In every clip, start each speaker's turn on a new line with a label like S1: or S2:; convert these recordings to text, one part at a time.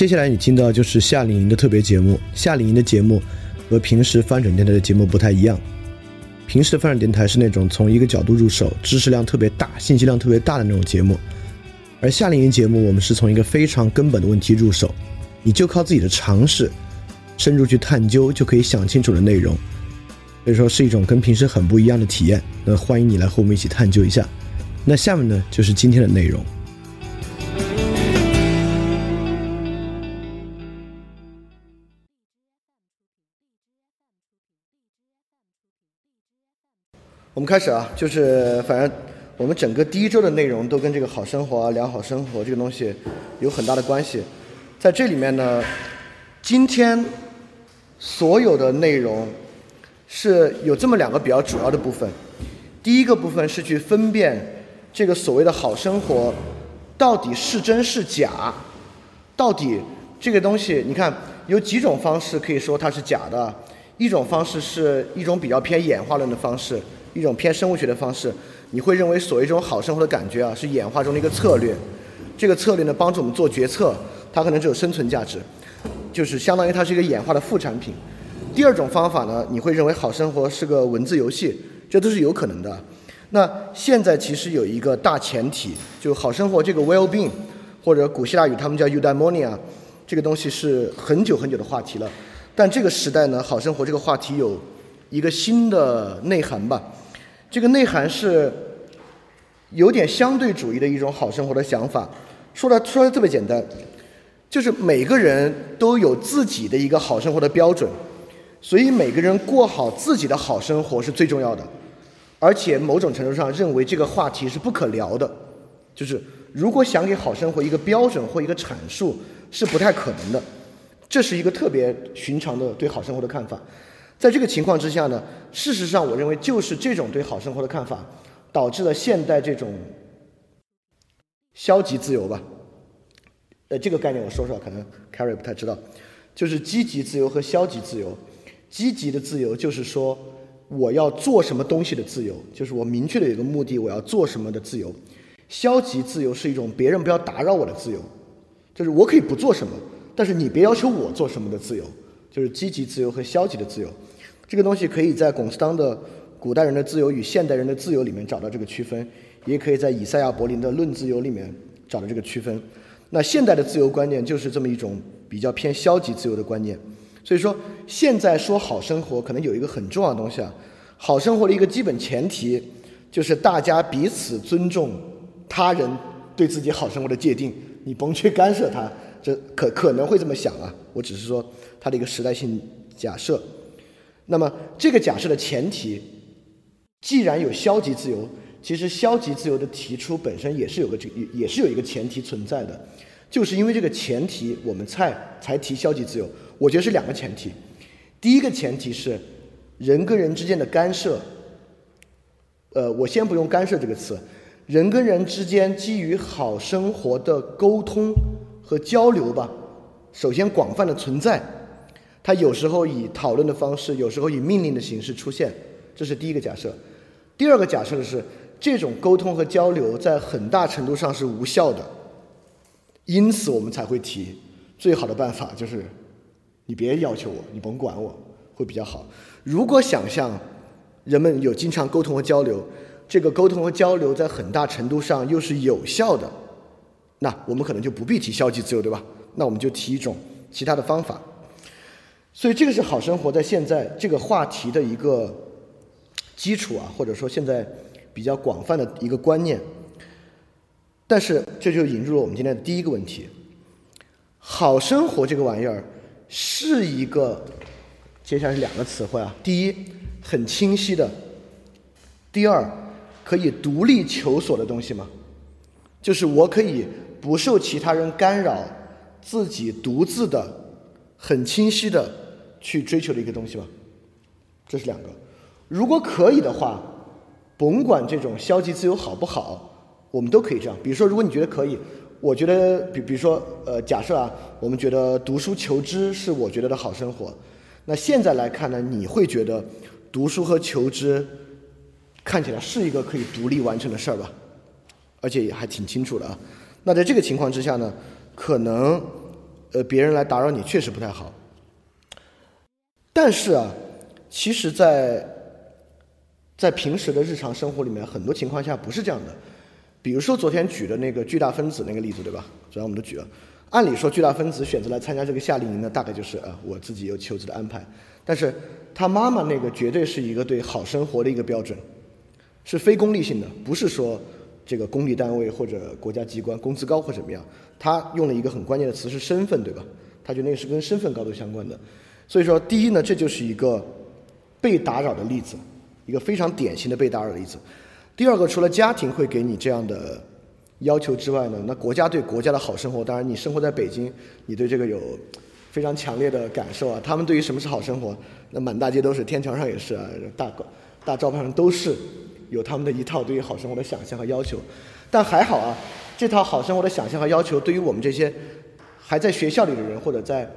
S1: 接下来你听到就是夏令营的特别节目。夏令营的节目和平时翻转电台的节目不太一样。平时的翻转电台是那种从一个角度入手，知识量特别大、信息量特别大的那种节目，而夏令营节目我们是从一个非常根本的问题入手，你就靠自己的常识深入去探究，就可以想清楚的内容。所以说是一种跟平时很不一样的体验。那欢迎你来和我们一起探究一下。那下面呢就是今天的内容。我们开始啊，就是反正我们整个第一周的内容都跟这个好生活啊、良好生活这个东西有很大的关系。在这里面呢，今天所有的内容是有这么两个比较主要的部分。第一个部分是去分辨这个所谓的好生活到底是真是假，到底这个东西，你看有几种方式可以说它是假的。一种方式是一种比较偏演化论的方式。一种偏生物学的方式，你会认为所谓这种好生活的感觉啊，是演化中的一个策略。这个策略呢，帮助我们做决策，它可能只有生存价值，就是相当于它是一个演化的副产品。第二种方法呢，你会认为好生活是个文字游戏，这都是有可能的。那现在其实有一个大前提，就好生活这个 well-being，或者古希腊语他们叫 eudaimonia，这个东西是很久很久的话题了。但这个时代呢，好生活这个话题有一个新的内涵吧。这个内涵是有点相对主义的一种好生活的想法，说的说的特别简单，就是每个人都有自己的一个好生活的标准，所以每个人过好自己的好生活是最重要的，而且某种程度上认为这个话题是不可聊的，就是如果想给好生活一个标准或一个阐述是不太可能的，这是一个特别寻常的对好生活的看法。在这个情况之下呢，事实上，我认为就是这种对好生活的看法，导致了现代这种消极自由吧。呃，这个概念我说说，可能 Carrie 不太知道，就是积极自由和消极自由。积极的自由就是说我要做什么东西的自由，就是我明确的有个目的，我要做什么的自由。消极自由是一种别人不要打扰我的自由，就是我可以不做什么，但是你别要求我做什么的自由，就是积极自由和消极的自由。这个东西可以在龚斯当的古代人的自由与现代人的自由里面找到这个区分，也可以在以赛亚·柏林的《论自由》里面找到这个区分。那现代的自由观念就是这么一种比较偏消极自由的观念。所以说，现在说好生活，可能有一个很重要的东西啊，好生活的一个基本前提就是大家彼此尊重他人对自己好生活的界定，你甭去干涉他，这可可能会这么想啊。我只是说它的一个时代性假设。那么这个假设的前提，既然有消极自由，其实消极自由的提出本身也是有个这也是有一个前提存在的，就是因为这个前提，我们才才提消极自由。我觉得是两个前提，第一个前提是人跟人之间的干涉，呃，我先不用干涉这个词，人跟人之间基于好生活的沟通和交流吧，首先广泛的存在。它有时候以讨论的方式，有时候以命令的形式出现，这是第一个假设。第二个假设的是，这种沟通和交流在很大程度上是无效的，因此我们才会提最好的办法就是你别要求我，你甭管我，会比较好。如果想象人们有经常沟通和交流，这个沟通和交流在很大程度上又是有效的，那我们可能就不必提消极自由，对吧？那我们就提一种其他的方法。所以这个是好生活在现在这个话题的一个基础啊，或者说现在比较广泛的一个观念。但是这就引入了我们今天的第一个问题：好生活这个玩意儿是一个，接下来是两个词汇啊。第一，很清晰的；第二，可以独立求索的东西吗？就是我可以不受其他人干扰，自己独自的。很清晰的去追求的一个东西吧，这是两个。如果可以的话，甭管这种消极自由好不好，我们都可以这样。比如说，如果你觉得可以，我觉得，比比如说，呃，假设啊，我们觉得读书求知是我觉得的好生活。那现在来看呢，你会觉得读书和求知看起来是一个可以独立完成的事儿吧？而且也还挺清楚的啊。那在这个情况之下呢，可能。呃，别人来打扰你确实不太好。但是啊，其实，在在平时的日常生活里面，很多情况下不是这样的。比如说昨天举的那个巨大分子那个例子，对吧？昨天我们都举了。按理说，巨大分子选择来参加这个夏令营呢，大概就是啊，我自己有求职的安排。但是他妈妈那个绝对是一个对好生活的一个标准，是非功利性的，不是说这个公立单位或者国家机关工资高或怎么样。他用了一个很关键的词是身份，对吧？他觉得那个是跟身份高度相关的。所以说，第一呢，这就是一个被打扰的例子，一个非常典型的被打扰的例子。第二个，除了家庭会给你这样的要求之外呢，那国家对国家的好生活，当然你生活在北京，你对这个有非常强烈的感受啊。他们对于什么是好生活，那满大街都是，天桥上也是啊，大大招牌上都是有他们的一套对于好生活的想象和要求。但还好啊，这套好生活的想象和要求，对于我们这些还在学校里的人，或者在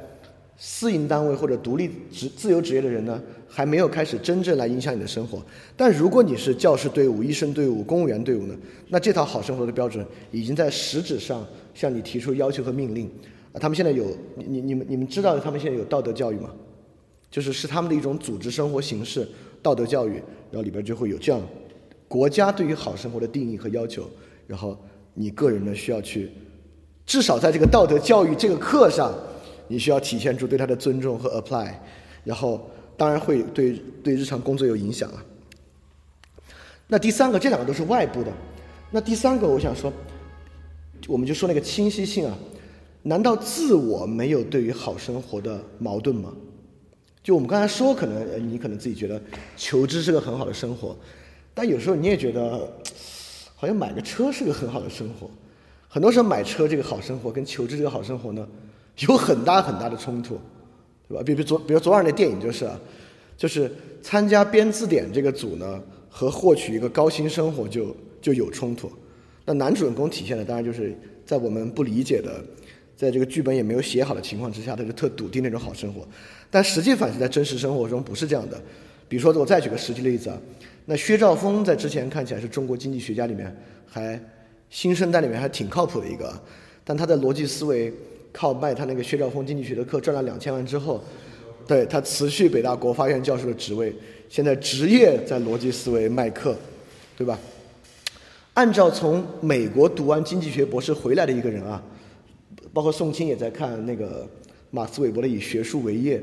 S1: 私营单位或者独立职自由职业的人呢，还没有开始真正来影响你的生活。但如果你是教师队伍、医生队伍、公务员队伍呢，那这套好生活的标准已经在实质上向你提出要求和命令。啊，他们现在有你你你们你们知道他们现在有道德教育吗？就是是他们的一种组织生活形式，道德教育，然后里边就会有这样国家对于好生活的定义和要求，然后你个人呢需要去至少在这个道德教育这个课上。你需要体现出对他的尊重和 apply，然后当然会对对日常工作有影响啊。那第三个，这两个都是外部的。那第三个，我想说，我们就说那个清晰性啊，难道自我没有对于好生活的矛盾吗？就我们刚才说，可能你可能自己觉得求知是个很好的生活，但有时候你也觉得好像买个车是个很好的生活。很多时候买车这个好生活跟求知这个好生活呢？有很大很大的冲突，对吧？比如昨，比如昨晚那电影就是，就是参加编字典这个组呢，和获取一个高薪生活就就有冲突。那男主人公体现的当然就是在我们不理解的，在这个剧本也没有写好的情况之下，他就特笃定那种好生活。但实际反映在真实生活中不是这样的。比如说，我再举个实际例子啊，那薛兆丰在之前看起来是中国经济学家里面还新生代里面还挺靠谱的一个，但他的逻辑思维。靠卖他那个薛兆丰经济学的课赚了两千万之后，对他辞去北大国发院教授的职位，现在职业在逻辑思维卖课，对吧？按照从美国读完经济学博士回来的一个人啊，包括宋清也在看那个马斯韦伯的以学术为业，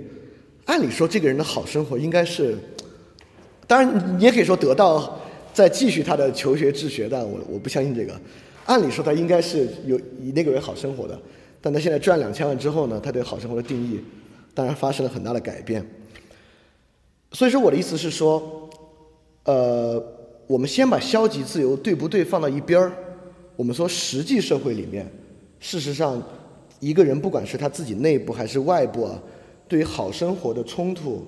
S1: 按理说这个人的好生活应该是，当然你也可以说得到再继续他的求学治学但，我我不相信这个，按理说他应该是有以那个为好生活的。但他现在赚两千万之后呢，他对好生活的定义当然发生了很大的改变。所以说我的意思是说，呃，我们先把消极自由对不对放到一边儿。我们说实际社会里面，事实上一个人不管是他自己内部还是外部啊，对于好生活的冲突、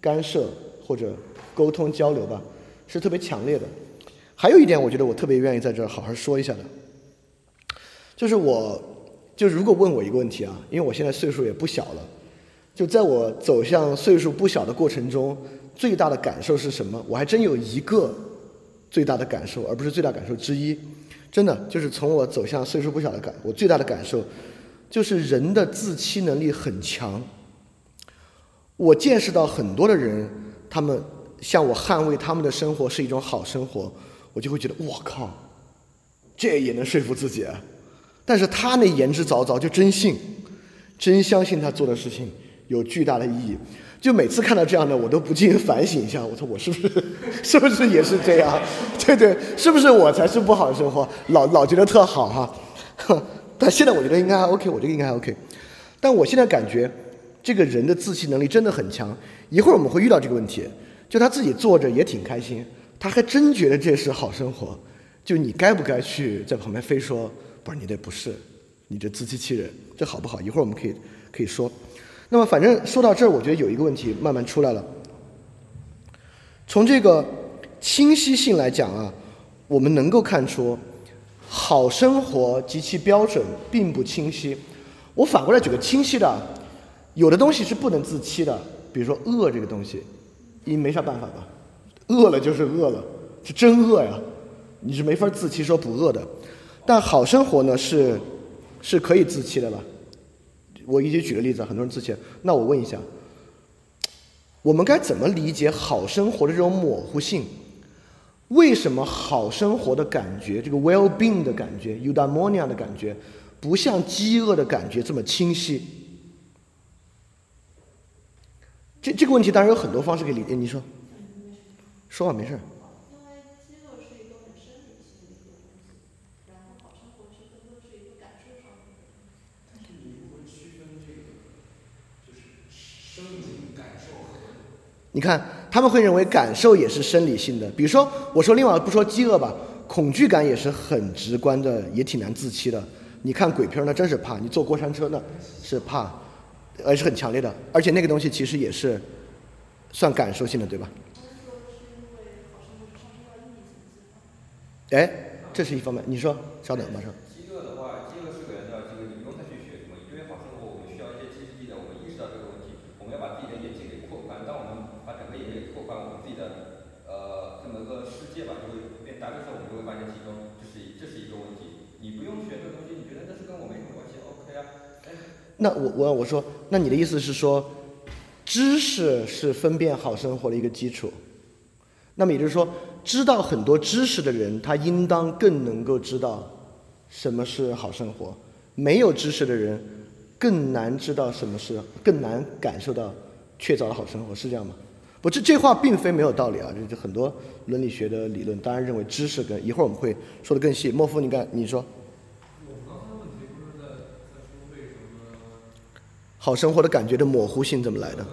S1: 干涉或者沟通交流吧，是特别强烈的。还有一点，我觉得我特别愿意在这儿好好说一下的，就是我。就如果问我一个问题啊，因为我现在岁数也不小了，就在我走向岁数不小的过程中，最大的感受是什么？我还真有一个最大的感受，而不是最大感受之一。真的，就是从我走向岁数不小的感，我最大的感受就是人的自欺能力很强。我见识到很多的人，他们向我捍卫他们的生活是一种好生活，我就会觉得我靠，这也能说服自己。啊但是他那言之凿凿，就真信，真相信他做的事情有巨大的意义。就每次看到这样的，我都不禁反省一下：我说我是不是，是不是也是这样？对对，是不是我才是不好的生活？老老觉得特好哈。但现在我觉得应该还 OK，我觉得应该还 OK。但我现在感觉，这个人的自信能力真的很强。一会儿我们会遇到这个问题，就他自己坐着也挺开心，他还真觉得这是好生活。就你该不该去在旁边非说？不是你这不是，你这自欺欺人，这好不好？一会儿我们可以可以说。那么反正说到这儿，我觉得有一个问题慢慢出来了。从这个清晰性来讲啊，我们能够看出，好生活及其标准并不清晰。我反过来举个清晰的，有的东西是不能自欺的，比如说饿这个东西，你没啥办法吧？饿了就是饿了，是真饿呀，你是没法自欺说不饿的。但好生活呢是是可以自欺的吧？我一直举个例子，很多人自欺。那我问一下，我们该怎么理解好生活的这种模糊性？为什么好生活的感觉，这个 well-being 的感觉，eudaimonia 的感觉，不像饥饿的感觉这么清晰？这这个问题当然有很多方式可以理解。你说，说吧，没事。你看，他们会认为感受也是生理性的。比如说，我说另外不说饥饿吧，恐惧感也是很直观的，也挺难自欺的。你看鬼片那真是怕，你坐过山车那是怕，而是很强烈的。而且那个东西其实也是算感受性的，对吧？哎，这是一方面。你说，稍等，马上。那我我我说，那你的意思是说，知识是分辨好生活的一个基础。那么也就是说，知道很多知识的人，他应当更能够知道什么是好生活；没有知识的人，更难知道什么是，更难感受到确凿的好生活，是这样吗？不，这这话并非没有道理啊！就就很多伦理学的理论，当然认为知识跟一会儿我们会说的更细。莫夫，你看，你说。好生活的感觉的模糊性怎么来的？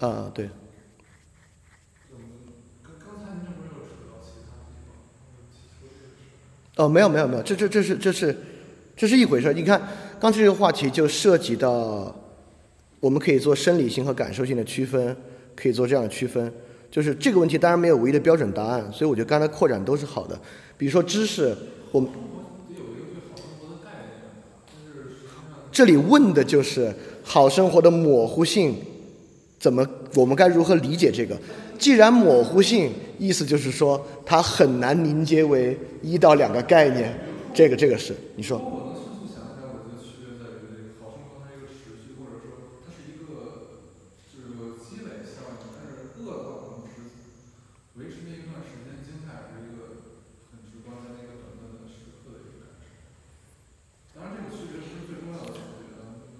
S1: 啊，对。哦，没有没有没有，这这这是这是这是一回事你看，刚才这个话题就涉及到，我们可以做生理性和感受性的区分，可以做这样的区分。就是这个问题当然没有唯一的标准答案，所以我觉得刚才扩展都是好的。比如说知识，我们。这里问的就是好生活的模糊性，怎么我们该如何理解这个？既然模糊性，意思就是说它很难凝结为一到两个概念。这个这个是你说。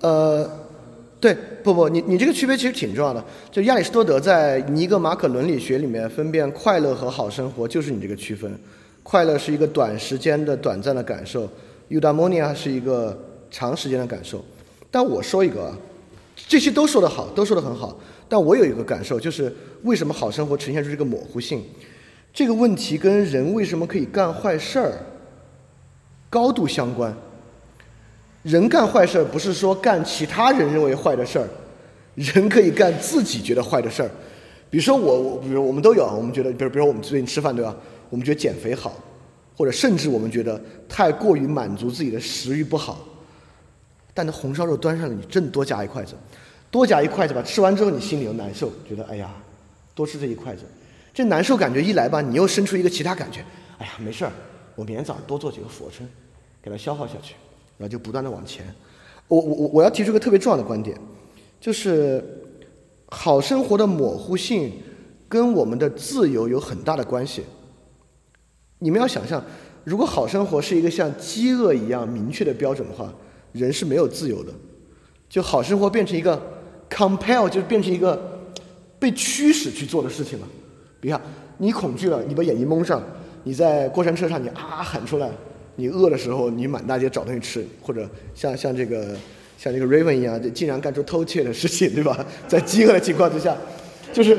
S1: 呃，对，不不，你你这个区别其实挺重要的。就亚里士多德在尼格马可伦理学里面分辨快乐和好生活，就是你这个区分。快乐是一个短时间的短暂的感受，eudaimonia 是一个长时间的感受。但我说一个啊，这些都说得好，都说得很好。但我有一个感受，就是为什么好生活呈现出这个模糊性？这个问题跟人为什么可以干坏事儿高度相关。人干坏事儿不是说干其他人认为坏的事儿，人可以干自己觉得坏的事儿。比如说我，我比如我们都有，我们觉得，比如比如我们最近吃饭对吧？我们觉得减肥好，或者甚至我们觉得太过于满足自己的食欲不好。但那红烧肉端上来，你真多夹一筷子，多夹一筷子吧，吃完之后你心里又难受，觉得哎呀，多吃这一筷子，这难受感觉一来吧，你又生出一个其他感觉，哎呀，没事儿，我明天早上多做几个俯卧撑，给它消耗下去。然后就不断的往前，我我我我要提出个特别重要的观点，就是好生活的模糊性跟我们的自由有很大的关系。你们要想象，如果好生活是一个像饥饿一样明确的标准的话，人是没有自由的。就好生活变成一个 compel，就是变成一个被驱使去做的事情了。比如，你恐惧了，你把眼睛蒙上，你在过山车上，你啊喊出来。你饿的时候，你满大街找东西吃，或者像像这个像这个 Raven 一样，竟然干出偷窃的事情，对吧？在饥饿的情况之下，就是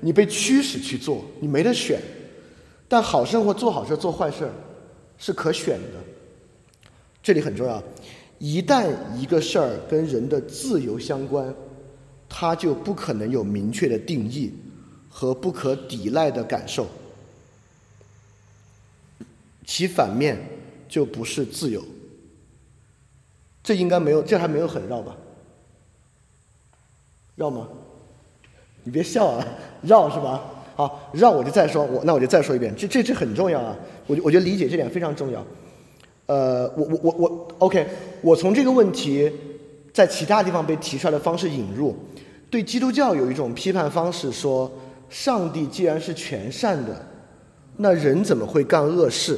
S1: 你被驱使去做，你没得选。但好生活做好事做坏事是可选的，这里很重要。一旦一个事儿跟人的自由相关，它就不可能有明确的定义和不可抵赖的感受，其反面。就不是自由，这应该没有，这还没有很绕吧？绕吗？你别笑啊，绕是吧？好，绕我就再说，我那我就再说一遍，这这这很重要啊！我我觉得理解这点非常重要。呃，我我我我，OK，我从这个问题在其他地方被提出来的方式引入，对基督教有一种批判方式，说上帝既然是全善的，那人怎么会干恶事？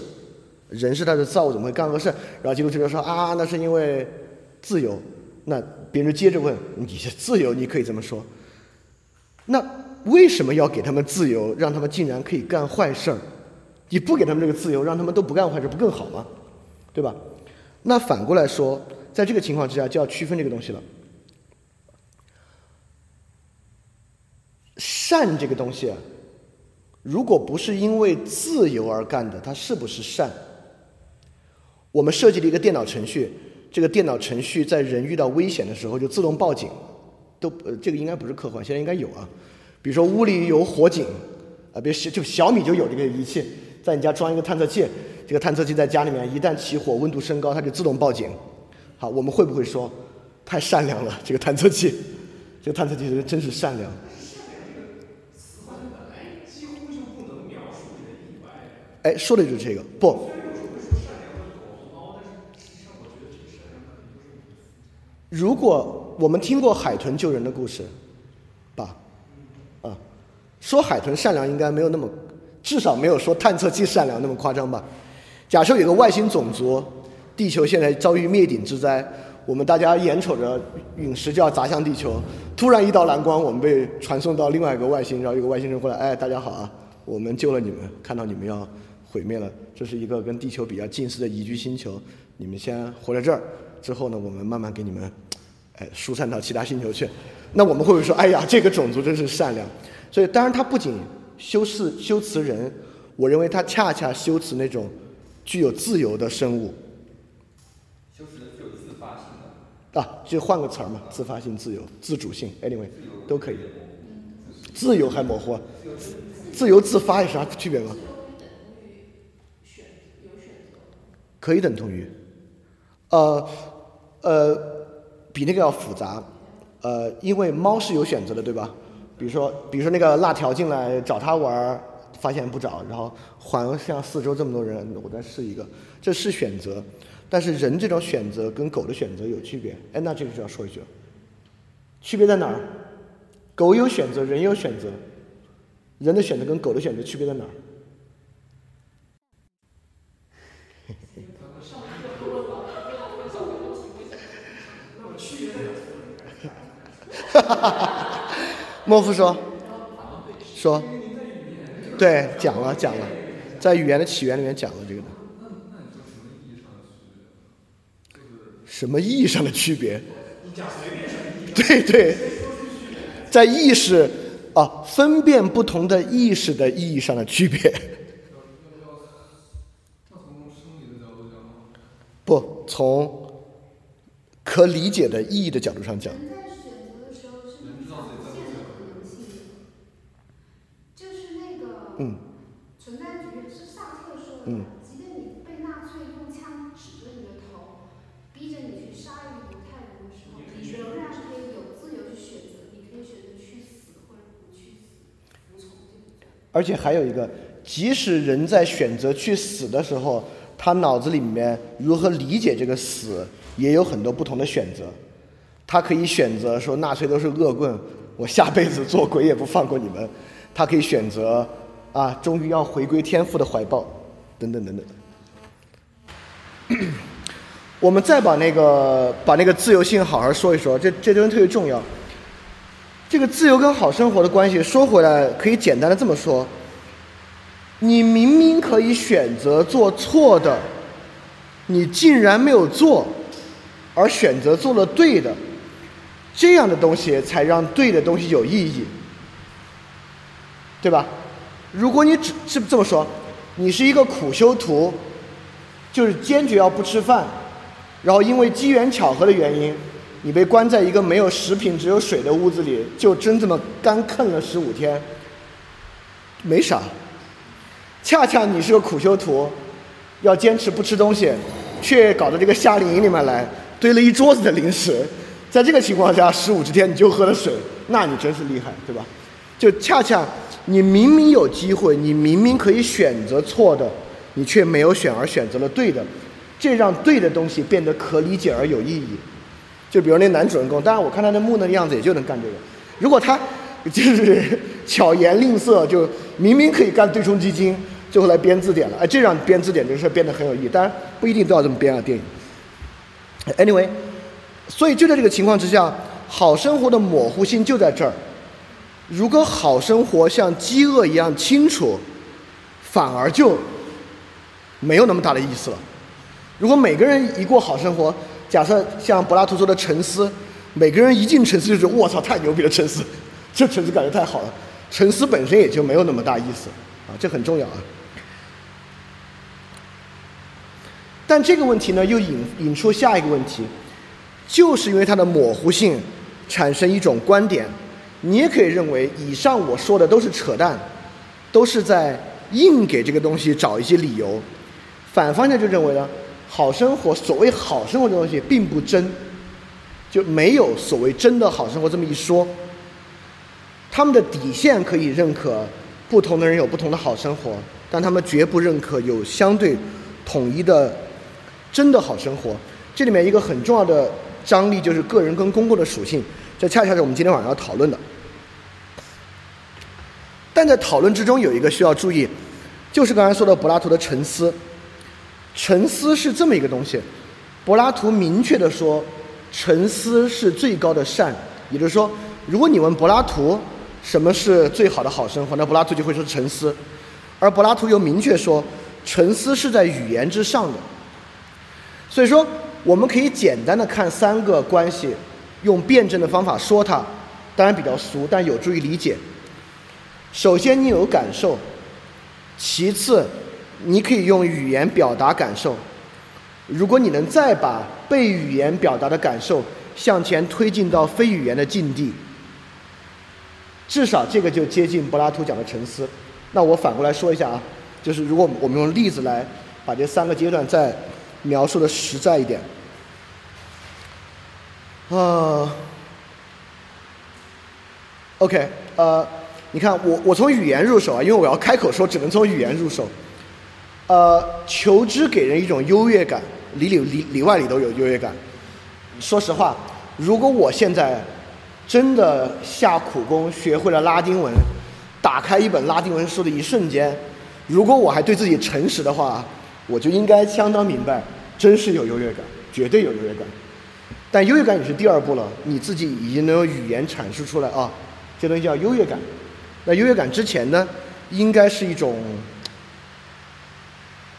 S1: 人是他的造物，怎么会干恶事？然后基督教就说啊，那是因为自由。那别人接着问，你是自由，你可以这么说。那为什么要给他们自由，让他们竟然可以干坏事？你不给他们这个自由，让他们都不干坏事，不更好吗？对吧？那反过来说，在这个情况之下，就要区分这个东西了。善这个东西，如果不是因为自由而干的，它是不是善？我们设计了一个电脑程序，这个电脑程序在人遇到危险的时候就自动报警，都呃，这个应该不是科幻，现在应该有啊。比如说屋里有火警，啊，别就小米就有这个仪器，在你家装一个探测器。这个探测器在家里面一旦起火，温度升高，它就自动报警。好，我们会不会说太善良了？这个探测器，这个探测器是真是善良。哎，说的就是这个。不。如果我们听过海豚救人的故事，吧，啊，说海豚善良应该没有那么，至少没有说探测器善良那么夸张吧。假设有个外星种族，地球现在遭遇灭顶之灾，我们大家眼瞅着陨石就要砸向地球，突然一道蓝光，我们被传送到另外一个外星，然后有个外星人过来，哎，大家好啊，我们救了你们，看到你们要毁灭了，这是一个跟地球比较近似的宜居星球，你们先活在这儿，之后呢，我们慢慢给你们，哎，疏散到其他星球去。那我们会不会说，哎呀，这个种族真是善良？所以，当然他不仅修饰修辞人，我认为他恰恰修辞那种。具有自由的生物，
S2: 修辞的具有自发性的
S1: 啊，就换个词儿嘛，自发性、自由、自主性，anyway 都可以。自由还模糊，自由自发有啥区别吗？可以等同于，呃呃，比那个要复杂，呃，因为猫是有选择的，对吧？比如说，比如说那个辣条进来找它玩。发现不找，然后环向四周这么多人，我再试一个，这是选择，但是人这种选择跟狗的选择有区别。哎，那这个就要说一句了，区别在哪儿？狗有选择，人有选择，人的选择跟狗的选择区别在哪儿？哈哈哈哈哈！莫夫说，说。对，讲了讲了，在语言的起源里面讲了这个的。什么意义上的区别？对对，在意识啊，分辨不同的意识的意义上的区别。不，从可理解的意义的角度上讲。嗯，存在主义是萨特说的。嗯，即便你被纳粹用枪指着你的头，逼着你去杀一个犹太人的时候，你仍然可以有自由去选择，你可以选择去死或者不去死，服从而且还有一个，即使人在选择去死的时候，他脑子里面如何理解这个死，也有很多不同的选择。他可以选择说纳粹都是恶棍，我下辈子做鬼也不放过你们。他可以选择。啊，终于要回归天父的怀抱，等等等等。我们再把那个把那个自由性好好说一说，这这东西特别重要。这个自由跟好生活的关系，说回来可以简单的这么说：你明明可以选择做错的，你竟然没有做，而选择做了对的，这样的东西才让对的东西有意义，对吧？如果你只是这么说，你是一个苦修徒，就是坚决要不吃饭，然后因为机缘巧合的原因，你被关在一个没有食品、只有水的屋子里，就真这么干啃了十五天，没啥。恰恰你是个苦修徒，要坚持不吃东西，却搞到这个夏令营里面来，堆了一桌子的零食，在这个情况下，十五十天你就喝了水，那你真是厉害，对吧？就恰恰。你明明有机会，你明明可以选择错的，你却没有选而选择了对的，这让对的东西变得可理解而有意义。就比如那男主人公，当然我看他那木讷的样子，也就能干这个。如果他就是巧言令色，就明明可以干对冲基金，最后来编字典了，哎，这让编字典这事变得很有意义。当然不一定都要这么编啊，电影。Anyway，所以就在这个情况之下，好生活的模糊性就在这儿。如果好生活像饥饿一样清楚，反而就没有那么大的意思了。如果每个人一过好生活，假设像柏拉图说的沉思，每个人一进沉思就是我操太牛逼了沉思，这沉思感觉太好了。沉思本身也就没有那么大意思啊，这很重要啊。但这个问题呢，又引引出下一个问题，就是因为它的模糊性，产生一种观点。你也可以认为，以上我说的都是扯淡，都是在硬给这个东西找一些理由。反方向就认为呢，好生活，所谓好生活这东西并不真，就没有所谓真的好生活这么一说。他们的底线可以认可不同的人有不同的好生活，但他们绝不认可有相对统一的真的好生活。这里面一个很重要的张力就是个人跟公共的属性。这恰恰是我们今天晚上要讨论的，但在讨论之中有一个需要注意，就是刚才说的柏拉图的沉思。沉思是这么一个东西，柏拉图明确的说，沉思是最高的善。也就是说，如果你问柏拉图什么是最好的好生活，那柏拉图就会说沉思。而柏拉图又明确说，沉思是在语言之上的。所以说，我们可以简单的看三个关系。用辩证的方法说它，当然比较俗，但有助于理解。首先，你有感受；其次，你可以用语言表达感受。如果你能再把被语言表达的感受向前推进到非语言的境地，至少这个就接近柏拉图讲的沉思。那我反过来说一下啊，就是如果我们用例子来把这三个阶段再描述的实在一点。啊，OK，呃，你看我我从语言入手啊，因为我要开口说，只能从语言入手。呃，求知给人一种优越感，里里里里外里都有优越感。说实话，如果我现在真的下苦功学会了拉丁文，打开一本拉丁文书的一瞬间，如果我还对自己诚实的话，我就应该相当明白，真是有优越感，绝对有优越感。但优越感也是第二步了，你自己已经能用语言阐述出来啊，这东西叫优越感。那优越感之前呢，应该是一种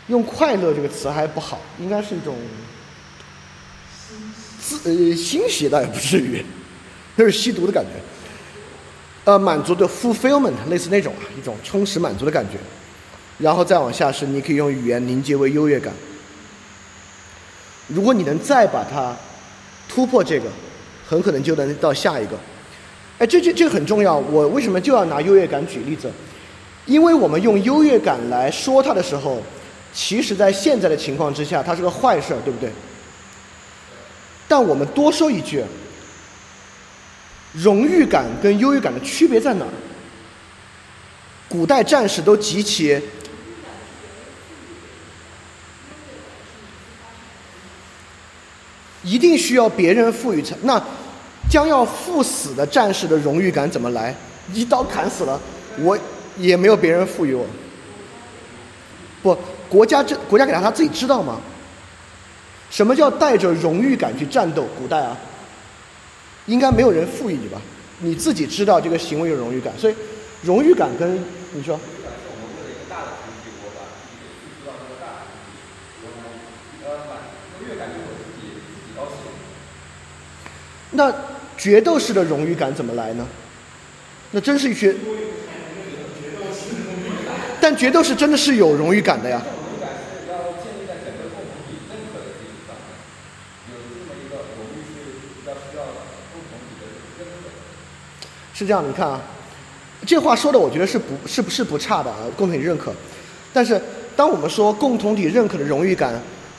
S1: 用快乐这个词还不好，应该是一种自呃欣喜倒也不至于，那是吸毒的感觉。呃，满足的 fulfillment 类似那种啊，一种充实满足的感觉。然后再往下是你可以用语言凝结为优越感。如果你能再把它。突破这个，很可能就能到下一个。哎，这这这个很重要。我为什么就要拿优越感举例子？因为我们用优越感来说它的时候，其实在现在的情况之下，它是个坏事儿，对不对？但我们多说一句，荣誉感跟优越感的区别在哪儿？古代战士都极其。一定需要别人赋予才那将要赴死的战士的荣誉感怎么来？一刀砍死了，我也没有别人赋予我。不，国家这国家给他他自己知道吗？什么叫带着荣誉感去战斗？古代啊，应该没有人赋予你吧？你自己知道这个行为有荣誉感，所以荣誉感跟你说。那决斗式的荣誉感怎么来呢？那真是一群，但决斗是真的是有荣誉感的呀。是这样，你看啊，这话说的我觉得是不是不是不差的啊，共同体认可。但是当我们说共同体认可的荣誉感，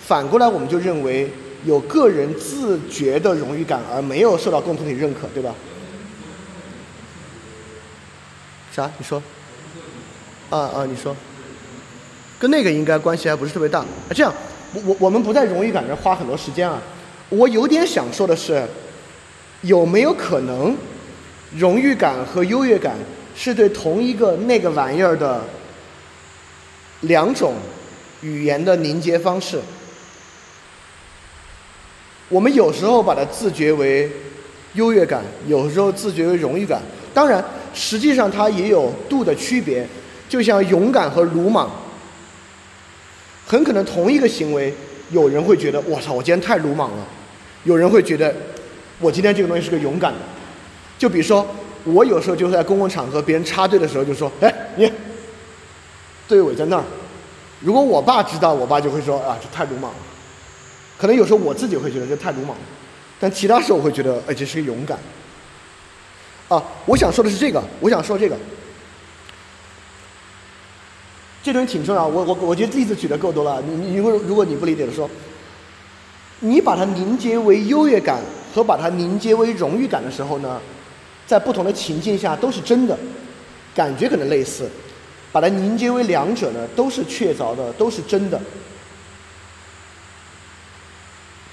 S1: 反过来我们就认为。有个人自觉的荣誉感，而没有受到共同体认可，对吧？啥？你说？啊啊，你说？跟那个应该关系还不是特别大。啊，这样，我我我们不在荣誉感这花很多时间啊。我有点想说的是，有没有可能，荣誉感和优越感是对同一个那个玩意儿的两种语言的凝结方式？我们有时候把它自觉为优越感，有时候自觉为荣誉感。当然，实际上它也有度的区别。就像勇敢和鲁莽，很可能同一个行为，有人会觉得我操，我今天太鲁莽了；有人会觉得我今天这个东西是个勇敢的。就比如说，我有时候就在公共场合，别人插队的时候就说：“哎，你队尾在那儿。”如果我爸知道，我爸就会说：“啊，这太鲁莽了。”可能有时候我自己会觉得这太鲁莽了，但其他时候我会觉得，哎，这是个勇敢。啊，我想说的是这个，我想说这个，这东西挺重要。我我我觉得例子举的够多了。你你如果如果你不理解的说，你把它凝结为优越感和把它凝结为荣誉感的时候呢，在不同的情境下都是真的，感觉可能类似。把它凝结为两者呢，都是确凿的，都是真的。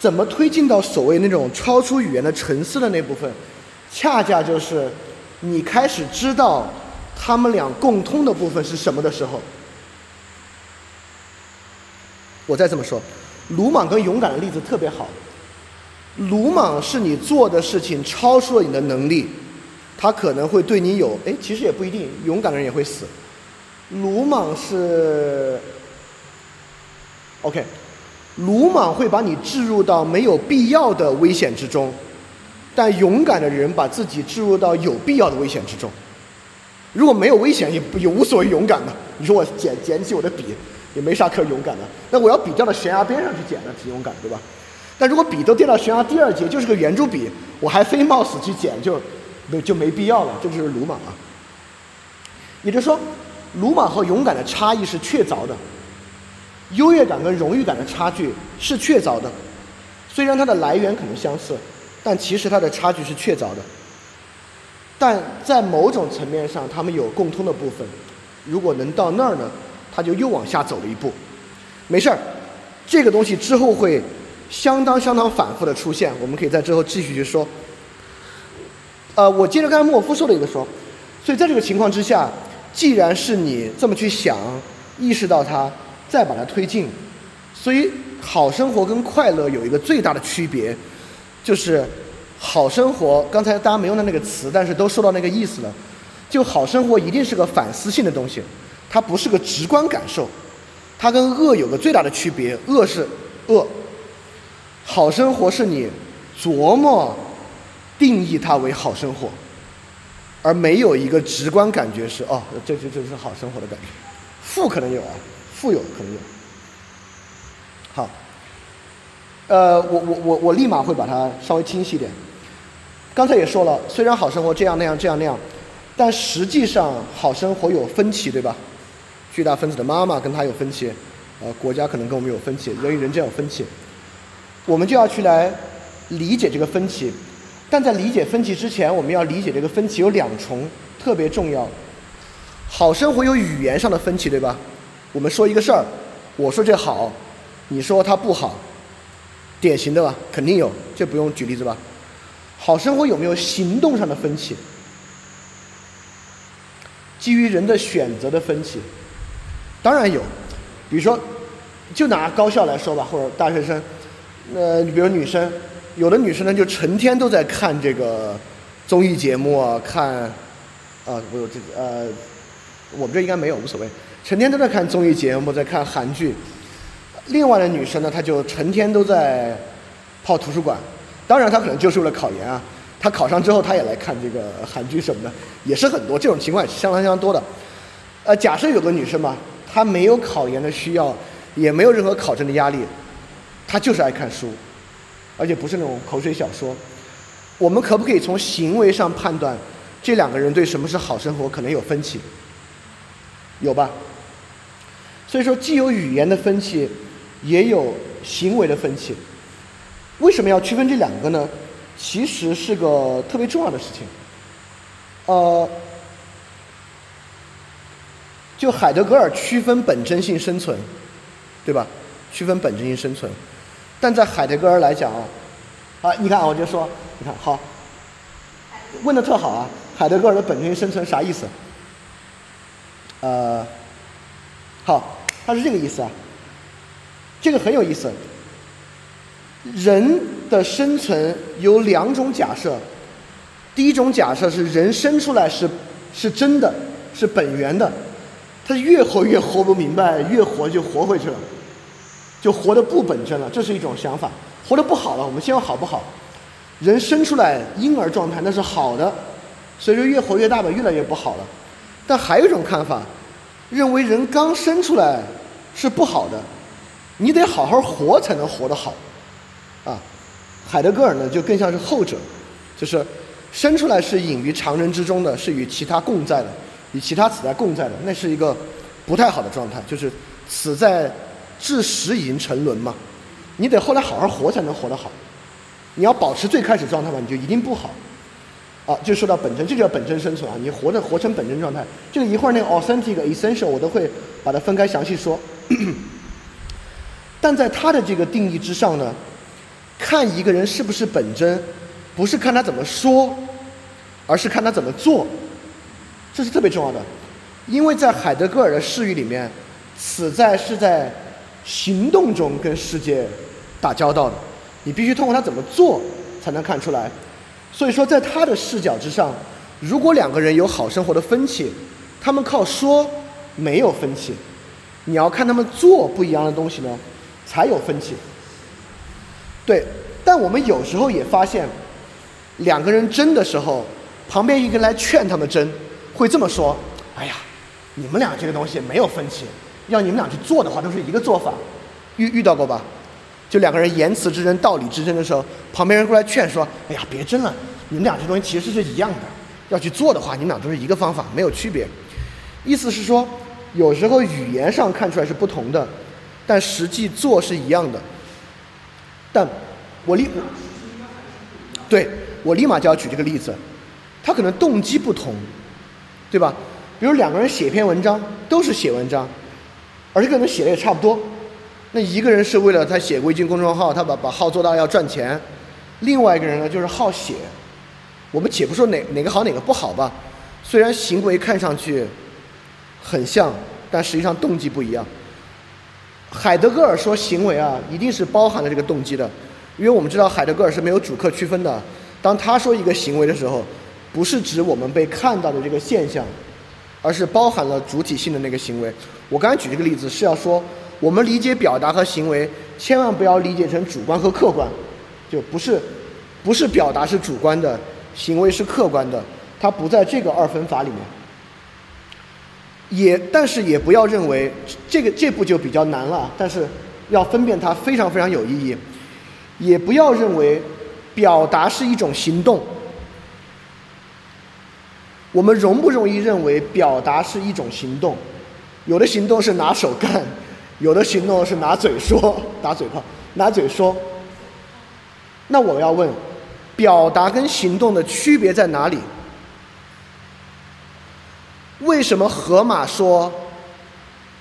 S1: 怎么推进到所谓那种超出语言的沉思的那部分，恰恰就是你开始知道他们俩共通的部分是什么的时候。我再这么说，鲁莽跟勇敢的例子特别好。鲁莽是你做的事情超出了你的能力，他可能会对你有，哎，其实也不一定，勇敢的人也会死。鲁莽是，OK。鲁莽会把你置入到没有必要的危险之中，但勇敢的人把自己置入到有必要的危险之中。如果没有危险，也也无所谓勇敢的。你说我捡捡起我的笔，也没啥可勇敢的。那我要笔掉到悬崖边上去捡，那挺勇敢，对吧？但如果笔都掉到悬崖第二节，就是个圆珠笔，我还非冒死去捡，就没就没必要了。这就是鲁莽啊。也就是说，鲁莽和勇敢的差异是确凿的。优越感跟荣誉感的差距是确凿的，虽然它的来源可能相似，但其实它的差距是确凿的。但在某种层面上，它们有共通的部分。如果能到那儿呢，它就又往下走了一步。没事儿，这个东西之后会相当相当反复的出现，我们可以在之后继续去说。呃，我接着刚才莫夫说的一个说，所以在这个情况之下，既然是你这么去想，意识到它。再把它推进，所以好生活跟快乐有一个最大的区别，就是好生活。刚才大家没用的那个词，但是都说到那个意思了。就好生活一定是个反思性的东西，它不是个直观感受。它跟恶有个最大的区别，恶是恶，好生活是你琢磨定义它为好生活，而没有一个直观感觉是哦，这这这是好生活的感觉。富可能有啊。富有可能有，好，呃，我我我我立马会把它稍微清晰一点。刚才也说了，虽然好生活这样那样这样那样，但实际上好生活有分歧，对吧？巨大分子的妈妈跟他有分歧，呃，国家可能跟我们有分歧，人与人间有分歧，我们就要去来理解这个分歧。但在理解分歧之前，我们要理解这个分歧有两重，特别重要。好生活有语言上的分歧，对吧？我们说一个事儿，我说这好，你说它不好，典型的吧？肯定有，这不用举例子吧？好生活有没有行动上的分歧？基于人的选择的分歧，当然有。比如说，就拿高校来说吧，或者大学生，呃，比如女生，有的女生呢就成天都在看这个综艺节目啊，看啊，不，这呃，我们这应该没有，无所谓。成天都在看综艺节目，在看韩剧。另外的女生呢，她就成天都在泡图书馆。当然，她可能就是为了考研啊。她考上之后，她也来看这个韩剧什么的，也是很多。这种情况也是相当相当多的。呃，假设有个女生嘛，她没有考研的需要，也没有任何考证的压力，她就是爱看书，而且不是那种口水小说。我们可不可以从行为上判断，这两个人对什么是好生活可能有分歧？有吧？所以说，既有语言的分歧，也有行为的分歧。为什么要区分这两个呢？其实是个特别重要的事情。呃，就海德格尔区分本真性生存，对吧？区分本真性生存。但在海德格尔来讲啊，啊，你看啊，我就说，你看好，问的特好啊，海德格尔的本真性生存啥意思？呃，好，他是这个意思啊，这个很有意思。人的生存有两种假设，第一种假设是人生出来是是真的，是本源的，他越活越活不明白，越活就活回去了，就活得不本真了，这是一种想法，活得不好了。我们先说好不好？人生出来婴儿状态那是好的，随着越活越大吧，越来越不好了。但还有一种看法，认为人刚生出来是不好的，你得好好活才能活得好。啊，海德格尔呢就更像是后者，就是生出来是隐于常人之中的，是与其他共在的，与其他此在共在的，那是一个不太好的状态，就是此在至实已经沉沦嘛，你得后来好好活才能活得好，你要保持最开始状态嘛，你就一定不好，啊，就说到本真，这叫本真生存啊，你活着活成本真状态，这个一会儿那个 authentic essential 我都会把它分开详细说，但在他的这个定义之上呢。看一个人是不是本真，不是看他怎么说，而是看他怎么做，这是特别重要的。因为在海德格尔的视域里面，此在是在行动中跟世界打交道的，你必须通过他怎么做才能看出来。所以说，在他的视角之上，如果两个人有好生活的分歧，他们靠说没有分歧，你要看他们做不一样的东西呢，才有分歧。对，但我们有时候也发现，两个人争的时候，旁边一个人来劝他们争，会这么说：“哎呀，你们俩这个东西没有分歧，要你们俩去做的话，都是一个做法。”遇遇到过吧？就两个人言辞之争、道理之争的时候，旁边人过来劝说：“哎呀，别争了，你们俩这东西其实是一样的，要去做的话，你们俩都是一个方法，没有区别。”意思是说，有时候语言上看出来是不同的，但实际做是一样的。但，我立，对我立马就要举这个例子，他可能动机不同，对吧？比如两个人写篇文章，都是写文章，而且可能写的也差不多。那一个人是为了他写微信公众号，他把把号做大要赚钱；另外一个人呢，就是好写。我们且不说哪哪个好哪个不好吧，虽然行为看上去很像，但实际上动机不一样。海德格尔说行为啊，一定是包含了这个动机的，因为我们知道海德格尔是没有主客区分的。当他说一个行为的时候，不是指我们被看到的这个现象，而是包含了主体性的那个行为。我刚才举这个例子是要说，我们理解表达和行为，千万不要理解成主观和客观，就不是，不是表达是主观的，行为是客观的，它不在这个二分法里面。也，但是也不要认为这个这步就比较难了。但是要分辨它非常非常有意义。也不要认为表达是一种行动。我们容不容易认为表达是一种行动？有的行动是拿手干，有的行动是拿嘴说，打嘴炮，拿嘴说。那我要问，表达跟行动的区别在哪里？为什么荷马说，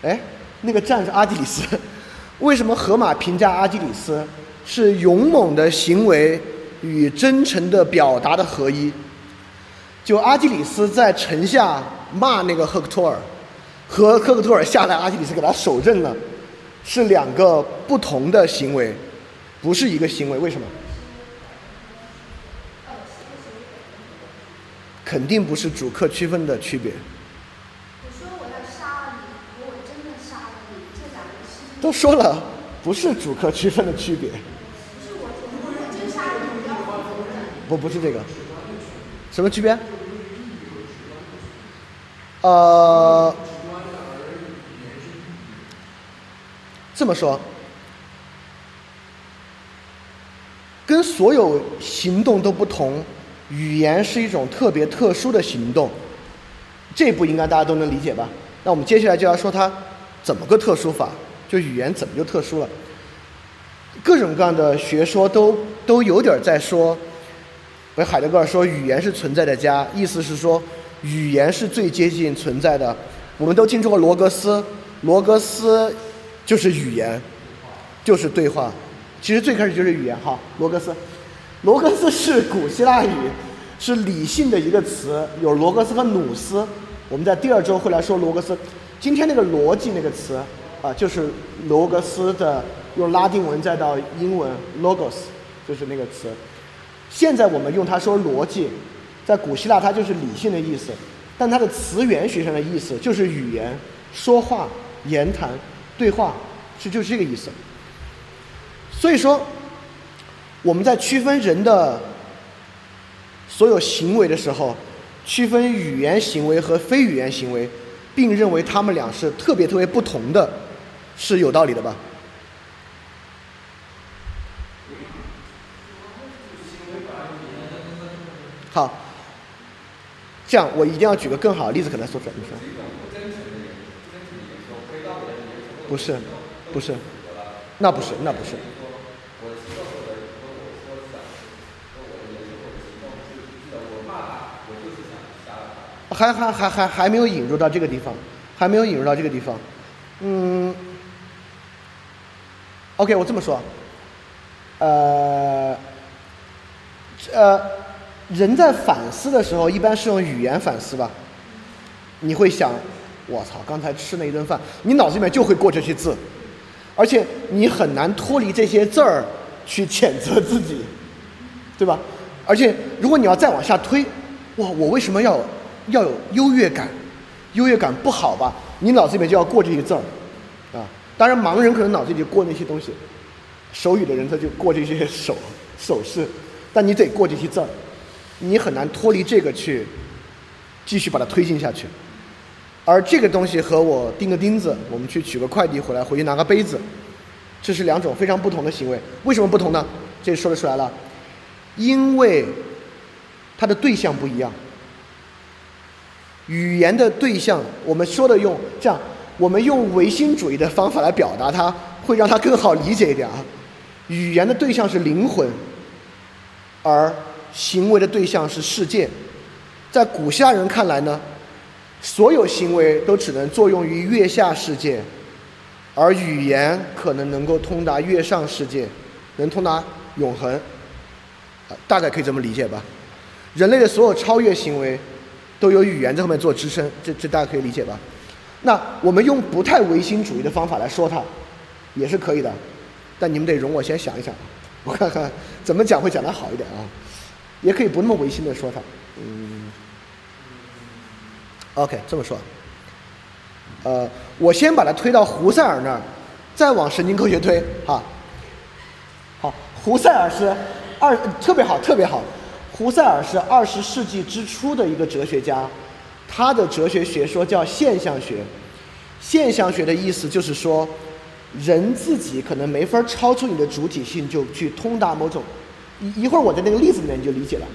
S1: 哎，那个战士阿基里斯，为什么荷马评价阿基里斯是勇猛的行为与真诚的表达的合一？就阿基里斯在城下骂那个赫克托尔，和赫克托尔下来，阿基里斯给他手刃了，是两个不同的行为，不是一个行为。为什么？肯定不是主客区分的区别。都说了，不是主客区分的区别。不，不是这个。什么区别？呃，这么说，跟所有行动都不同，语言是一种特别特殊的行动。这步应该大家都能理解吧？那我们接下来就要说它怎么个特殊法。就语言怎么就特殊了？各种各样的学说都都有点在说，为海德格尔说语言是存在的家，意思是说语言是最接近存在的。我们都听说过罗格斯，罗格斯就是语言，就是对话。其实最开始就是语言哈，罗格斯，罗格斯是古希腊语，是理性的一个词，有罗格斯和努斯。我们在第二周会来说罗格斯。今天那个逻辑那个词啊，就是罗格斯的用拉丁文再到英文 logos，就是那个词。现在我们用它说逻辑，在古希腊它就是理性的意思，但它的词源学上的意思就是语言、说话、言谈、对话，是就是这个意思。所以说，我们在区分人的所有行为的时候，区分语言行为和非语言行为，并认为他们俩是特别特别不同的，是有道理的吧？好，这样我一定要举个更好的例子，可能说出来。你说。不是，不是，那不是，那不是。还还还还还没有引入到这个地方，还没有引入到这个地方。嗯，OK，我这么说，呃，呃，人在反思的时候，一般是用语言反思吧？你会想，我操，刚才吃那一顿饭，你脑子里面就会过这些字，而且你很难脱离这些字儿去谴责自己，对吧？而且如果你要再往下推，哇，我为什么要？要有优越感，优越感不好吧？你脑子里面就要过这些字儿，啊，当然盲人可能脑子里就过那些东西，手语的人他就过这些手手势，但你得过这些字儿，你很难脱离这个去继续把它推进下去。而这个东西和我钉个钉子，我们去取个快递回来，回去拿个杯子，这是两种非常不同的行为。为什么不同呢？这说得出来了，因为它的对象不一样。语言的对象，我们说的用这样，我们用唯心主义的方法来表达它，会让它更好理解一点啊。语言的对象是灵魂，而行为的对象是世界。在古希腊人看来呢，所有行为都只能作用于月下世界，而语言可能能够通达月上世界，能通达永恒。啊，大概可以这么理解吧。人类的所有超越行为。都有语言在后面做支撑，这这大家可以理解吧？那我们用不太唯心主义的方法来说它，也是可以的。但你们得容我先想一想，我看看怎么讲会讲得好一点啊。也可以不那么唯心的说它，嗯。OK，这么说。呃，我先把它推到胡塞尔那儿，再往神经科学推，哈。好，胡塞尔是二，特别好，特别好。胡塞尔是二十世纪之初的一个哲学家，他的哲学学说叫现象学。现象学的意思就是说，人自己可能没法超出你的主体性，就去通达某种。一一会儿我在那个例子里面你就理解了。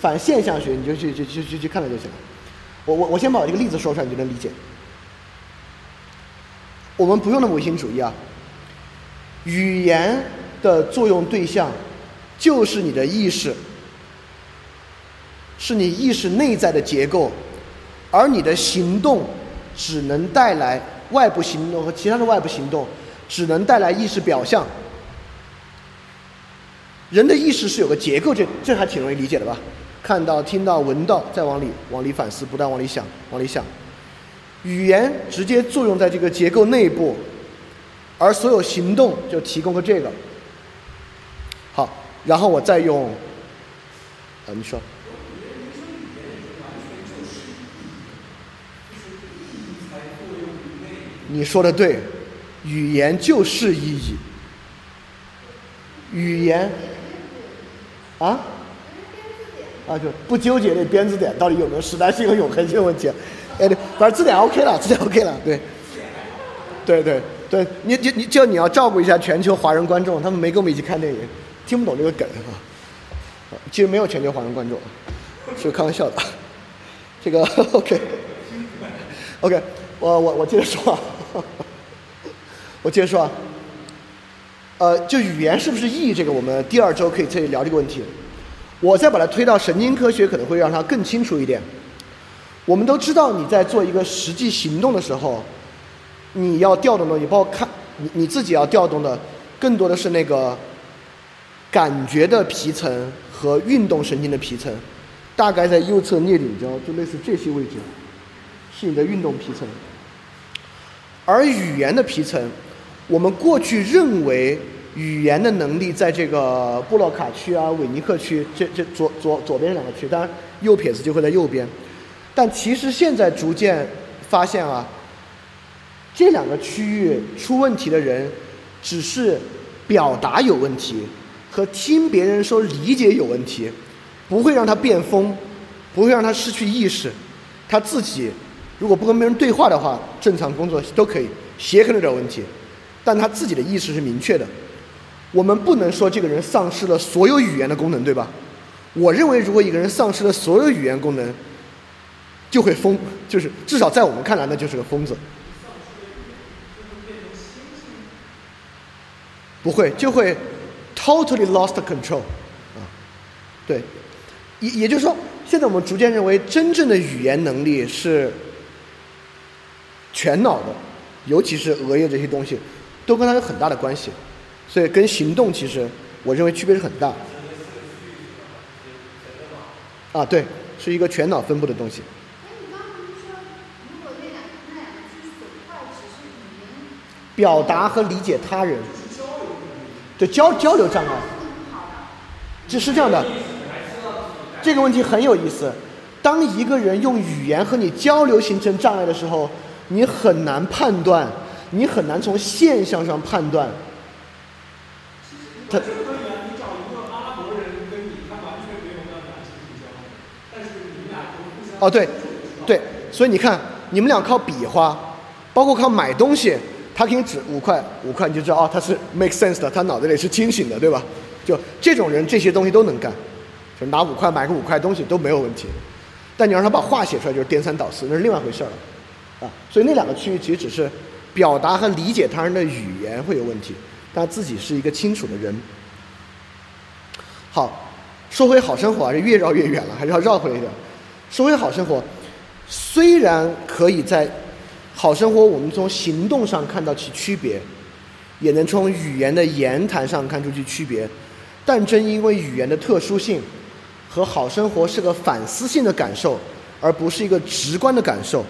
S1: 反现象学你就去去去去去看看就行了。我我我先把我这个例子说出来，你就能理解。我们不用那么唯心主义啊。语言的作用对象就是你的意识。是你意识内在的结构，而你的行动只能带来外部行动和其他的外部行动，只能带来意识表象。人的意识是有个结构，这这还挺容易理解的吧？看到、听到、闻到，再往里往里反思，不断往里想，往里想。语言直接作用在这个结构内部，而所有行动就提供了这个。好，然后我再用，啊，你说。你说的对，语言就是意义。语言，啊，啊就不纠结那编字典到底有没有时代性和永恒性问题。哎，对，反正字典 OK 了，字典 OK 了，对，对对对，你你你就你要照顾一下全球华人观众，他们没跟我们一起看电影，听不懂这个梗啊。其实没有全球华人观众，是开玩笑的。这个 OK，OK，我我我接着说啊。我接着说啊，呃，就语言是不是意义这个，我们第二周可以再聊这个问题。我再把它推到神经科学，可能会让它更清楚一点。我们都知道，你在做一个实际行动的时候，你要调动的，你包括看你你自己要调动的，更多的是那个感觉的皮层和运动神经的皮层，大概在右侧颞顶胶，就类似这些位置，是你的运动皮层。而语言的皮层，我们过去认为语言的能力在这个布洛卡区啊、韦尼克区这这左左左边两个区，当然右撇子就会在右边。但其实现在逐渐发现啊，这两个区域出问题的人，只是表达有问题和听别人说理解有问题，不会让他变疯，不会让他失去意识，他自己。如果不跟别人对话的话，正常工作都可以，写可能有点问题，但他自己的意识是明确的。我们不能说这个人丧失了所有语言的功能，对吧？我认为，如果一个人丧失了所有语言功能，就会疯，就是至少在我们看来，那就是个疯子。不会，就会 totally lost control，啊，对，也也就是说，现在我们逐渐认为，真正的语言能力是。全脑的，尤其是额叶这些东西，都跟它有很大的关系，所以跟行动其实我认为区别是很大。啊，对，是一个全脑分布的东西。表达和理解他人，对交交流障碍，这是这样的。这个问题很有意思，当一个人用语言和你交流形成障碍的时候。你很难判断，你很难从现象上判断。
S3: 他这个可以啊，你找一个阿拉伯人跟你，他完全没有办法进行交流，但是你们俩都互相。哦，对，
S1: 对，所以你看，你们俩靠比划，包括靠买东西，他给你指五块，五块你就知道哦，他是 make sense 的，他脑子里是清醒的，对吧？就这种人，这些东西都能干，就拿五块买个五块东西都没有问题。但你让他把话写出来，就是颠三倒四，那是另外一回事了。啊，所以那两个区域其实只是表达和理解他人的语言会有问题，但自己是一个清楚的人。好，说回好生活还是越绕越远了，还是要绕回来一点。说回好生活，虽然可以在好生活我们从行动上看到其区别，也能从语言的言谈上看出其区别，但正因为语言的特殊性和好生活是个反思性的感受，而不是一个直观的感受。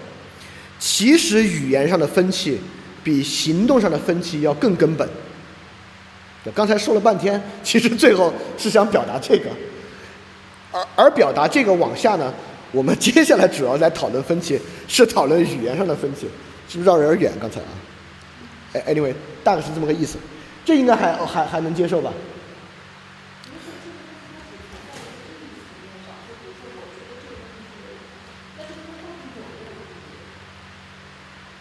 S1: 其实语言上的分歧比行动上的分歧要更根本。刚才说了半天，其实最后是想表达这个，而而表达这个往下呢，我们接下来主要来讨论分歧，是讨论语言上的分歧，是不是绕有点远？刚才啊，哎，anyway，大概是这么个意思，这应该还还还能接受吧？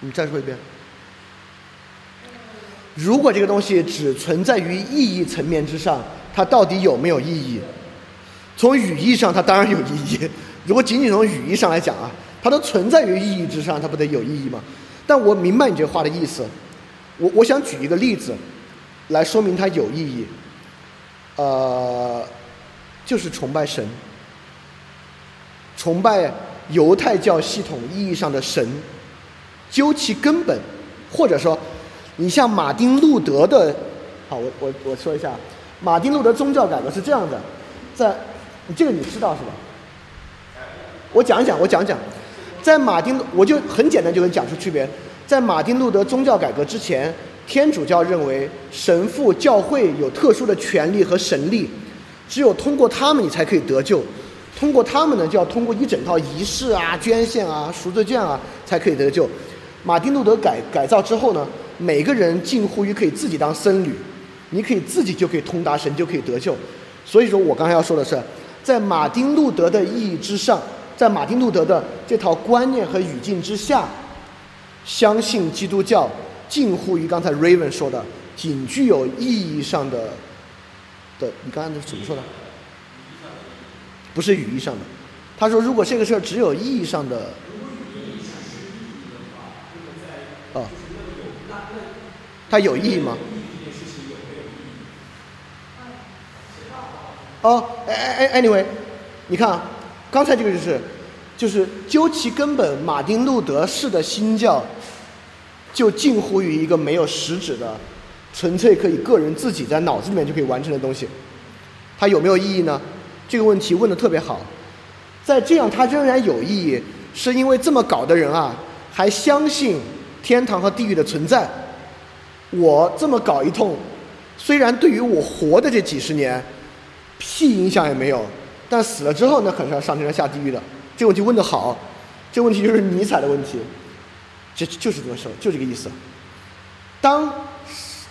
S1: 你再说一遍。如果这个东西只存在于意义层面之上，它到底有没有意义？从语义上，它当然有意义。如果仅仅从语义上来讲啊，它都存在于意义之上，它不得有意义吗？但我明白你这话的意思。我我想举一个例子，来说明它有意义。呃，就是崇拜神，崇拜犹太教系统意义上的神。究其根本，或者说，你像马丁路德的，好，我我我说一下，马丁路德宗教改革是这样的，在，这个你知道是吧？我讲一讲，我讲讲，在马丁，我就很简单就能讲出区别。在马丁路德宗教改革之前，天主教认为神父教会有特殊的权利和神力，只有通过他们你才可以得救，通过他们呢就要通过一整套仪式啊、捐献啊、赎罪券啊才可以得救。马丁路德改改造之后呢，每个人近乎于可以自己当僧侣，你可以自己就可以通达神，就可以得救。所以说我刚才要说的是，在马丁路德的意义之上，在马丁路德的这套观念和语境之下，相信基督教近乎于刚才 Raven 说的，仅具有意义上的的。你刚才怎么说的？不是语义上的。他说，如果这个事儿只有意义上的。它有意义吗？哦，哎哎哎，anyway，你看啊，刚才这个就是，就是究其根本，马丁路德式的新教，就近乎于一个没有实质的纯粹可以个人自己在脑子里面就可以完成的东西，它有没有意义呢？这个问题问的特别好。在这样它仍然有意义，是因为这么搞的人啊，还相信天堂和地狱的存在。我这么搞一通，虽然对于我活的这几十年屁影响也没有，但死了之后呢，可是要上天堂下地狱的。这个问题问得好，这问题就是尼采的问题，这就是这么说，就这个意思。当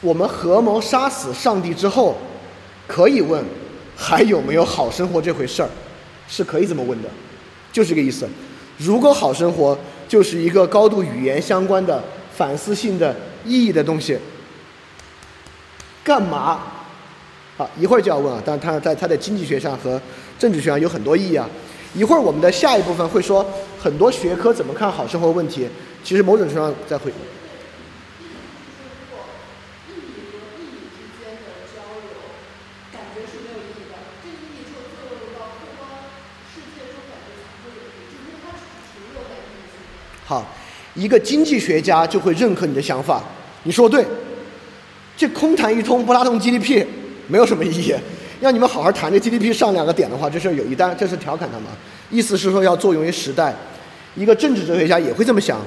S1: 我们合谋杀死上帝之后，可以问还有没有好生活这回事儿，是可以这么问的，就是这个意思。如果好生活就是一个高度语言相关的反思性的意义的东西，干嘛？啊，一会儿就要问啊，但是它在它的经济学上和政治学上有很多意义啊。一会儿我们的下一部分会说很多学科怎么看好生活问题，其实某种程度上在会。好，一个经济学家就会认可你的想法。你说的对，这空谈一通不拉动 GDP 没有什么意义。要你们好好谈这 GDP 上两个点的话，这事有一单，这是调侃他们，意思是说要作用于时代。一个政治哲学家也会这么想：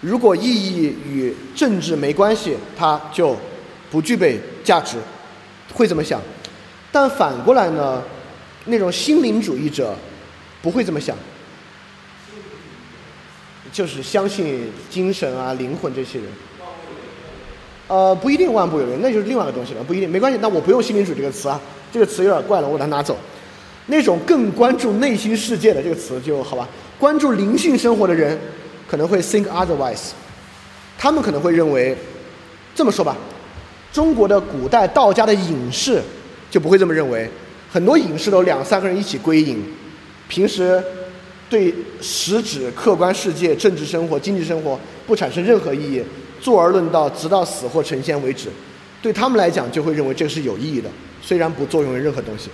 S1: 如果意义与政治没关系，它就不具备价值，会这么想。但反过来呢，那种心灵主义者不会这么想。就是相信精神啊、灵魂这些人，呃，不一定万物有灵，那就是另外一个东西了，不一定，没关系。那我不用心灵主这个词啊，这个词有点怪了，我把它拿走。那种更关注内心世界的这个词就好吧，关注灵性生活的人可能会 think otherwise，他们可能会认为，这么说吧，中国的古代道家的隐士就不会这么认为，很多隐士都两三个人一起归隐，平时。对实质客观世界、政治生活、经济生活不产生任何意义，坐而论道，直到死或成仙为止。对他们来讲，就会认为这个是有意义的，虽然不作用于任何东西。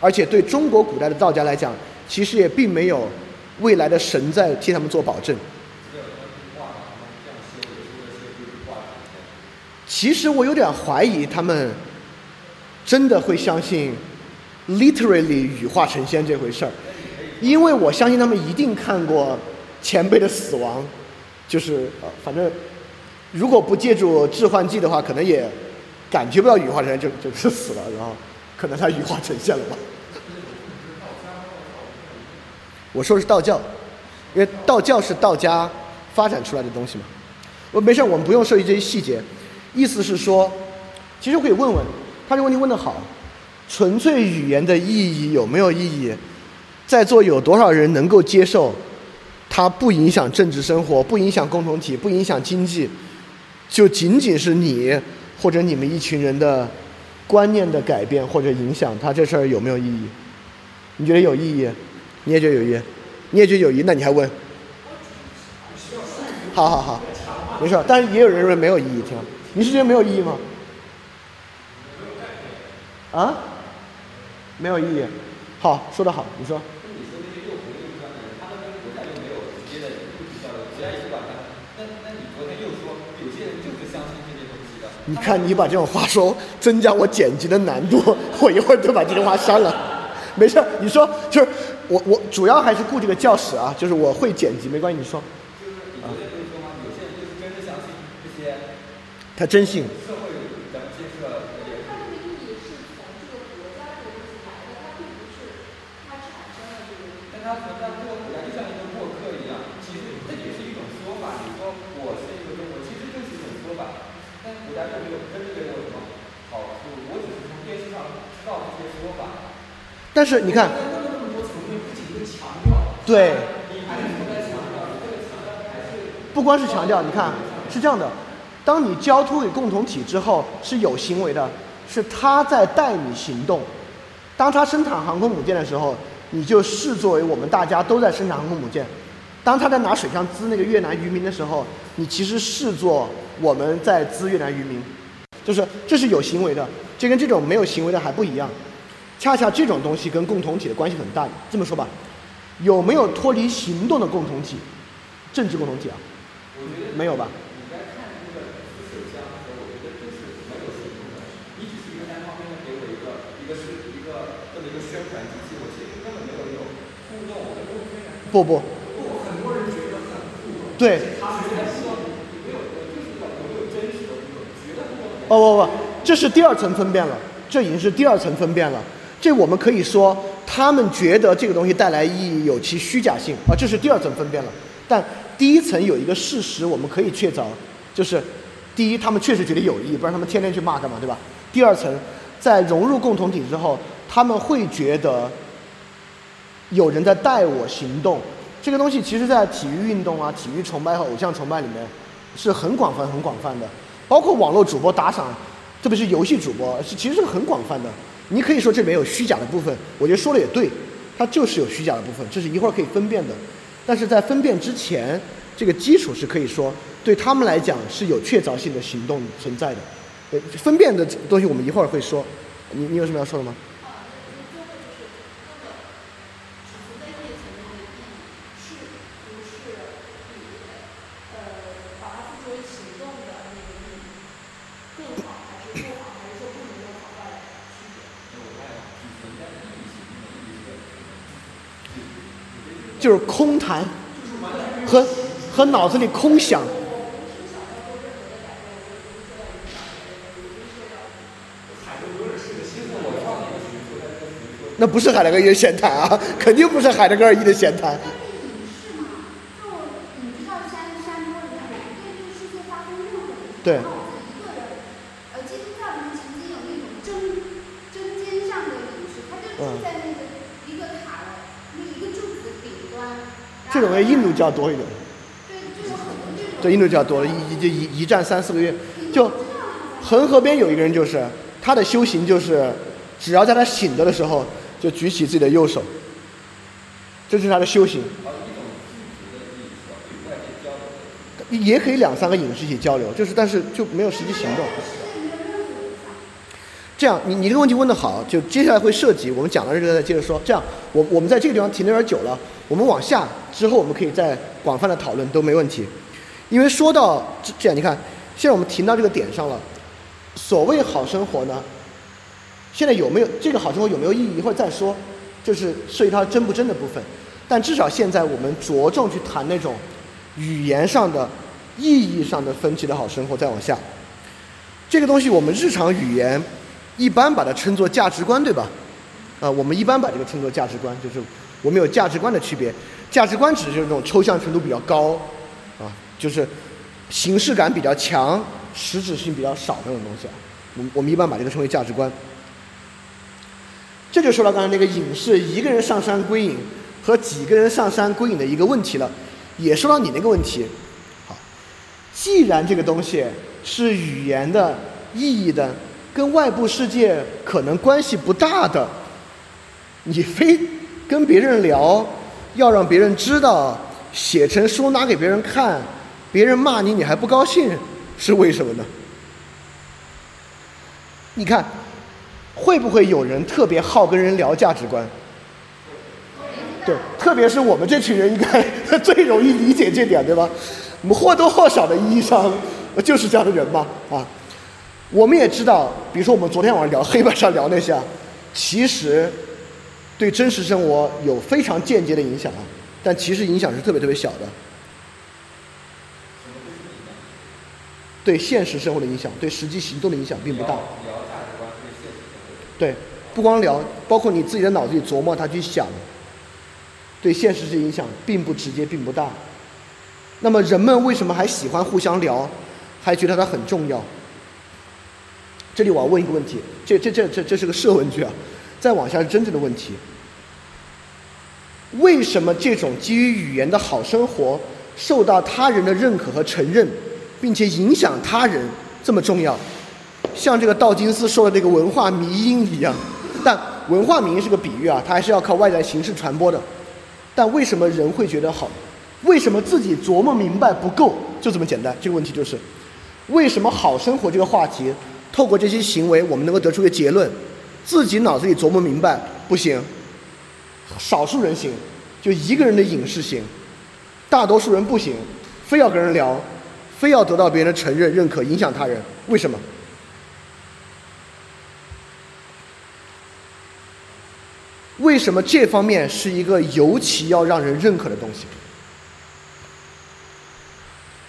S1: 而且对中国古代的道家来讲，其实也并没有未来的神在替他们做保证。其实我有点怀疑，他们真的会相信 literally 羽化成仙这回事儿。因为我相信他们一定看过前辈的死亡，就是呃，反正如果不借助致幻剂的话，可能也感觉不到羽化成就就是死了，然后可能他羽化成仙了吧。我说的是道教，因为道教是道家发展出来的东西嘛。我没事，我们不用涉及这些细节。意思是说，其实可以问问他这个问题问得好，纯粹语言的意义有没有意义？在座有多少人能够接受，它不影响政治生活，不影响共同体，不影响经济，就仅仅是你或者你们一群人的观念的改变或者影响，它这事儿有没有意义？你觉得有意义？你也觉得有意义？你也觉得有意义？那你还问？好好好，没事。但是也有人认为没有意义，听，你是觉得没有意义吗？啊？没有意义。好，说得好，你说。你看，你把这种话说，增加我剪辑的难度，我一会儿就把这句话删了。没事，你说，就是我我主要还是顾这个教室啊，就是我会剪辑，没关系，你说。啊。他真信。但是你看，对，不光是强调，你看是这样的，当你交托给共同体之后是有行为的，是他在带你行动。当他生产航空母舰的时候，你就视作为我们大家都在生产航空母舰。当他在拿水枪滋那个越南渔民的时候，你其实视作我们在滋越南渔民，就是这是有行为的，这跟这种没有行为的还不一样。恰恰这种东西跟共同体的关系很大。这么说吧，有没有脱离行动的共同体？政治共同体啊？没有吧？不不，对，哦不不，这是第二层分辨了，这已经是第二层分辨了。这我们可以说，他们觉得这个东西带来意义有其虚假性啊，这是第二层分辨了。但第一层有一个事实我们可以确凿，就是第一，他们确实觉得有意义，不然他们天天去骂干嘛，对吧？第二层，在融入共同体之后，他们会觉得有人在带我行动。这个东西其实，在体育运动啊、体育崇拜和偶像崇拜里面是很广泛、很广泛的，包括网络主播打赏，特别是游戏主播，是其实是很广泛的。你可以说这没有虚假的部分，我觉得说的也对，它就是有虚假的部分，这是一会儿可以分辨的。但是在分辨之前，这个基础是可以说对他们来讲是有确凿性的行动存在的。呃，分辨的东西我们一会儿会说。你你有什么要说的吗？就是空谈，和和脑子里空想。那不是海德格尔的闲谈啊，肯定不是海德格尔一的闲谈。对。这种为印度教多一点。对，印度教多了，一就一一站三四个月，就恒河边有一个人，就是他的修行就是，只要在他醒着的时候。就举起自己的右手，这是他的修行。也可以两三个影视一起交流，就是但是就没有实际行动。这样，你你这个问题问的好，就接下来会涉及我们讲到这个再接着说。这样，我我们在这个地方停的有点久了，我们往下之后我们可以再广泛的讨论都没问题。因为说到这样，你看，现在我们停到这个点上了，所谓好生活呢？现在有没有这个好生活有没有意义？一会儿再说，就是涉及到真不真的部分。但至少现在我们着重去谈那种语言上的、意义上的分歧的好生活。再往下，这个东西我们日常语言一般把它称作价值观，对吧？啊，我们一般把这个称作价值观，就是我们有价值观的区别。价值观指的就是这种抽象程度比较高，啊，就是形式感比较强、实质性比较少那种东西啊。我我们一般把这个称为价值观。这就说到刚才那个隐士一个人上山归隐和几个人上山归隐的一个问题了，也说到你那个问题。好，既然这个东西是语言的意义的，跟外部世界可能关系不大的，你非跟别人聊，要让别人知道，写成书拿给别人看，别人骂你你还不高兴，是为什么呢？你看。会不会有人特别好跟人聊价值观？对，特别是我们这群人应该 最容易理解这点，对吧？我们或多或少的意义上就是这样的人嘛，啊。我们也知道，比如说我们昨天晚上聊黑板上聊那些，其实对真实生活有非常间接的影响啊，但其实影响是特别特别小的。对现实生活的影响，对实际行动的影响并不大。对，不光聊，包括你自己的脑子里琢磨，他去想，对现实是影响并不直接，并不大。那么人们为什么还喜欢互相聊，还觉得它很重要？这里我要问一个问题，这这这这这是个设问句啊，再往下是真正的问题。为什么这种基于语言的好生活受到他人的认可和承认，并且影响他人这么重要？像这个道金斯说的这个文化迷因一样，但文化迷因是个比喻啊，它还是要靠外在形式传播的。但为什么人会觉得好？为什么自己琢磨明白不够？就这么简单。这个问题就是，为什么好生活这个话题，透过这些行为，我们能够得出一个结论：自己脑子里琢磨明白不行，少数人行，就一个人的影视行，大多数人不行，非要跟人聊，非要得到别人的承认、认可，影响他人，为什么？为什么这方面是一个尤其要让人认可的东西？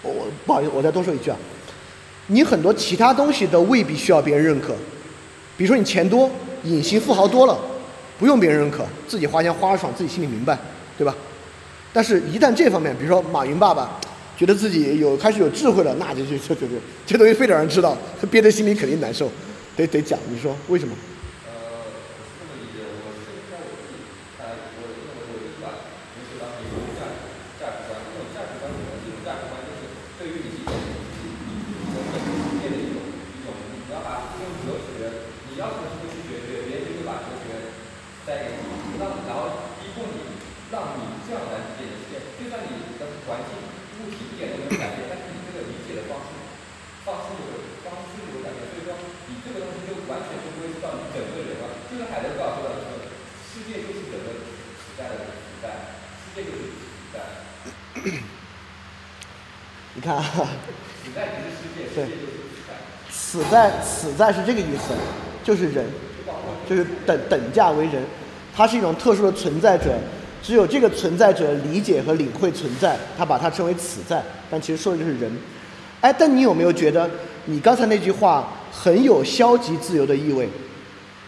S1: 我不好意思，我再多说一句啊，你很多其他东西都未必需要别人认可，比如说你钱多，隐形富豪多了，不用别人认可，自己花钱花爽，自己心里明白，对吧？但是，一旦这方面，比如说马云爸爸觉得自己有开始有智慧了，那就就就就就这东西非得让人知道，他憋在心里肯定难受，得得讲，你说为什么？
S2: 呃，我是这么理解，我是在我自己看来，我认为我一把同时当一种价值价值观，这种价值观什么？这种价值观就是对于你自己整个世界的一种一种，你要把这种哲学，你要什么去学学，别人就会把哲学带给你，让然后逼迫你，让你这样来理解世界。就算你的环境物体一点都没有改变，但是你这个理解的方式方式有方式有改变，所以说你这个东西就完全就不会知道你整个人了。就是海德格尔说的，说世界就是整个时代的时代，世界就是时代，
S1: 你看啊，
S2: 时代不是世界，世界就是时代。
S1: 此在此在是这个意思，就是人，就是等等价为人，他是一种特殊的存在者，只有这个存在者理解和领会存在，他把它称为此在，但其实说的就是人。哎，但你有没有觉得你刚才那句话很有消极自由的意味？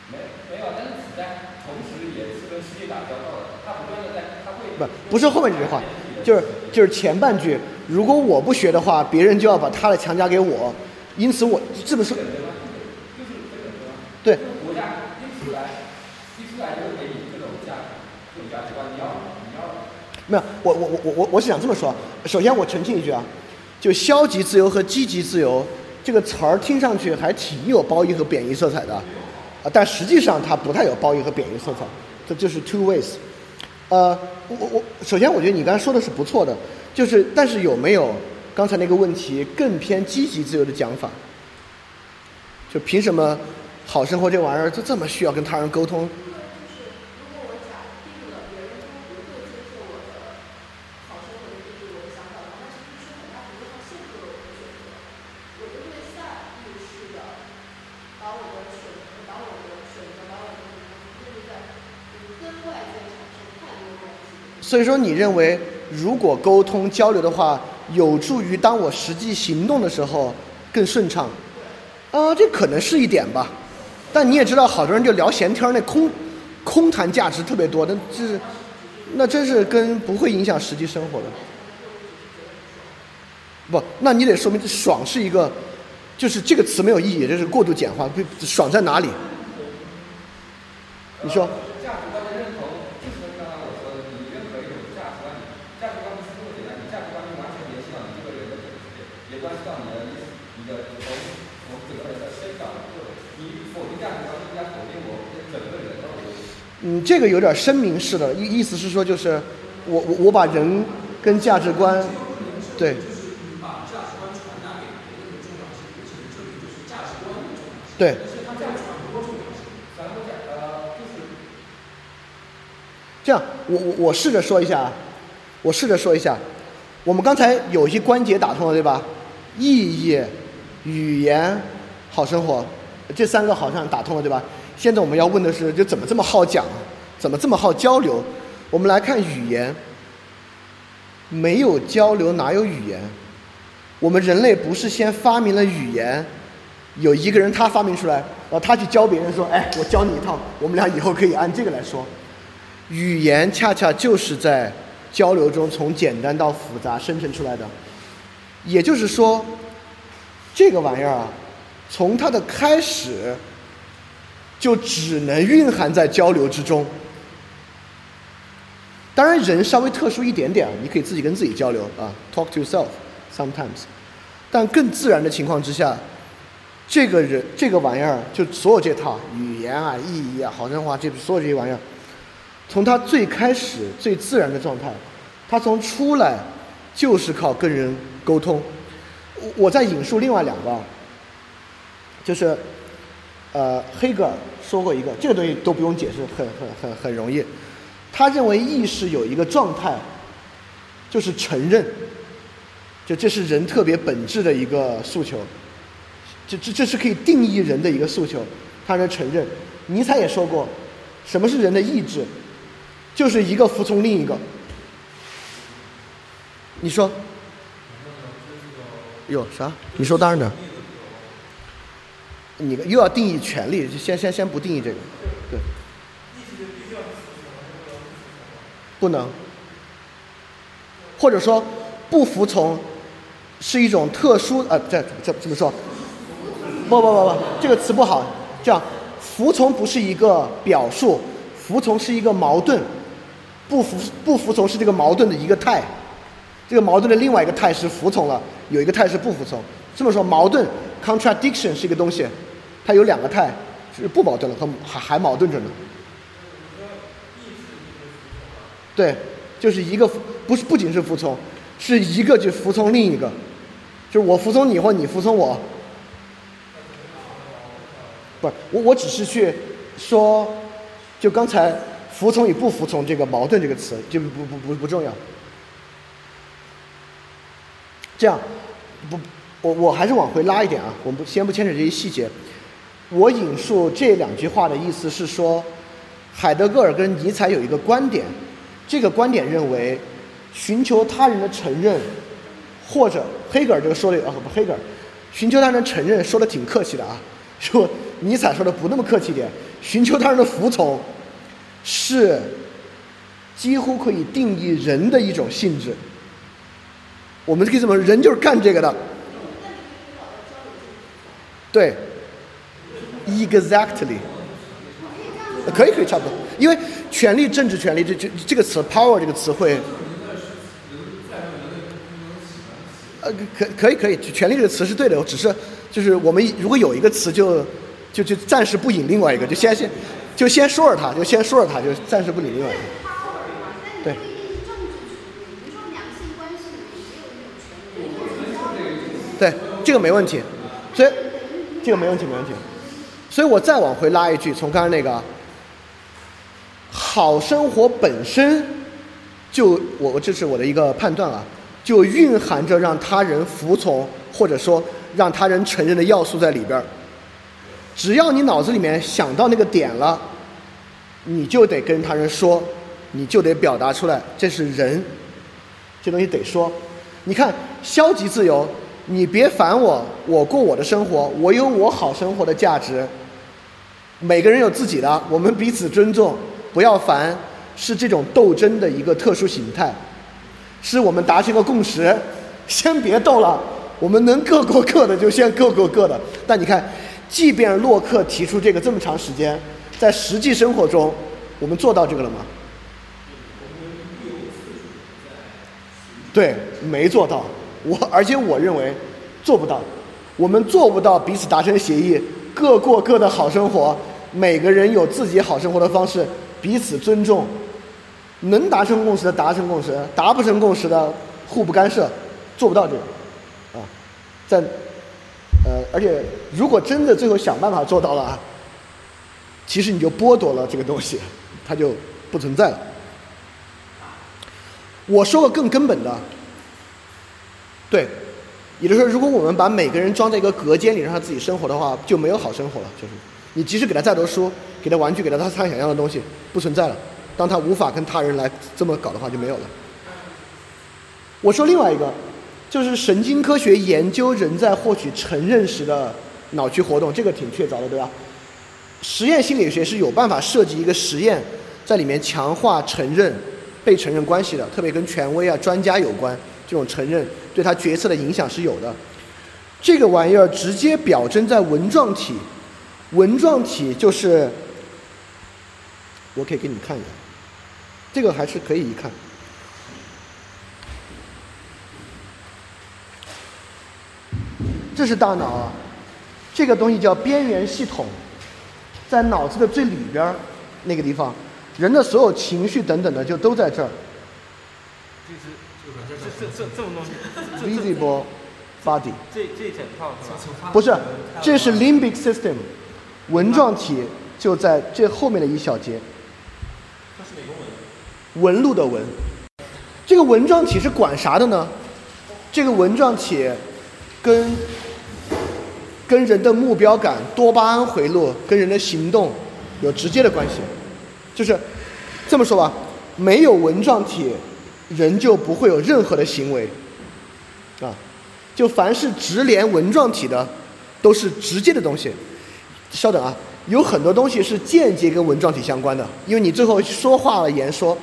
S2: 没没有，但是时代同时也是跟世界打交道的，他不断的在，他会
S1: 不，不是后面这句话，就是就是前半句，如果我不学的话，别人就要把他的强加给我，因此我这不是，对，没有，我我我我我我是想这么说，首先我澄清一句啊，就消极自由和积极自由这个词儿听上去还挺有褒义和贬义色彩的，啊，但实际上它不太有褒义和贬义色彩，这就是 two ways。呃，我我，首先我觉得你刚才说的是不错的，就是但是有没有刚才那个问题更偏积极自由的讲法？就凭什么好生活这玩意儿就这么需要跟他人沟通？所以说，你认为如果沟通交流的话，有助于当我实际行动的时候更顺畅？啊、这可能是一点吧。但你也知道，好多人就聊闲天，那空空谈价值特别多，那就是那真是跟不会影响实际生活的。不，那你得说明爽是一个，就是这个词没有意义，这是过度简化。爽在哪里？你说。
S2: 价值观的认同，就是刚刚我说的，你任何一种价值观，你价值观不是这么简单，你价值观就完全联系到你这个人的整个世界，也关系到你的你的从从整个人的生长的过程。
S1: 嗯，这个有点声明式的意意思是说，就是我我我把人跟价值观，对，对，这样，我我我试着说一下啊，我试着说一下，我们刚才有一些关节打通了，对吧？意义、语言、好生活，这三个好像打通了，对吧？现在我们要问的是，就怎么这么好讲，怎么这么好交流？我们来看语言，没有交流哪有语言？我们人类不是先发明了语言，有一个人他发明出来，然后他去教别人说，哎，我教你一套，我们俩以后可以按这个来说。语言恰恰就是在交流中从简单到复杂生成出来的。也就是说，这个玩意儿啊，从它的开始就只能蕴含在交流之中。当然，人稍微特殊一点点，你可以自己跟自己交流啊，talk to yourself sometimes。但更自然的情况之下，这个人这个玩意儿，就所有这套语言啊、意义啊、好生话，这所有这些玩意儿，从它最开始最自然的状态，它从出来就是靠跟人沟通。我我在引述另外两个，就是呃，黑格尔说过一个，这个东西都不用解释，很很很很容易。他认为意识有一个状态，就是承认，就这是人特别本质的一个诉求，这这这是可以定义人的一个诉求，他是承认。尼采也说过，什么是人的意志？就是一个服从另一个。你说？有啥？你说当然的。你又要定义权利，先先先不定义这个，对。不能。或者说，不服从是一种特殊呃，这这怎么说？不不不不，这个词不好。这样，服从不是一个表述，服从是一个矛盾。不服不服从是这个矛盾的一个态，这个矛盾的另外一个态是服从了，有一个态是不服从。这么说，矛盾 contradiction 是一个东西，它有两个态，是不矛盾了和还还矛盾着呢。对，就是一个不是不仅是服从，是一个就服从另一个，就是我服从你或你服从我。不是我我只是去说，就刚才。服从与不服从这个矛盾这个词就不不不不重要。这样，不，我我还是往回拉一点啊，我们先不牵扯这些细节。我引述这两句话的意思是说，海德格尔跟尼采有一个观点，这个观点认为，寻求他人的承认，或者黑格尔这个说的啊不黑格尔，寻求他人承认说的挺客气的啊，说尼采说的不那么客气点，寻求他人的服从。是几乎可以定义人的一种性质。我们可以这么说，人就是干这个的。对，exactly，可以可以差不多，因为权力、政治权力这这这个词 “power” 这个词汇，呃，可可以可以，权力这个词是对的，只是就是我们如果有一个词，就就就暂时不引另外一个，就先先。就先说着它，就先说着它，就暂时不引另外一个。对。对，这个没问题。所以，这个没问题，没问题。所以我再往回拉一句，从刚才那个，好生活本身就我这是我的一个判断啊，就蕴含着让他人服从或者说让他人承认的要素在里边儿。只要你脑子里面想到那个点了。你就得跟他人说，你就得表达出来，这是人，这东西得说。你看，消极自由，你别烦我，我过我的生活，我有我好生活的价值。每个人有自己的，我们彼此尊重，不要烦，是这种斗争的一个特殊形态，是我们达成个共识。先别斗了，我们能各过各的就先各过各的。但你看，即便洛克提出这个这么长时间。在实际生活中，我们做到这个了吗？对，没做到。我而且我认为做不到。我们做不到彼此达成协议，各过各的好生活，每个人有自己好生活的方式，彼此尊重。能达成共识的达成共识，达不成共识的互不干涉，做不到这个。啊，在呃，而且如果真的最后想办法做到了。其实你就剥夺了这个东西，它就不存在了。我说个更根本的，对，也就是说，如果我们把每个人装在一个隔间里让他自己生活的话，就没有好生活了。就是你即使给他再多书，给他玩具，给他他他想要的东西，不存在了。当他无法跟他人来这么搞的话，就没有了。我说另外一个，就是神经科学研究人在获取承认时的脑区活动，这个挺确凿的，对吧？实验心理学是有办法设计一个实验，在里面强化承认、被承认关系的，特别跟权威啊、专家有关，这种承认对他决策的影响是有的。这个玩意儿直接表征在纹状体，纹状体就是，我可以给你们看一下，这个还是可以一看，这是大脑啊，这个东西叫边缘系统。在脑子的最里边儿那个地方，人的所有情绪等等的就都在这儿。
S2: 这这这这这么东西。
S1: Visible body。
S2: 这这整套
S1: 不是，这是 limbic system，纹状体就在这后面的一小节。
S2: 它是哪个纹？
S1: 纹路的纹。这个纹状体是管啥的呢？这个纹状体跟。跟人的目标感、多巴胺回路跟人的行动有直接的关系。就是这么说吧，没有纹状体，人就不会有任何的行为，啊，就凡是直连纹状体的，都是直接的东西。稍等啊，有很多东西是间接跟纹状体相关的，因为你最后说话了言说，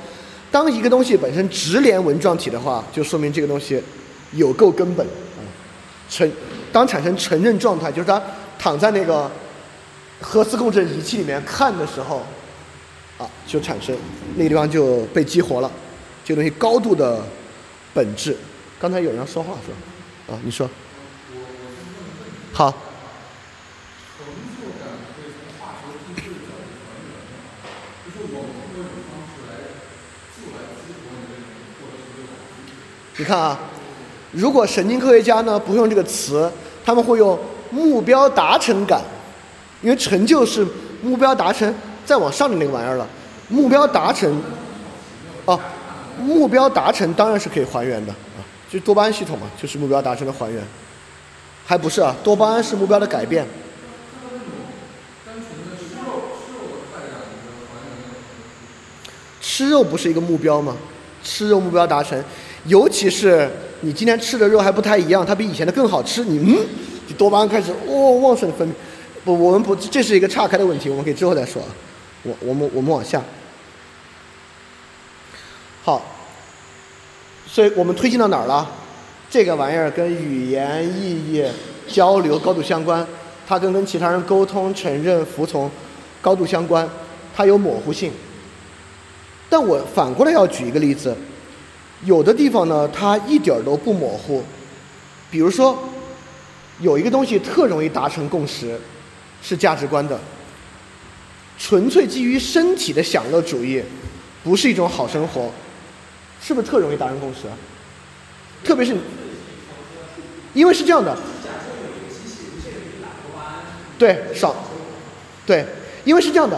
S1: 当一个东西本身直连纹状体的话，就说明这个东西有够根本啊。承当产生承认状态，就是它躺在那个核磁共振仪器里面看的时候，啊，就产生那个地方就被激活了，这东西高度的本质。刚才有人说话是吧？啊，你说。好。你看啊，如果神经科学家呢不用这个词，他们会用目标达成感，因为成就是目标达成再往上的那个玩意儿了。目标达成，哦，目标达成当然是可以还原的啊，就多巴胺系统嘛，就是目标达成的还原，还不是啊，多巴胺是目标的改变。吃肉不是一个目标吗？吃肉目标达成。尤其是你今天吃的肉还不太一样，它比以前的更好吃，你嗯，就多巴胺开始哦旺盛的分泌。不，我们不，这是一个岔开的问题，我们可以之后再说啊。我我们我们往下。好，所以我们推进到哪儿了？这个玩意儿跟语言、意义、交流高度相关，它跟跟其他人沟通、承认、服从高度相关，它有模糊性。但我反过来要举一个例子。有的地方呢，它一点都不模糊。比如说，有一个东西特容易达成共识，是价值观的。纯粹基于身体的享乐主义，不是一种好生活，是不是特容易达成共识？特别是，因为是这样的。对，少。对，因为是这样的，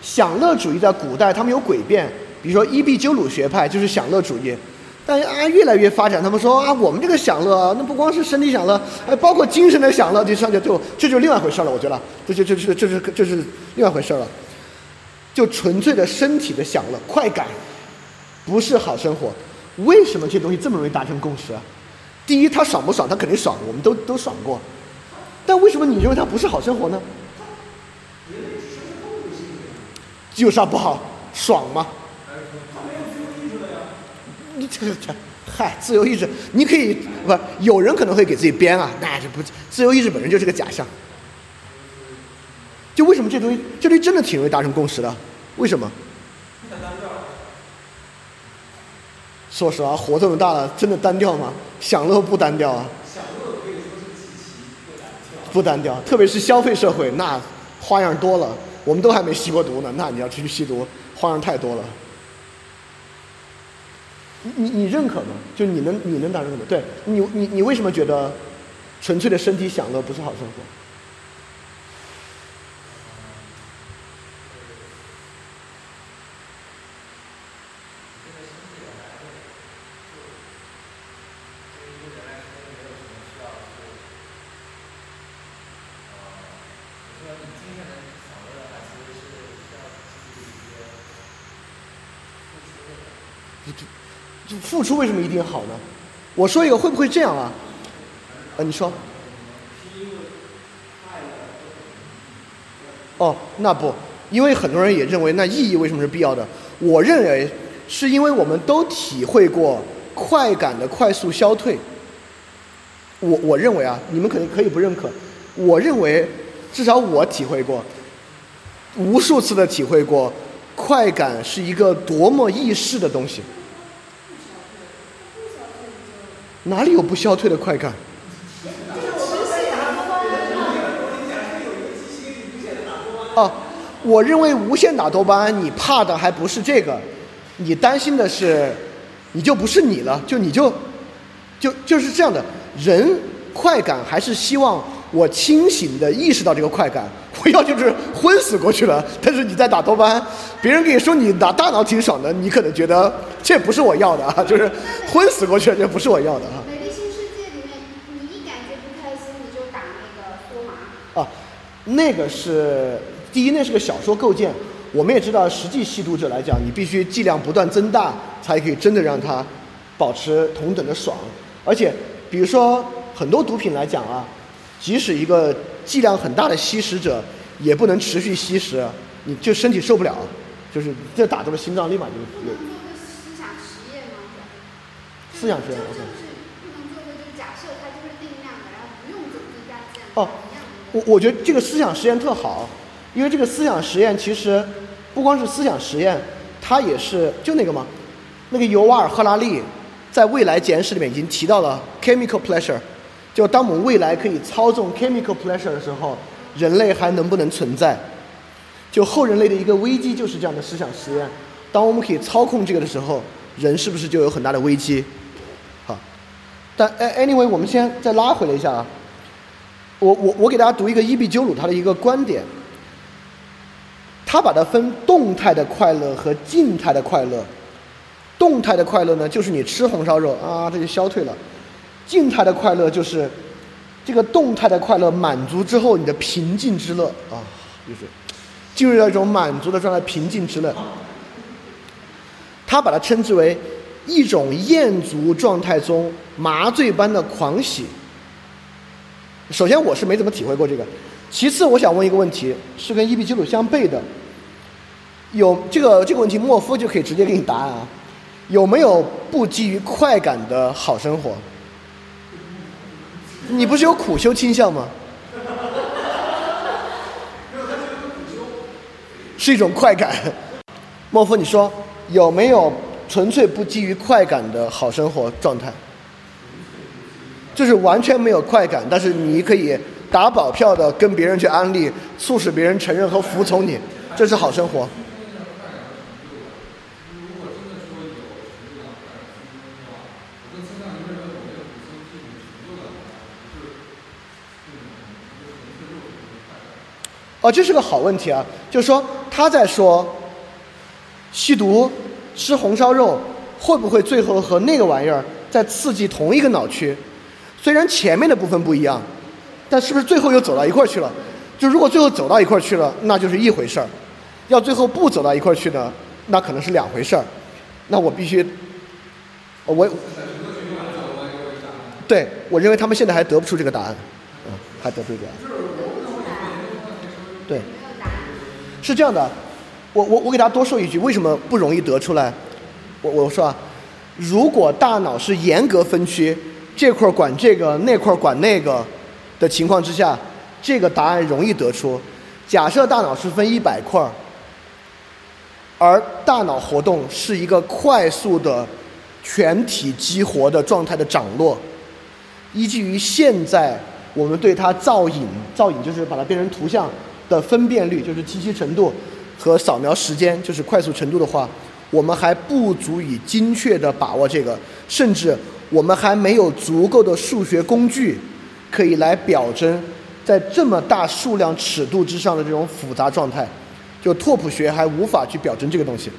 S1: 享乐主义在古代他们有诡辩。比如说伊壁鸠鲁学派就是享乐主义，但啊越来越发展，他们说啊我们这个享乐，那不光是身体享乐，还包括精神的享乐，就上就就这就另外一回事了。我觉得这就这这这是这是另外一回事了，就纯粹的身体的享乐快感，不是好生活。为什么这东西这么容易达成共识啊？第一，它爽不爽？它肯定爽，我们都都爽过。但为什么你认为它不是好生活呢？有啥不好？爽吗？你这个这，嗨，自由意志，你可以不？有人可能会给自己编啊，那这不自由意志本身就是个假象。就为什么这东西，这东西真的挺容易达成共识的？为什么？说实话，活这么大了，真的单调吗？享乐不单调啊。
S3: 享乐可以说是极其不单调。
S1: 不单调，特别是消费社会，那花样多了。我们都还没吸过毒呢，那你要出去吸毒，花样太多了。你你认可吗？就你能你能打认可？对你你你为什么觉得纯粹的身体享乐不是好生活？付出为什么一定好呢？我说一个会不会这样啊？呃，你说。哦，那不，因为很多人也认为那意义为什么是必要的？我认为是因为我们都体会过快感的快速消退。我我认为啊，你们可能可以不认可，我认为至少我体会过，无数次的体会过，快感是一个多么易逝的东西。哪里有不消退的快感？哦，我认为无限打多巴胺，你怕的还不是这个，你担心的是，你就不是你了，就你就，就就是这样的人，快感还是希望我清醒的意识到这个快感，我要就是昏死过去了。但是你在打多巴胺，别人跟你说你打大脑挺爽的，你可能觉得这不是我要的啊，就是昏死过去了，这不是我要的啊。
S4: 美丽新世界里面，你一感觉不开心，你就打那个缩麻
S1: 啊，那个是第一，那是个小说构建。我们也知道，实际吸毒者来讲，你必须剂量不断增大，才可以真的让他保持同等的爽。而且，比如说很多毒品来讲啊，即使一个剂量很大的吸食者，也不能持续吸食，你就身体受不了，就是这打住了心脏立马就有
S5: 不能做个思想实验吗？
S1: 思想实验。
S5: 就
S1: OK
S5: 是不能做个，就是假设它就是定量的，然后不用怎么增加
S1: 哦。我我觉得这个思想实验特好，因为这个思想实验其实不光是思想实验，它也是就那个吗，那个尤瓦尔·赫拉利在《未来简史》里面已经提到了 chemical pleasure，就当我们未来可以操纵 chemical pleasure 的时候，人类还能不能存在？就后人类的一个危机就是这样的思想实验，当我们可以操控这个的时候，人是不是就有很大的危机？好，但 anyway，我们先再拉回来一下啊。我我我给大家读一个伊壁鸠鲁他的一个观点，他把它分动态的快乐和静态的快乐。动态的快乐呢，就是你吃红烧肉啊，它就消退了；静态的快乐就是这个动态的快乐满足之后，你的平静之乐啊，就是进入到一种满足的状态，平静之乐。他把它称之为一种厌足状态中麻醉般的狂喜。首先，我是没怎么体会过这个。其次，我想问一个问题，是跟伊壁鸠鲁相悖的。有这个这个问题，莫夫就可以直接给你答案啊。有没有不基于快感的好生活？你不是有苦修倾向吗？是一种快感。莫夫，你说有没有纯粹不基于快感的好生活状态？就是完全没有快感，但是你可以打保票的跟别人去安利，促使别人承认和服从你，这是好生活。哦，这是个好问题啊！就是说他在说，吸毒、吃红烧肉，会不会最后和那个玩意儿在刺激同一个脑区？虽然前面的部分不一样，但是不是最后又走到一块儿去了？就如果最后走到一块儿去了，那就是一回事儿；要最后不走到一块儿去呢，那可能是两回事儿。那我必须，我对我认为他们现在还得不出这个答案，嗯，还得不出这个答案。对，是这样的，我我我给大家多说一句，为什么不容易得出来？我我说啊，如果大脑是严格分区，这块儿管这个，那块儿管那个的情况之下，这个答案容易得出。假设大脑是分一百块儿，而大脑活动是一个快速的全体激活的状态的涨落，依据于现在我们对它造影，造影就是把它变成图像的分辨率，就是清晰程度和扫描时间，就是快速程度的话，我们还不足以精确的把握这个，甚至我们还没有足够的数学工具可以来表征在这么大数量尺度之上的这种复杂状态，就拓扑学还无法去表征这个东西，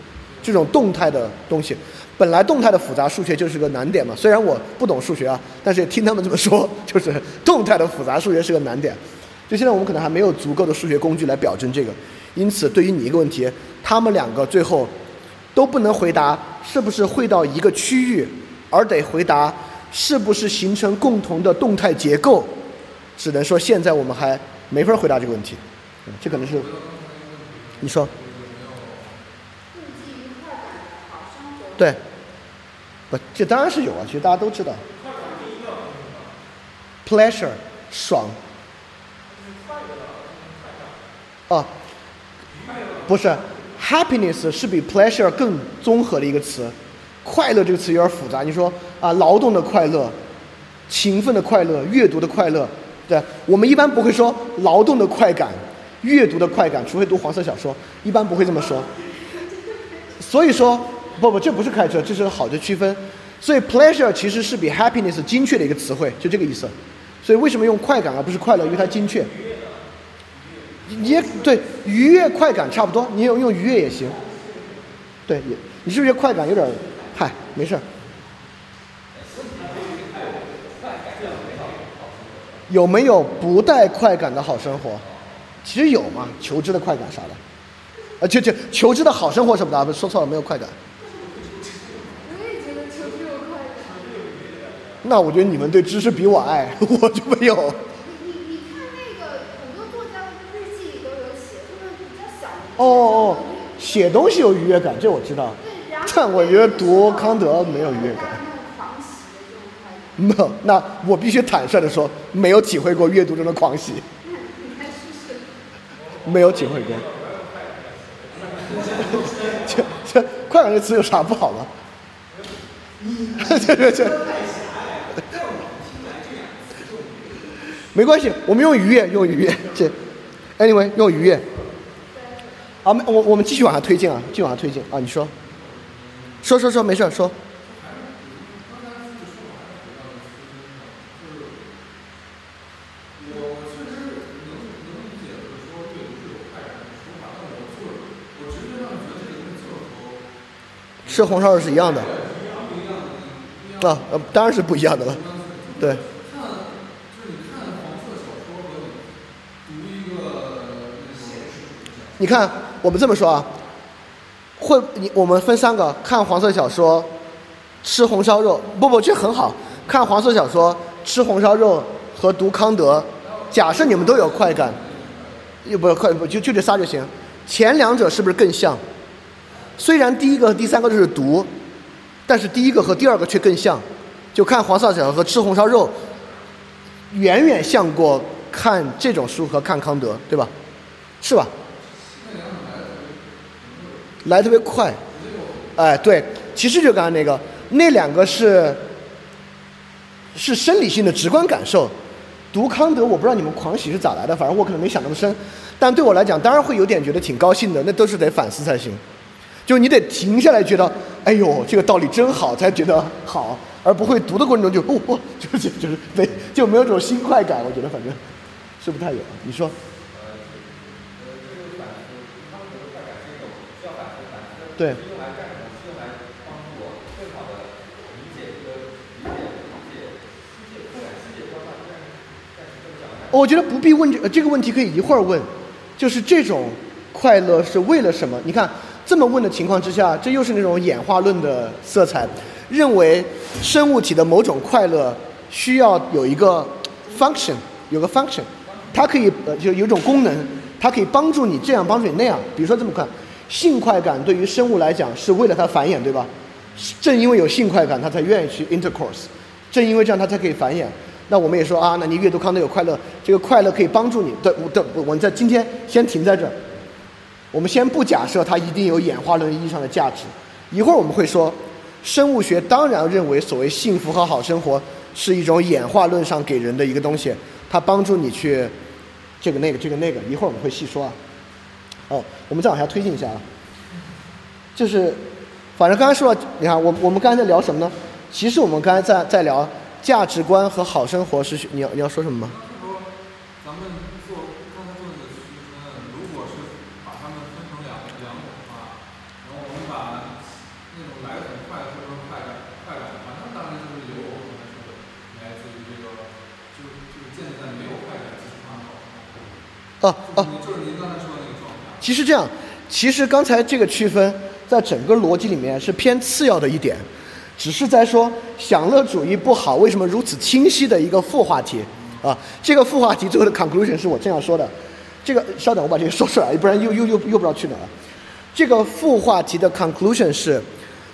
S1: 这种动态的东西。本来动态的复杂数学就是个难点嘛，虽然我不懂数学啊，但是听他们这么说，就是动态的复杂数学是个难点。就现在我们可能还没有足够的数学工具来表征这个，因此对于你一个问题，他们两个最后都不能回答是不是会到一个区域，而得回答是不是形成共同的动态结构，只能说现在我们还没法回答这个问题。嗯这可能是你说。对，不，这当然是有啊，其实大家都知道。pleasure 爽。哦，不是，happiness 是比 pleasure 更综合的一个词。快乐这个词有点复杂，你说啊，劳动的快乐、勤奋的快乐、阅读的快乐，对，我们一般不会说劳动的快感、阅读的快感，除非读黄色小说，一般不会这么说。所以说，不不，这不是开车，这是好的区分。所以 pleasure 其实是比 happiness 精确的一个词汇，就这个意思。所以为什么用快感而不是快乐？因为它精确。也对，愉悦快感差不多，你有用愉悦也行。对，也你是不是快感有点儿？嗨，没事儿。有没有不带快感的好生活？其实有嘛，求知的快感啥的。啊，就就求知的好生活什么的啊，不说错了，没有快感。
S5: 我也觉得求知有快感。
S1: 那我觉得你们对知识比我爱，我就没有。
S5: 你你你看那个很多作家的日记里都有写，就是比较小的
S1: 哦哦，写东西有愉悦感，这我知道。但我觉得读康德没有愉悦感。没有，那我必须坦率的说，没有体会过阅读中的狂喜。没有体会过。这这快感这词有啥不好吗？这这这，没关系，我们用愉悦，用愉悦。这，anyway，用愉悦。啊，我我们继续往下推进啊，继续往下推进啊，你说，说说说，没事说。吃红烧肉是一样的。啊，呃，当然是不一样的了。对，你看，我们这么说啊，会你我们分三个看黄色小说，吃红烧肉，不不，这很好。看黄色小说，吃红烧肉和读康德，假设你们都有快感，又不快不就就这仨就行。前两者是不是更像？虽然第一个和第三个就是读，但是第一个和第二个却更像。就看黄色小说和吃红烧肉，远远像过看这种书和看康德，对吧？是吧？来特别快，哎，对，其实就刚才那个，那两个是是生理性的直观感受。读康德，我不知道你们狂喜是咋来的，反正我可能没想那么深，但对我来讲，当然会有点觉得挺高兴的，那都是得反思才行。就你得停下来，觉得，哎呦，这个道理真好，才觉得好，而不会读的过程中就哦哦，就是就是没就没有这种新快感。我觉得反正是不太有。你说？对。我觉得不必问这呃这个问题，可以一会儿问，就是这种快乐是为了什么？你看这么问的情况之下，这又是那种演化论的色彩，认为生物体的某种快乐需要有一个 function，有个 function，它可以呃就有种功能，它可以帮助你这样，帮助你那样。比如说这么看，性快感对于生物来讲是为了它繁衍，对吧？正因为有性快感，它才愿意去 intercourse，正因为这样，它才可以繁衍。那我们也说啊，那你阅读康德有快乐，这个快乐可以帮助你。对，我的我们在今天先停在这儿，我们先不假设它一定有演化论意义上的价值。一会儿我们会说，生物学当然认为所谓幸福和好生活是一种演化论上给人的一个东西，它帮助你去这个那个这个那个。一会儿我们会细说啊。哦，我们再往下推进一下啊，就是反正刚才说到，你看我我们刚才在聊什么呢？其实我们刚才在在聊。价值观和好生活是你要你要说什么吗？
S3: 说咱们做刚才做那个区分，如果是把它们分成两两种的话，然后我们把那种来的很快或者说快感快感的话，那当然就是由我刚才说的来自于这个，就就是建立在没有快感基础上的。
S1: 哦哦，其实这样，其实刚才这个区分在整个逻辑里面是偏次要的一点。只是在说享乐主义不好，为什么如此清晰的一个副话题啊？这个副话题最后的 conclusion 是我正要说的。这个稍等，我把这个说出来，不然又又又又不知道去哪了。这个副话题的 conclusion 是，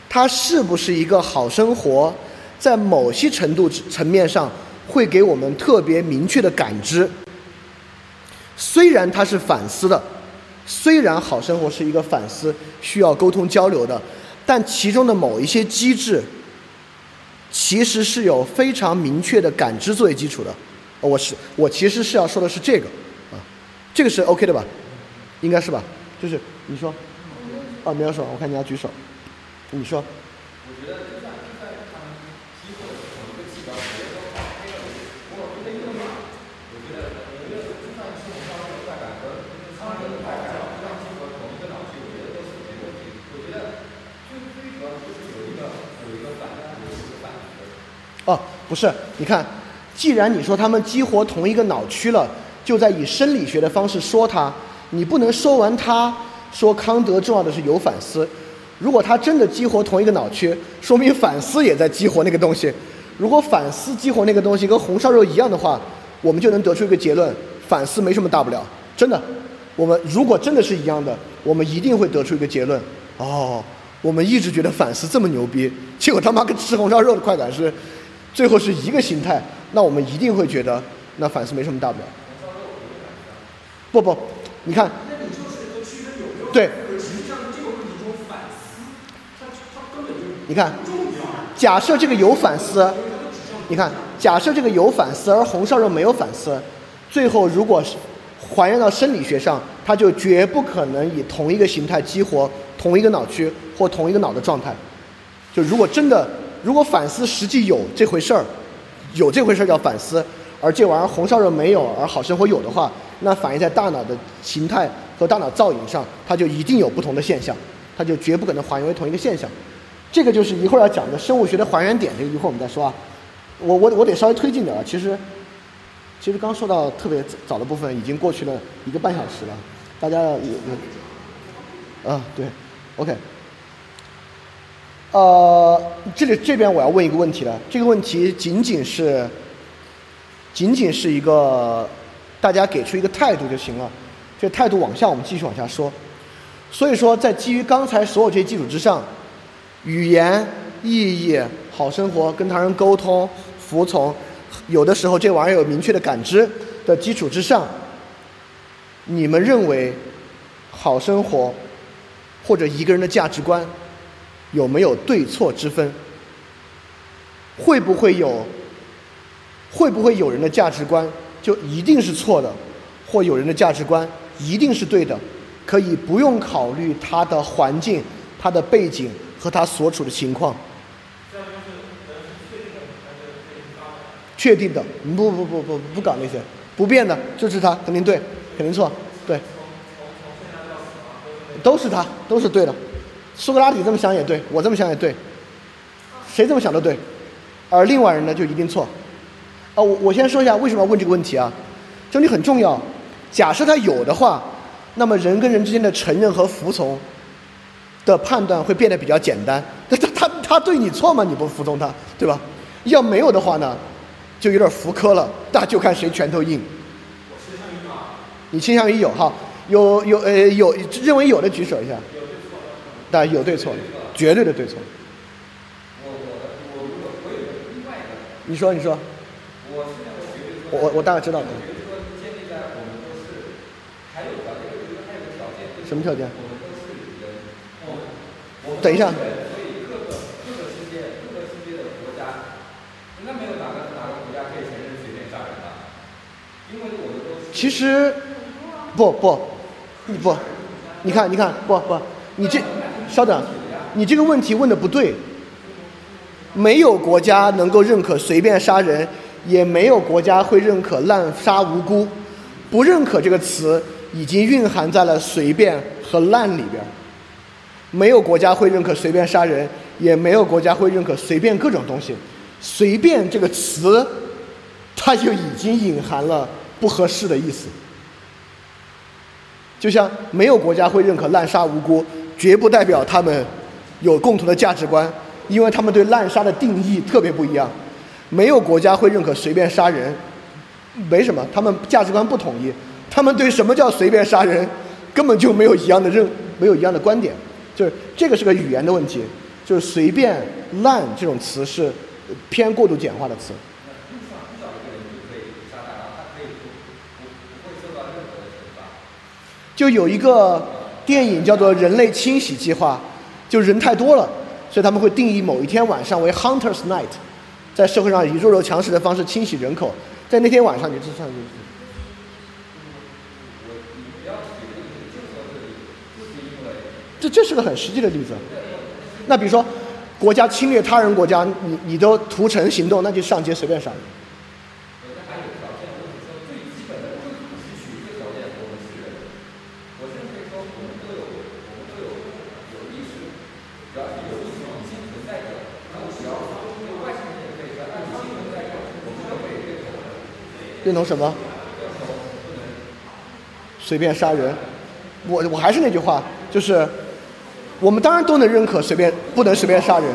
S1: 它是不是一个好生活，在某些程度层面上会给我们特别明确的感知。虽然它是反思的，虽然好生活是一个反思，需要沟通交流的。但其中的某一些机制，其实是有非常明确的感知作为基础的。我是我其实是要说的是这个，啊，这个是 OK 的吧？应该是吧？就是你说，啊，没有说，我看你要举手，你说。不是，你看，既然你说他们激活同一个脑区了，就在以生理学的方式说它，你不能说完它，说康德重要的是有反思。如果他真的激活同一个脑区，说明反思也在激活那个东西。如果反思激活那个东西跟红烧肉一样的话，我们就能得出一个结论：反思没什么大不了。真的，我们如果真的是一样的，我们一定会得出一个结论：哦，我们一直觉得反思这么牛逼，结果他妈跟吃红烧肉的快感是，最后是一个形态。那我们一定会觉得，那反思没什么大不了。不不，你看，对
S6: 实际上这个问题中反思，它它根本就
S1: 你看。假设这个有反思，你看，假设这个有反思，而红烧肉没有反思，最后如果是还原到生理学上，它就绝不可能以同一个形态激活同一个脑区或同一个脑的状态。就如果真的，如果反思实际有这回事儿，有这回事儿叫反思，而这玩意儿红烧肉没有，而好生活有的话，那反映在大脑的形态和大脑造影上，它就一定有不同的现象，它就绝不可能还原为同一个现象。这个就是一会儿要讲的生物学的还原点，这个一会儿我们再说啊。我我我得稍微推进点啊，其实其实刚说到特别早的部分已经过去了一个半小时了，大家有有啊对，OK。呃，这里这边我要问一个问题了，这个问题仅仅是，仅仅是一个大家给出一个态度就行了，这态度往下我们继续往下说。所以说，在基于刚才所有这些基础之上，语言、意义、好生活、跟他人沟通、服从，有的时候这玩意儿有明确的感知的基础之上，你们认为好生活或者一个人的价值观有没有对错之分？会不会有？会不会有人的价值观就一定是错的，或有人的价值观一定是对的？可以不用考虑他的环境、他的背景和他所处的情况。确定的，不不不不不搞那些，不变的就是他，肯定对，肯定错，对，都是他，都是对的。苏格拉底这么想也对，我这么想也对，谁这么想都对，而另外人呢就一定错。啊，我我先说一下为什么要问这个问题啊？这里很重要。假设他有的话，那么人跟人之间的承认和服从的判断会变得比较简单。他他他他对你错吗？你不服从他，对吧？要没有的话呢，就有点浮科了，那就看谁拳头硬。你倾向于有哈，有有呃有认为有的举手一下。当然有对错，绝对的对错。你说你说，
S2: 我。
S1: 我我我大概知道的。什么条件？等一下，其实不不，不，你看你看不不，你这稍等，你这个问题问的不对。没有国家能够认可随便杀人，也没有国家会认可滥杀无辜。不认可这个词已经蕴含在了随便和滥里边。没有国家会认可随便杀人，也没有国家会认可随便各种东西。随便这个词，它就已经隐含了不合适的意思。就像没有国家会认可滥杀无辜，绝不代表他们有共同的价值观，因为他们对滥杀的定义特别不一样。没有国家会认可随便杀人，没什么，他们价值观不统一，他们对什么叫随便杀人根本就没有一样的认，没有一样的观点，就是这个是个语言的问题，就是随便、滥这种词是偏过度简化的词。
S2: 就
S1: 有一个电影叫做《人类清洗计划》，就人太多了，所以他们会定义某一天晚上为 Hunters Night，在社会上以弱肉强食的方式清洗人口，在那天晚上你就算就是。这这是个很实际的例子。那比如说，国家侵略他人国家，你你都屠城行动，那就上街随便杀人。
S2: 那还有条件，我只说最基本的、最不提取一个条件，我们是人。我认为说我们都有，我们都有有意识，只要是有意识已经存在着，那么只要对外星人也可以，只要它已经存在着，我们都可以认同。
S1: 认同什么？随便杀人。我我还是那句话，就是我们当然都能认可随便不能随便杀人，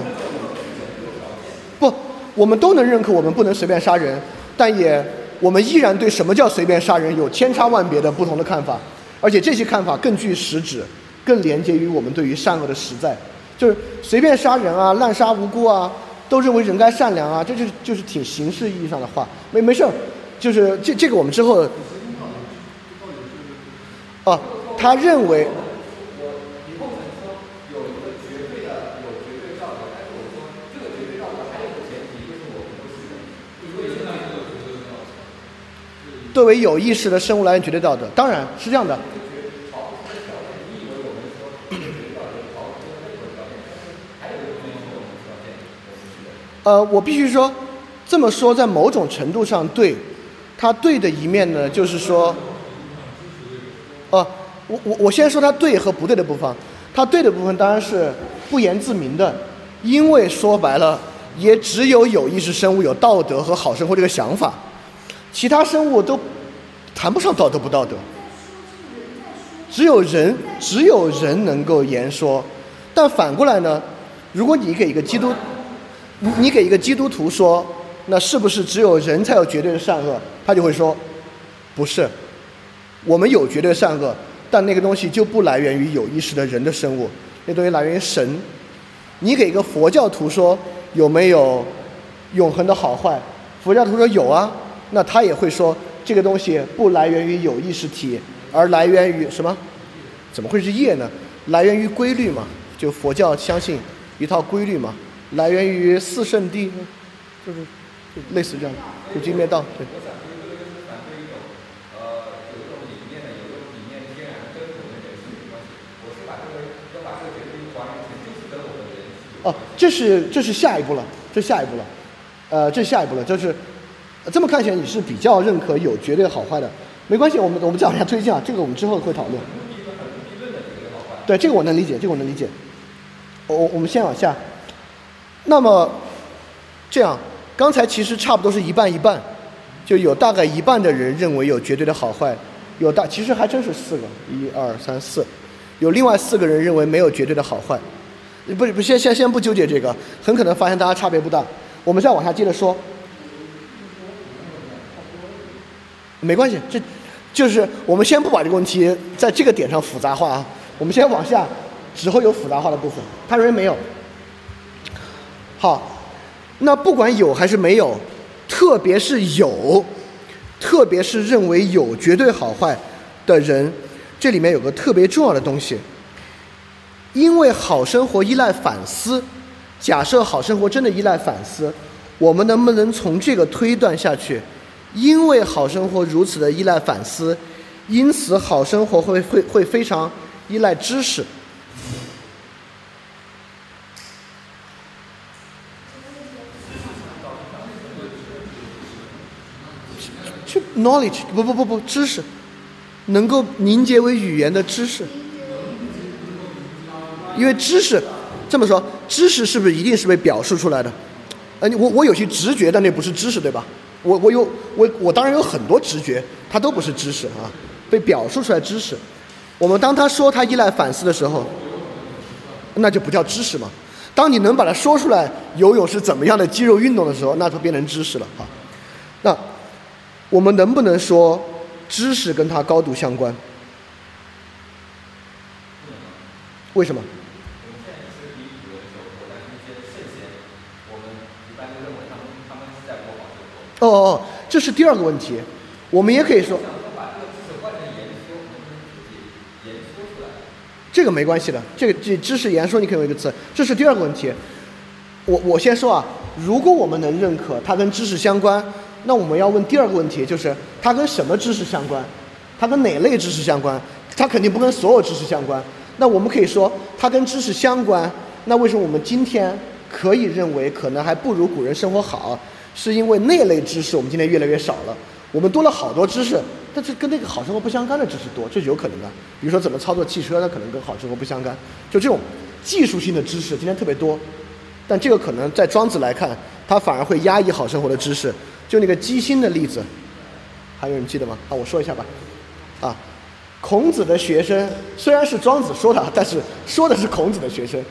S1: 不，我们都能认可我们不能随便杀人，但也我们依然对什么叫随便杀人有千差万别的不同的看法，而且这些看法更具实质，更连接于我们对于善恶的实在。就是随便杀人啊，滥杀无辜啊，都认为人该善良啊，这就是就是挺形式意义上的话，没没事儿，就是这这个我们之后，哦、他认为作为有意识的生物来源绝对道德，当然是这样的。呃，我必须说，这么说在某种程度上对，它对的一面呢，就是说，呃，我我我先说它对和不对的部分，它对的部分当然是不言自明的，因为说白了，也只有有意识生物有道德和好生活这个想法，其他生物都谈不上道德不道德，只有人只有人能够言说，但反过来呢，如果你给一个基督你给一个基督徒说，那是不是只有人才有绝对的善恶？他就会说，不是，我们有绝对善恶，但那个东西就不来源于有意识的人的生物，那东西来源于神。你给一个佛教徒说有没有永恒的好坏？佛教徒说有啊，那他也会说这个东西不来源于有意识体，而来源于什么？怎么会是业呢？来源于规律嘛，就佛教相信一套规律嘛。来源于四圣谛，就是就类似这样，就经灭道，对。哦，这是这是下一步了，这下一步了，呃，这下一步了，就是这么看起来你是比较认可有绝对好坏的，没关系，我们我们再往下推进啊，这个我们之后会讨论。对，这个我能理解，这个我能理解。我我们先往下。那么，这样，刚才其实差不多是一半一半，就有大概一半的人认为有绝对的好坏，有大其实还真是四个，一二三四，有另外四个人认为没有绝对的好坏，不不先先先不纠结这个，很可能发现大家差别不大。我们再往下接着说，没关系，这就是我们先不把这个问题在这个点上复杂化啊，我们先往下，只会有复杂化的部分。他认为没有。好，那不管有还是没有，特别是有，特别是认为有绝对好坏的人，这里面有个特别重要的东西。因为好生活依赖反思，假设好生活真的依赖反思，我们能不能从这个推断下去？因为好生活如此的依赖反思，因此好生活会会会非常依赖知识。去 knowledge 不不不不知识，能够凝结为语言的知识，因为知识这么说，知识是不是一定是被表述出来的？呃，我我有些直觉，但那不是知识，对吧？我我有我我当然有很多直觉，它都不是知识啊，被表述出来知识。我们当他说他依赖反思的时候，那就不叫知识嘛。当你能把它说出来，游泳是怎么样的肌肉运动的时候，那就变成知识了啊。那。我们能不能说知识跟它高度相关？为什么？哦哦哦，这是第二个问题。我们也可以说，这个没关系的。这个这知识言说你可以用一个词，这是第二个问题。我我先说啊，如果我们能认可它跟知识相关。那我们要问第二个问题，就是它跟什么知识相关？它跟哪类知识相关？它肯定不跟所有知识相关。那我们可以说它跟知识相关。那为什么我们今天可以认为可能还不如古人生活好？是因为那类知识我们今天越来越少了，我们多了好多知识，但是跟那个好生活不相干的知识多，这是有可能的。比如说怎么操作汽车，那可能跟好生活不相干。就这种技术性的知识今天特别多，但这个可能在庄子来看，它反而会压抑好生活的知识。就那个鸡心的例子，还有人记得吗？啊，我说一下吧。啊，孔子的学生虽然是庄子说的，但是说的是孔子的学生。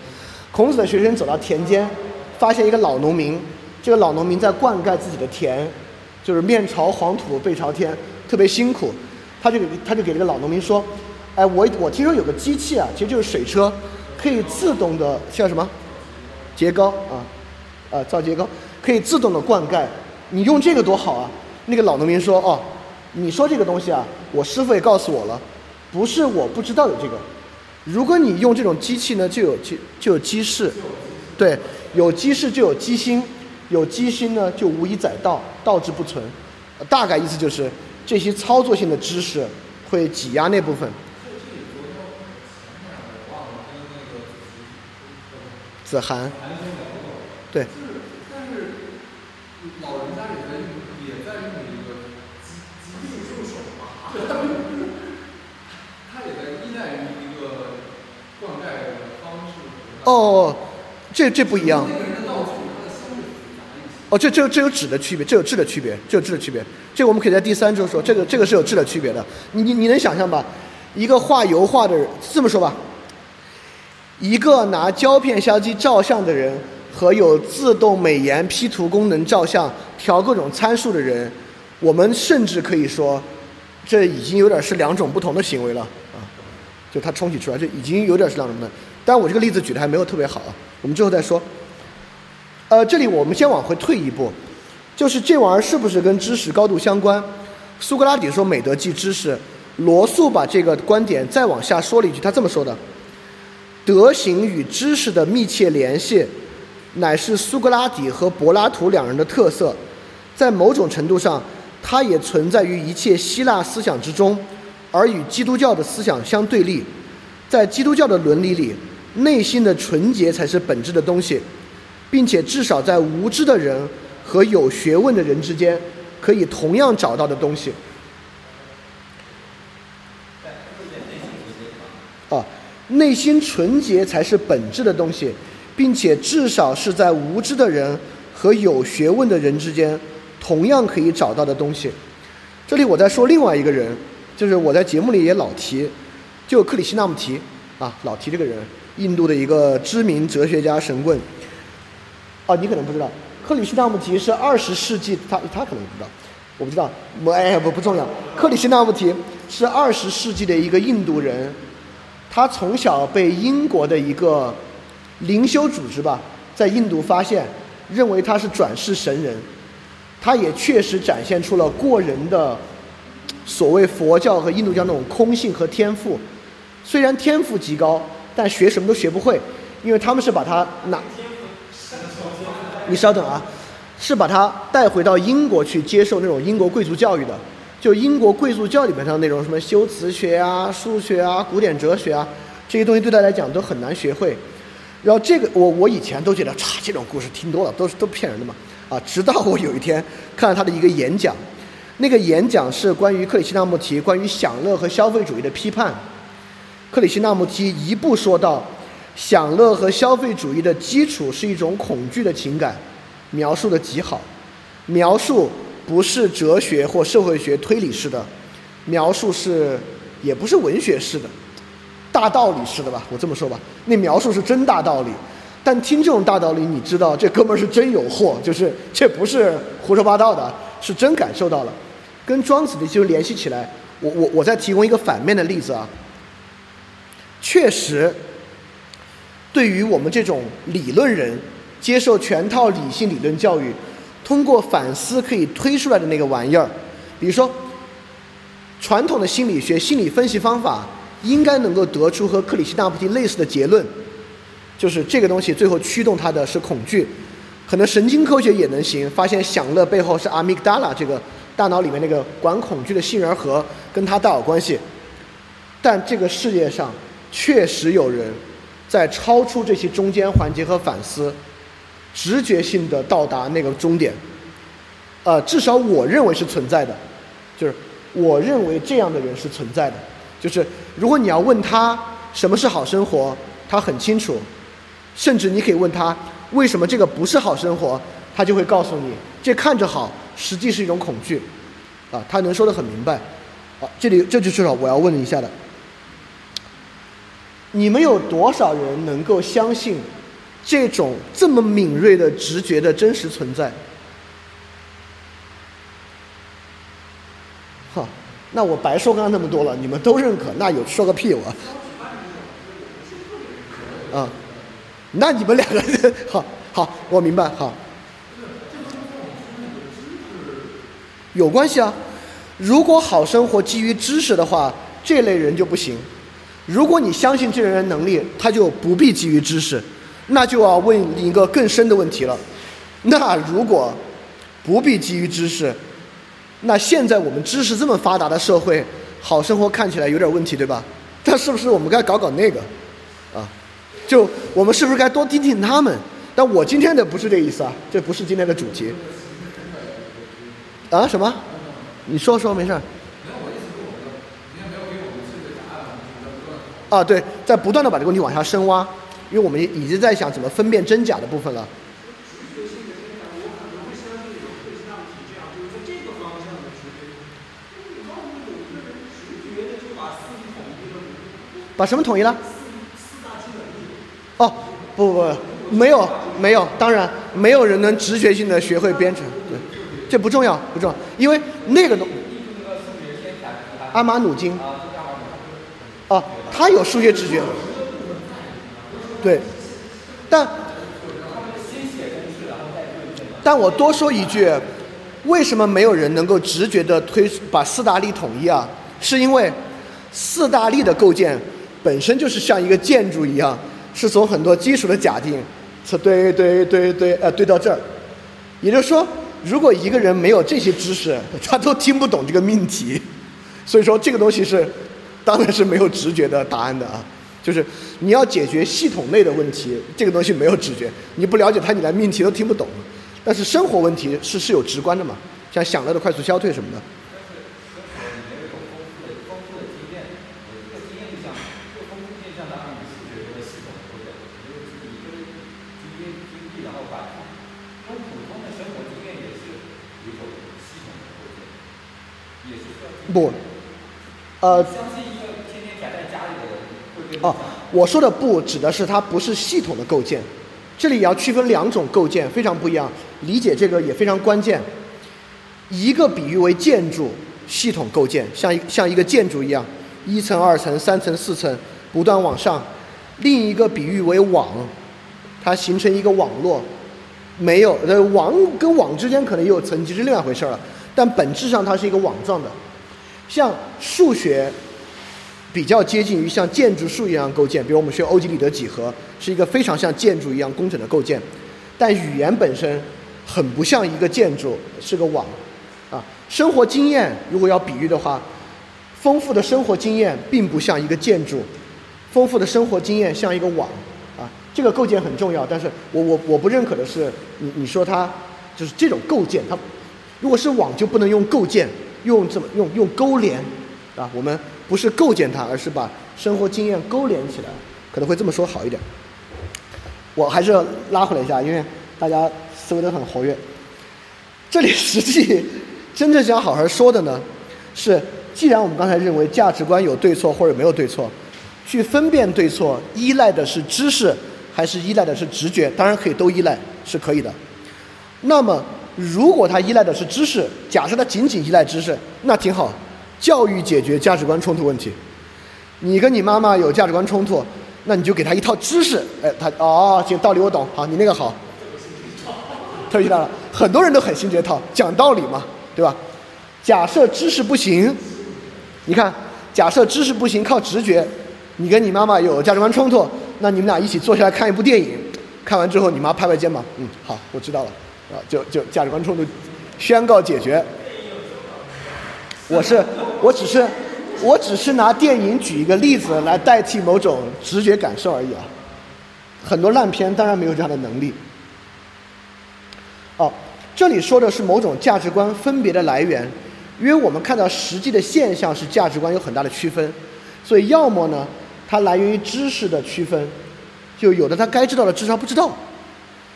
S1: 孔子的学生走到田间，发现一个老农民，这个老农民在灌溉自己的田，就是面朝黄土背朝天，特别辛苦。他就给他就给这个老农民说：“哎，我我听说有个机器啊，其实就是水车，可以自动的叫什么秸秆啊，啊造秸秆，可以自动的灌溉。你用这个多好啊！”那个老农民说：“哦，你说这个东西啊，我师傅也告诉我了，不是我不知道有这个。如果你用这种机器呢，就有机就有机事，对，有机事就有机心，有机心呢就无以载道，道之不存。大概意思就是这些操作性的知识会挤压那部分。子涵，对，
S3: 但是老人家也在用，也在用一个机机器助手嘛，对，他们他也在依赖于一个灌溉的方式。
S1: 哦，这这不一样。哦，这这这有质的区别，这有质的区别，这有质的区别。这我们可以在第三周说，这个这个是有质的区别的。你你你能想象吧？一个画油画的人，这么说吧，一个拿胶片相机照相的人和有自动美颜 P 图功能照相、调各种参数的人，我们甚至可以说，这已经有点是两种不同的行为了啊。就它冲洗出来，这已经有点是两种不同。但我这个例子举的还没有特别好啊，我们之后再说。呃，这里我们先往回退一步，就是这玩意儿是不是跟知识高度相关？苏格拉底说美德即知识，罗素把这个观点再往下说了一句，他这么说的：德行与知识的密切联系，乃是苏格拉底和柏拉图两人的特色，在某种程度上，它也存在于一切希腊思想之中，而与基督教的思想相对立。在基督教的伦理里，内心的纯洁才是本质的东西。并且至少在无知的人和有学问的人之间，可以同样找到的东西。啊，内心纯洁才是本质的东西，并且至少是在无知的人和有学问的人之间，同样可以找到的东西。这里我在说另外一个人，就是我在节目里也老提，就克里希那穆提啊，老提这个人，印度的一个知名哲学家神棍。哦，你可能不知道，克里希那穆提是二十世纪，他他可能不知道，我不知道，我哎不不重要。克里希那穆提是二十世纪的一个印度人，他从小被英国的一个灵修组织吧，在印度发现，认为他是转世神人，他也确实展现出了过人的所谓佛教和印度教那种空性和天赋，虽然天赋极高，但学什么都学不会，因为他们是把他拿。你稍等啊，是把他带回到英国去接受那种英国贵族教育的，就英国贵族教里面上那种什么修辞学啊、数学啊、古典哲学啊，这些东西对他来讲都很难学会。然后这个我我以前都觉得，嚓，这种故事听多了都是都骗人的嘛，啊，直到我有一天看了他的一个演讲，那个演讲是关于克里希那穆提关于享乐和消费主义的批判。克里希那穆提一步说到。享乐和消费主义的基础是一种恐惧的情感，描述的极好。描述不是哲学或社会学推理式的，描述是也不是文学式的，大道理式的吧？我这么说吧，那描述是真大道理。但听这种大道理，你知道这哥们儿是真有货，就是这不是胡说八道的，是真感受到了。跟庄子的就联系起来，我我我再提供一个反面的例子啊，确实。对于我们这种理论人，接受全套理性理论教育，通过反思可以推出来的那个玩意儿，比如说，传统的心理学心理分析方法应该能够得出和克里希那穆提类似的结论，就是这个东西最后驱动它的是恐惧，可能神经科学也能行，发现享乐背后是阿米达拉这个大脑里面那个管恐惧的杏仁核跟它大有关系，但这个世界上确实有人。在超出这些中间环节和反思，直觉性的到达那个终点，呃，至少我认为是存在的，就是我认为这样的人是存在的，就是如果你要问他什么是好生活，他很清楚，甚至你可以问他为什么这个不是好生活，他就会告诉你，这看着好，实际是一种恐惧，啊，他能说得很明白，好，这里这就是我要问一下的。你们有多少人能够相信这种这么敏锐的直觉的真实存在？哈，那我白说刚刚那么多了，你们都认可，那有说个屁我。啊，那你们两个人，好好，我明白，好。有关系啊，如果好生活基于知识的话，这类人就不行。如果你相信这类人能力，他就不必基于知识，那就要问一个更深的问题了。那如果不必基于知识，那现在我们知识这么发达的社会，好生活看起来有点问题，对吧？那是不是我们该搞搞那个？啊，就我们是不是该多听听他们？但我今天的不是这意思啊，这不是今天的主题。啊？什么？你说说，没事儿。啊，对，在不断的把这个问题往下深挖，因为我们已经在想怎么分辨真假的部分了。把什么统一了？哦，不不不，没有没有，当然没有人能直觉性的学会编程，对，这不重要不重要，因为那个东，阿玛努金，哦，他有数学直觉，对，但但我多说一句，为什么没有人能够直觉的推把四大力统一啊？是因为四大力的构建本身就是像一个建筑一样，是从很多基础的假定，是堆堆堆堆呃堆到这儿，也就是说，如果一个人没有这些知识，他都听不懂这个命题，所以说这个东西是。当然是没有直觉的答案的啊，就是你要解决系统内的问题，这个东西没有直觉，你不了解它，你连命题都听不懂。但是生活问题是是有直观的嘛，像享乐的快速消退什么的。不，呃。哦，我说的不指的是它不是系统的构建，这里也要区分两种构建，非常不一样，理解这个也非常关键。一个比喻为建筑系统构建，像一像一个建筑一样，一层、二层、三层、四层不断往上；另一个比喻为网，它形成一个网络，没有呃网跟网之间可能有层级是另外一回事了，但本质上它是一个网状的，像数学。比较接近于像建筑树一样构建，比如我们学欧几里得几何，是一个非常像建筑一样工整的构建。但语言本身很不像一个建筑，是个网。啊，生活经验如果要比喻的话，丰富的生活经验并不像一个建筑，丰富的生活经验像一个网。啊，这个构建很重要，但是我我我不认可的是，你你说它就是这种构建，它如果是网就不能用构建，用怎么用用勾连，啊，我们。不是构建它，而是把生活经验勾连起来，可能会这么说好一点。我还是拉回来一下，因为大家思维都很活跃。这里实际真正想好好说的呢，是既然我们刚才认为价值观有对错或者没有对错，去分辨对错依赖的是知识还是依赖的是直觉？当然可以都依赖，是可以的。那么如果它依赖的是知识，假设它仅仅依赖知识，那挺好。教育解决价值观冲突问题，你跟你妈妈有价值观冲突，那你就给她一套知识，哎，她哦，行，道理我懂，好，你那个好，特别知道了，很多人都很信这套，讲道理嘛，对吧？假设知识不行，你看，假设知识不行，靠直觉，你跟你妈妈有价值观冲突，那你们俩一起坐下来看一部电影，看完之后，你妈拍拍肩膀，嗯，好，我知道了，啊，就就价值观冲突宣告解决。我是，我只是，我只是拿电影举一个例子来代替某种直觉感受而已啊。很多烂片当然没有这样的能力。哦，这里说的是某种价值观分别的来源，因为我们看到实际的现象是价值观有很大的区分，所以要么呢，它来源于知识的区分，就有的他该知道的至少不知道；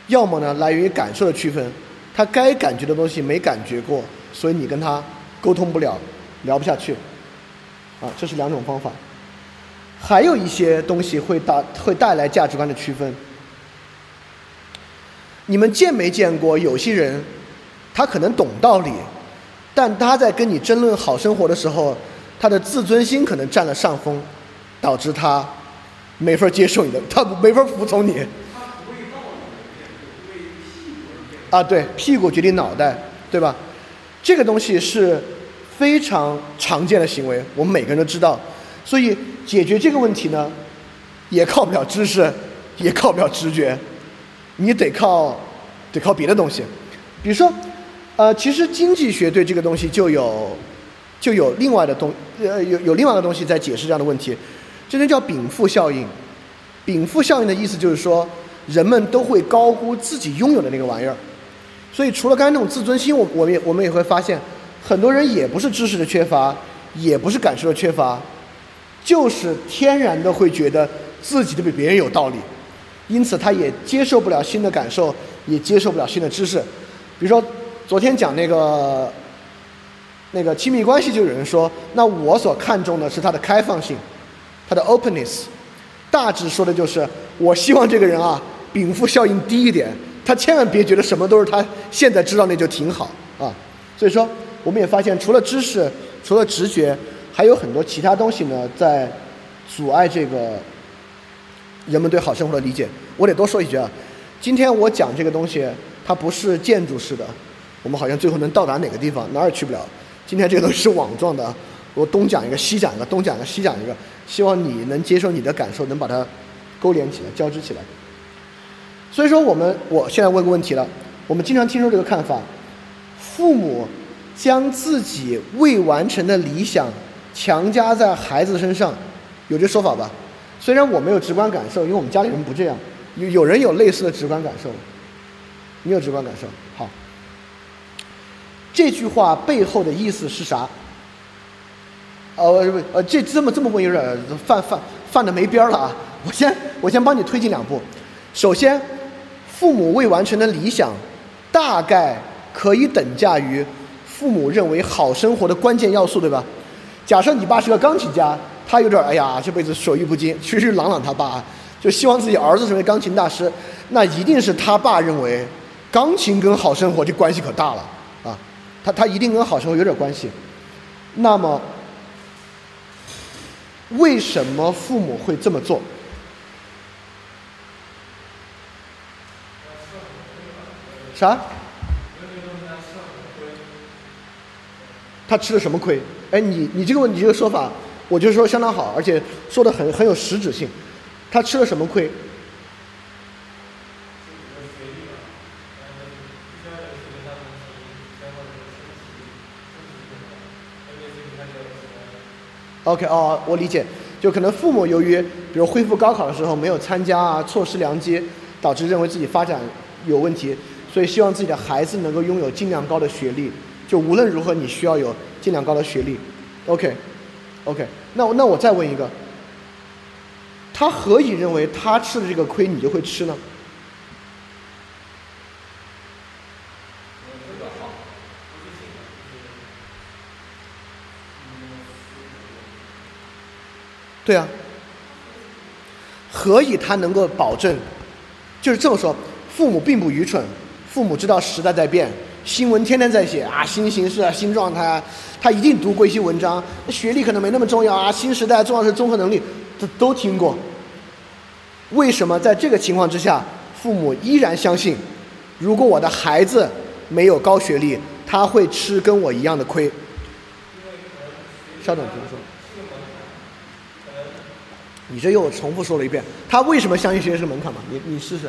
S1: 要么呢，来源于感受的区分，他该感觉的东西没感觉过，所以你跟他。沟通不了，聊不下去，啊，这是两种方法。还有一些东西会带会带来价值观的区分。你们见没见过有些人，他可能懂道理，但他在跟你争论好生活的时候，他的自尊心可能占了上风，导致他没法接受你的，他没法服从你。啊，对，屁股决定脑袋，对吧？这个东西是非常常见的行为，我们每个人都知道。所以解决这个问题呢，也靠不了知识，也靠不了直觉，你得靠得靠别的东西。比如说，呃，其实经济学对这个东西就有就有另外的东呃有有另外的东西在解释这样的问题，这就叫禀赋效应。禀赋效应的意思就是说，人们都会高估自己拥有的那个玩意儿。所以，除了刚才那种自尊心，我我们也我们也会发现，很多人也不是知识的缺乏，也不是感受的缺乏，就是天然的会觉得自己的比别人有道理，因此他也接受不了新的感受，也接受不了新的知识。比如说，昨天讲那个那个亲密关系，就有人说，那我所看重的是他的开放性，他的 openness，大致说的就是我希望这个人啊，禀赋效应低一点。他千万别觉得什么都是他现在知道那就挺好啊，所以说我们也发现，除了知识，除了直觉，还有很多其他东西呢，在阻碍这个人们对好生活的理解。我得多说一句啊，今天我讲这个东西，它不是建筑式的，我们好像最后能到达哪个地方，哪儿也去不了。今天这个东西是网状的，我东讲一个，西讲一个，东讲一个，西讲一个，希望你能接受你的感受，能把它勾连起来，交织起来。所以说，我们我现在问个问题了：我们经常听说这个看法，父母将自己未完成的理想强加在孩子身上，有这说法吧？虽然我没有直观感受，因为我们家里人不这样。有有人有类似的直观感受？你有直观感受？好，这句话背后的意思是啥？呃呃，这这么这么问有点犯犯犯的没边儿了啊！我先我先帮你推进两步，首先。父母未完成的理想，大概可以等价于父母认为好生活的关键要素，对吧？假设你爸是个钢琴家，他有点哎呀，这辈子手艺不精，其实朗朗他爸就希望自己儿子成为钢琴大师，那一定是他爸认为钢琴跟好生活这关系可大了啊，他他一定跟好生活有点关系。那么，为什么父母会这么做？啥？他吃了什么亏？哎，你你这个问题这个说法，我就说相当好，而且说的很很有实质性。他吃了什么亏？OK，哦，我理解，就可能父母由于比如恢复高考的时候没有参加啊，错失良机，导致认为自己发展有问题。所以希望自己的孩子能够拥有尽量高的学历，就无论如何你需要有尽量高的学历，OK，OK，那那我再问一个，他何以认为他吃的这个亏你就会吃呢？对啊，何以他能够保证？就是这么说，父母并不愚蠢。父母知道时代在变，新闻天天在写啊，新形势啊，新状态啊，他一定读过一些文章。学历可能没那么重要啊，新时代重要是综合能力，这都听过。为什么在这个情况之下，父母依然相信，如果我的孩子没有高学历，他会吃跟我一样的亏？稍等，听说。你这又重复说了一遍，他为什么相信学习是门槛嘛？你你试试。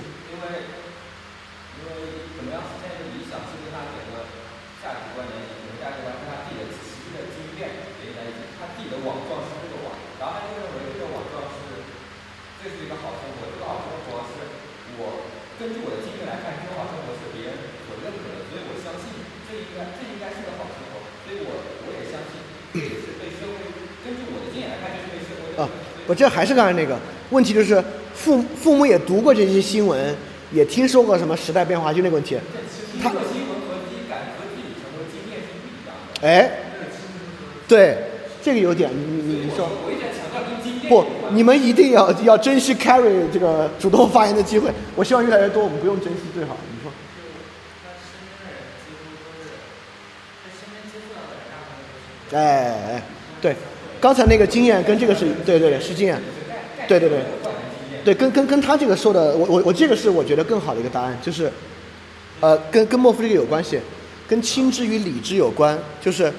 S1: 我这还是刚才那个问题，就是父父母也读过这些新闻，也听说过什么时代变化，就那个问题。他哎，对，这个有点，你你你说。不你们一定要要珍惜 carry 这个主动发言的机会。我希望越来越多，我们不用珍惜最好。你说，
S7: 他身边的人几乎都是，他身边接触到的人大部分都是。
S1: 哎哎，对，刚才那个经验跟这个是对对对是经验，对对对，对跟跟跟他这个说的，我我我这个是我觉得更好的一个答案，就是，呃，跟跟莫夫这个有关系，跟亲之与理之有关，就是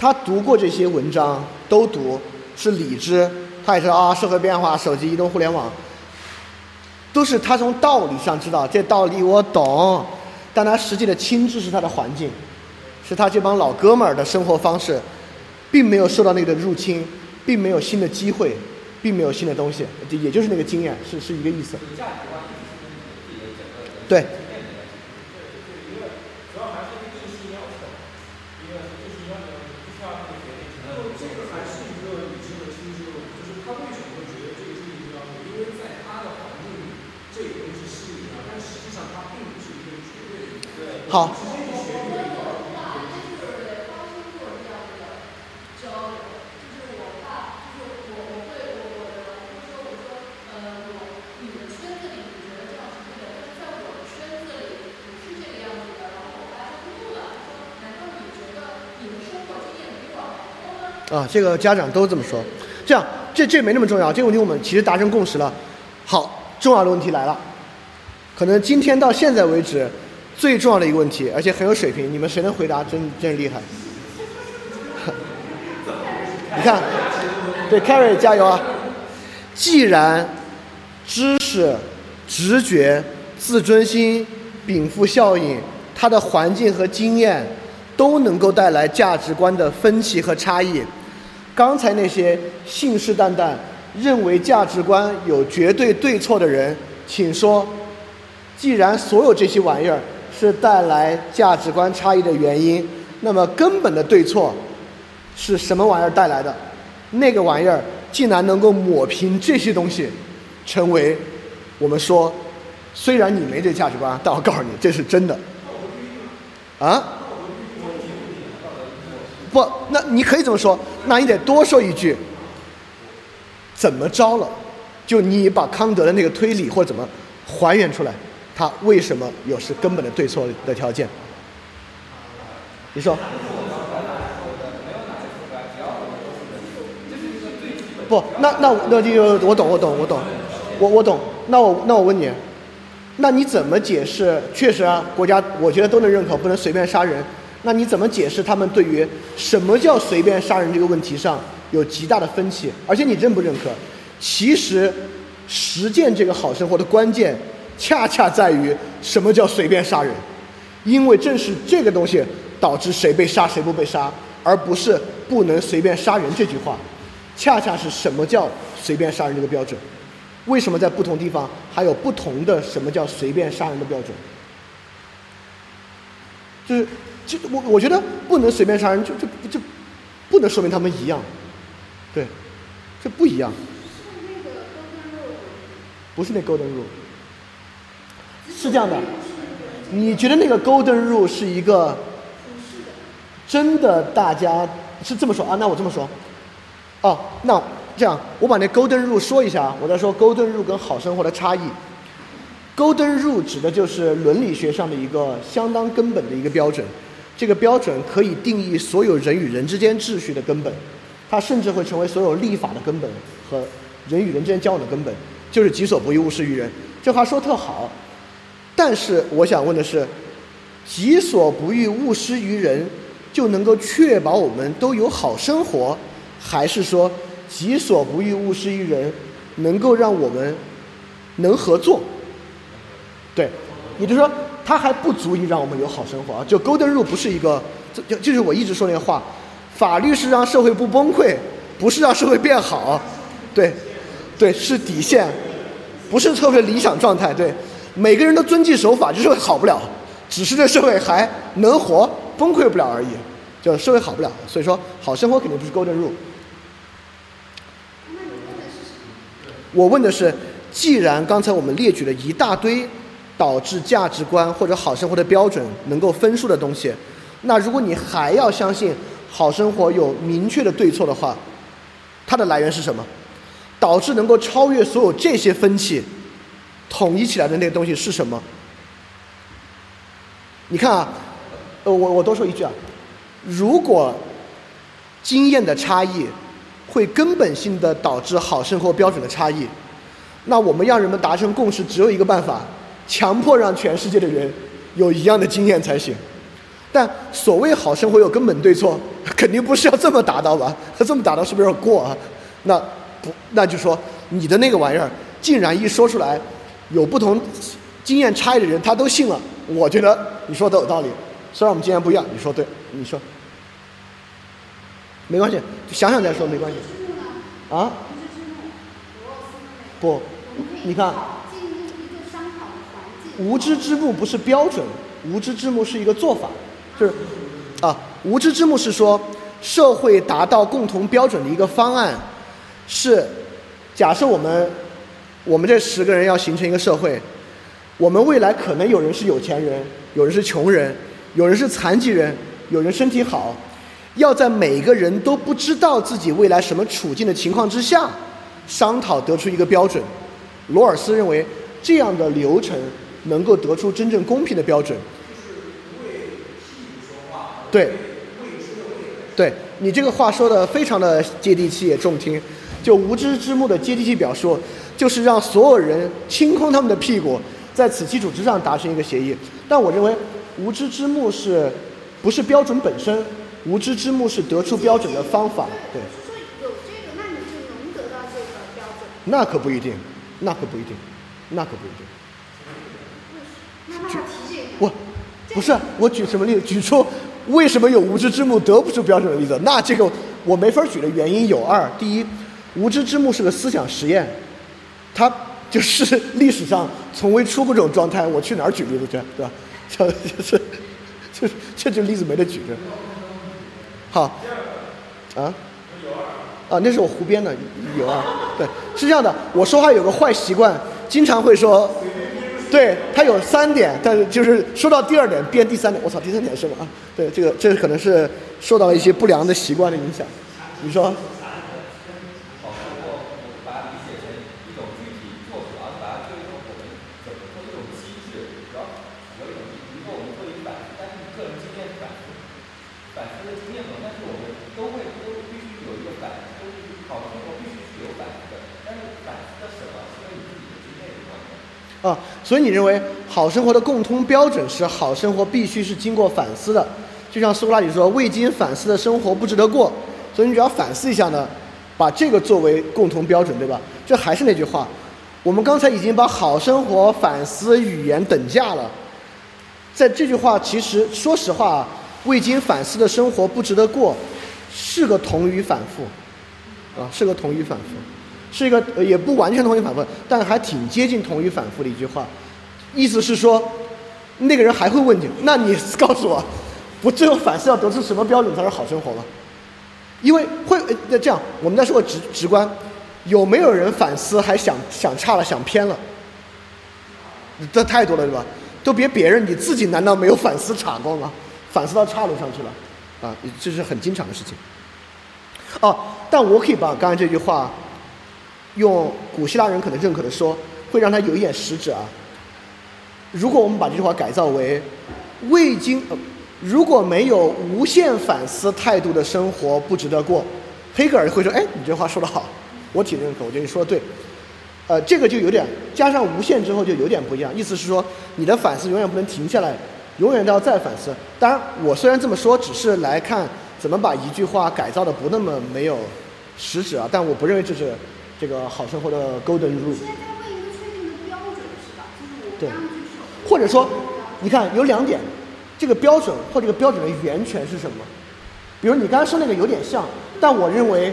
S1: 他读过这些文章都读是理知，他也知道啊社会变化、手机、移动互联网，都是他从道理上知道这道理我懂，但他实际的亲知是他的环境，是他这帮老哥们儿的生活方式，并没有受到那个的入侵，并没有新的机会，并没有新的东西，这也就是那个经验，是是一个意思。对，
S6: 主要还是一个硬性要求，一个是硬性要求，你必须要那个决定承担。
S8: 这个还是一个理智的亲知的问题，就是他为什么会觉得这个是一个要求？因为在他的环境里，这个东西是一样，但实际上它并不是一个绝对的一个。
S1: 好，啊，这个家长都这么说。这样，这这没那么重要，这个问题我们其实达成共识了。好，重要的问题来了，可能今天到现在为止最重要的一个问题，而且很有水平，你们谁能回答真真厉害。你看，对 Carry 加油啊！既然知识、直觉、自尊心、禀赋效应，它的环境和经验都能够带来价值观的分歧和差异。刚才那些信誓旦旦认为价值观有绝对对错的人，请说，既然所有这些玩意儿是带来价值观差异的原因，那么根本的对错是什么玩意儿带来的？那个玩意儿竟然能够抹平这些东西，成为我们说，虽然你没这价值观，但我告诉你，这是真的。啊？不，那你可以这么说，那你得多说一句，怎么着了？就你把康德的那个推理或者怎么还原出来，他为什么有是根本的对错的条件？你说？不，那那那就我懂我懂我懂，我我懂。那我那我问你，那你怎么解释？确实啊，国家我觉得都能认可，不能随便杀人。那你怎么解释他们对于什么叫随便杀人这个问题上有极大的分歧？而且你认不认可？其实实践这个好生活的关键，恰恰在于什么叫随便杀人，因为正是这个东西导致谁被杀谁不被杀，而不是不能随便杀人这句话，恰恰是什么叫随便杀人这个标准。为什么在不同地方还有不同的什么叫随便杀人的标准？就是，就我我觉得不能随便杀人，就就就不能说明他们一样，对，这不一样。不是那 golden rule，是这样的。你觉得那个 golden rule 是一个真的？大家是这么说啊？那我这么说，哦，那这样我把那 golden rule 说一下，我再说 golden rule 跟好生活的差异。golden rule 指的就是伦理学上的一个相当根本的一个标准，这个标准可以定义所有人与人之间秩序的根本，它甚至会成为所有立法的根本和人与人之间交往的根本。就是己所不欲，勿施于人。这话说特好，但是我想问的是，己所不欲，勿施于人，就能够确保我们都有好生活，还是说己所不欲，勿施于人，能够让我们能合作？对，也就是说，它还不足以让我们有好生活啊。就 Golden Rule 不是一个，就就就是我一直说那个话，法律是让社会不崩溃，不是让社会变好，对。对，是底线，不是特别理想状态。对，每个人都遵纪守法，这社会好不了，只是这社会还能活，崩溃不了而已，就社会好不了。所以说，好生活肯定不是 golden rule。我问的是，既然刚才我们列举了一大堆导致价值观或者好生活的标准能够分数的东西，那如果你还要相信好生活有明确的对错的话，它的来源是什么？导致能够超越所有这些分歧，统一起来的那个东西是什么？你看啊，呃，我我多说一句啊，如果经验的差异会根本性的导致好生活标准的差异，那我们让人们达成共识只有一个办法，强迫让全世界的人有一样的经验才行。但所谓好生活有根本对错，肯定不是要这么达到吧？他 这么达到是不是有点过啊？那不，那就说你的那个玩意儿，竟然一说出来，有不同经验差异的人他都信了，我觉得你说的有道理。虽然我们经验不一样，你说对，你说没关系，想想再说没关系。啊？不，你看，无知之幕不是标准，无知之幕是一个做法，就是啊，无知之幕是说社会达到共同标准的一个方案，是假设我们我们这十个人要形成一个社会，我们未来可能有人是有钱人，有人是穷人，有人是残疾人，有人身体好，要在每个人都不知道自己未来什么处境的情况之下，商讨得出一个标准。罗尔斯认为这样的流程能够得出真正公平的标准。对，对你这个话说的非常的接地气也中听。就无知之幕的接地气表述，就是让所有人清空他们的屁股，在此基础之上达成一个协议。但我认为无知之幕是不是标准本身？无知之幕是得出标准的方法。对。
S5: 说有这个，那你就能得到这个标准。
S1: 那可不一定，那可不一定，那可不一定。
S5: 我
S1: 不是我举什么例子？举出为什么有无知之幕得不出标准的例子？那这个我没法举的原因有二：第一，无知之幕是个思想实验，它就是 历史上从未出过这种状态。我去哪儿举例子去？对吧？这 就是，就是这就例子没得举着。好，啊，啊，那是我胡编的，有啊，对，是这样的，我说话有个坏习惯，经常会说，对，它有三点，但是就是说到第二点变第三点，我操，第三点是什么啊？对，这个这可能是受到了一些不良的习惯的影响。你说，
S2: 好生活，我把它理解成一种具体做法，而把它作为一种我们怎么做一种机制，主要有一种，比如说我们做一个反思，但是个人经验反思，反思的经验嘛，但是我们都会都必须有一个反思，都必须好生活必须是有反思的，但是反思的什么是跟你自己的经验有关的。
S1: 啊，所以你认为好生活的共通标准是好生活必须是经过反思的，就像苏格拉底说“未经反思的生活不值得过”，所以你只要反思一下呢，把这个作为共同标准，对吧？这还是那句话，我们刚才已经把好生活、反思、语言等价了，在这句话其实说实话，未经反思的生活不值得过，是个同语反复，啊，是个同语反复。是一个呃也不完全同意反复，但还挺接近同意反复的一句话，意思是说，那个人还会问你，那你 告诉我，不最后反思要得出什么标准才是好生活吗？因为会呃那这样，我们再说个直直观，有没有人反思还想想差了想偏了？这太多了对吧？都别别人，你自己难道没有反思岔过吗？反思到岔路上去了，啊，这是很经常的事情。哦，但我可以把刚才这句话。用古希腊人可能认可的说，会让他有一点实质啊。如果我们把这句话改造为“未经呃，如果没有无限反思态度的生活不值得过”，黑格尔会说：“哎，你这话说得好，我挺认可，我觉得你说的对。”呃，这个就有点加上无限之后就有点不一样，意思是说你的反思永远不能停下来，永远都要再反思。当然，我虽然这么说，只是来看怎么把一句话改造的不那么没有实质啊，但我不认为这是。这个好生活的 golden rule。
S5: 现在在问一个确定的标准是吧？就是
S1: 对。或者说，你看有两点，这个标准或这个标准的源泉是什么？比如你刚才说那个有点像，但我认为。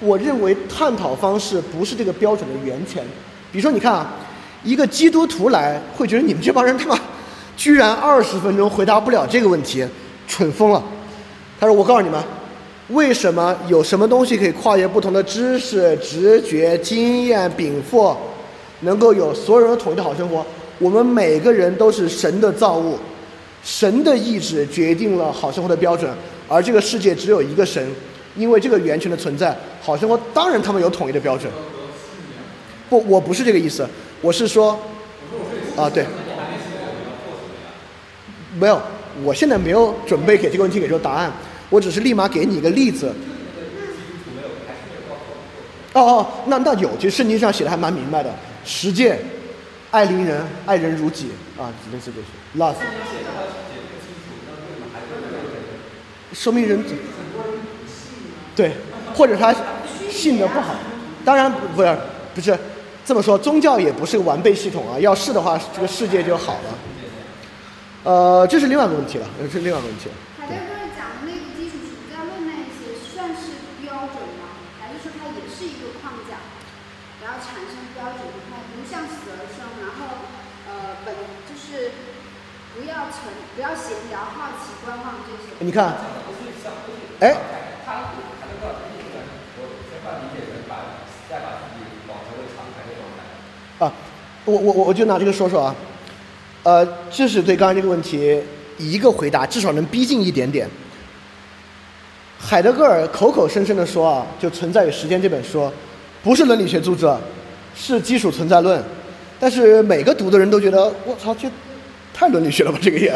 S1: 我认为探讨方式不是这个标准的源泉。比如说，你看啊，一个基督徒来会觉得你们这帮人他妈居然二十分钟回答不了这个问题，蠢疯了。他说：“我告诉你们。”为什么有什么东西可以跨越不同的知识、直觉、经验、禀赋，能够有所有人统一的好生活？我们每个人都是神的造物，神的意志决定了好生活的标准，而这个世界只有一个神，因为这个源泉的存在，好生活当然他们有统一的标准。不，我不是这个意思，我是说，啊对，没有，我现在没有准备给这个问题给出答案，我只是立马给你一个例子。哦哦，那那有，其实圣经上写的还蛮明白的，实践，爱邻人，爱人如己啊，类似这些。love，说明人对，或者他信的不好，当然不是不是这么说，宗教也不是个完备系统啊，要是的话，这个世界就好了。呃，这是另外一个问题了，这是另外一个问题。
S4: 海德格尔讲的那个基础存在论那一些算是标准吗？还是说它也是一个框架，然后产生标准的它不向死而生，然后呃本就是不要沉不要闲聊、好奇、观望这些。
S1: 你看，哎。啊，我我我我就拿这个说说啊，呃，这是对刚才这个问题一个回答，至少能逼近一点点。海德格尔口口声声的说啊，就《存在与时间》这本书，不是伦理学著作，是基础存在论。但是每个读的人都觉得，我操，这太伦理学了吧，这个也。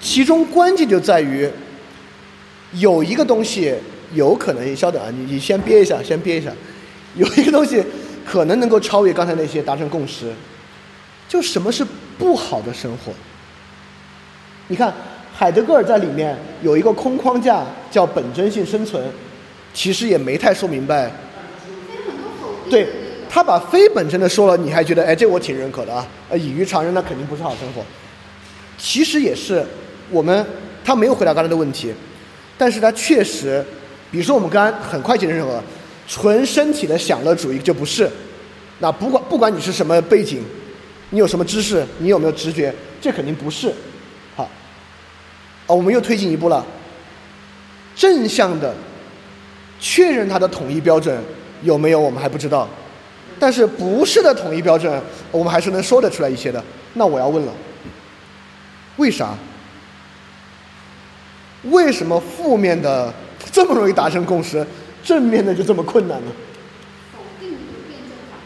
S1: 其中关键就在于，有一个东西有可能，稍等啊，你你先憋一下，先憋一下。有一个东西可能能够超越刚才那些，达成共识。就什么是不好的生活？你看，海德格尔在里面有一个空框架叫本真性生存，其实也没太说明白。对他把非本真的说了，你还觉得哎，这我挺认可的啊？呃，异于常人，那肯定不是好生活。其实也是我们他没有回答刚才的问题，但是他确实，比如说我们刚刚很快就认可了，纯身体的享乐主义就不是。那不管不管你是什么背景，你有什么知识，你有没有直觉，这肯定不是。好，哦，我们又推进一步了，正向的确认它的统一标准有没有，我们还不知道。但是不是的统一标准，我们还是能说得出来一些的。那我要问了，为啥？为什么负面的这么容易达成共识，正面的就这么困难呢？
S4: 否定的辩证法。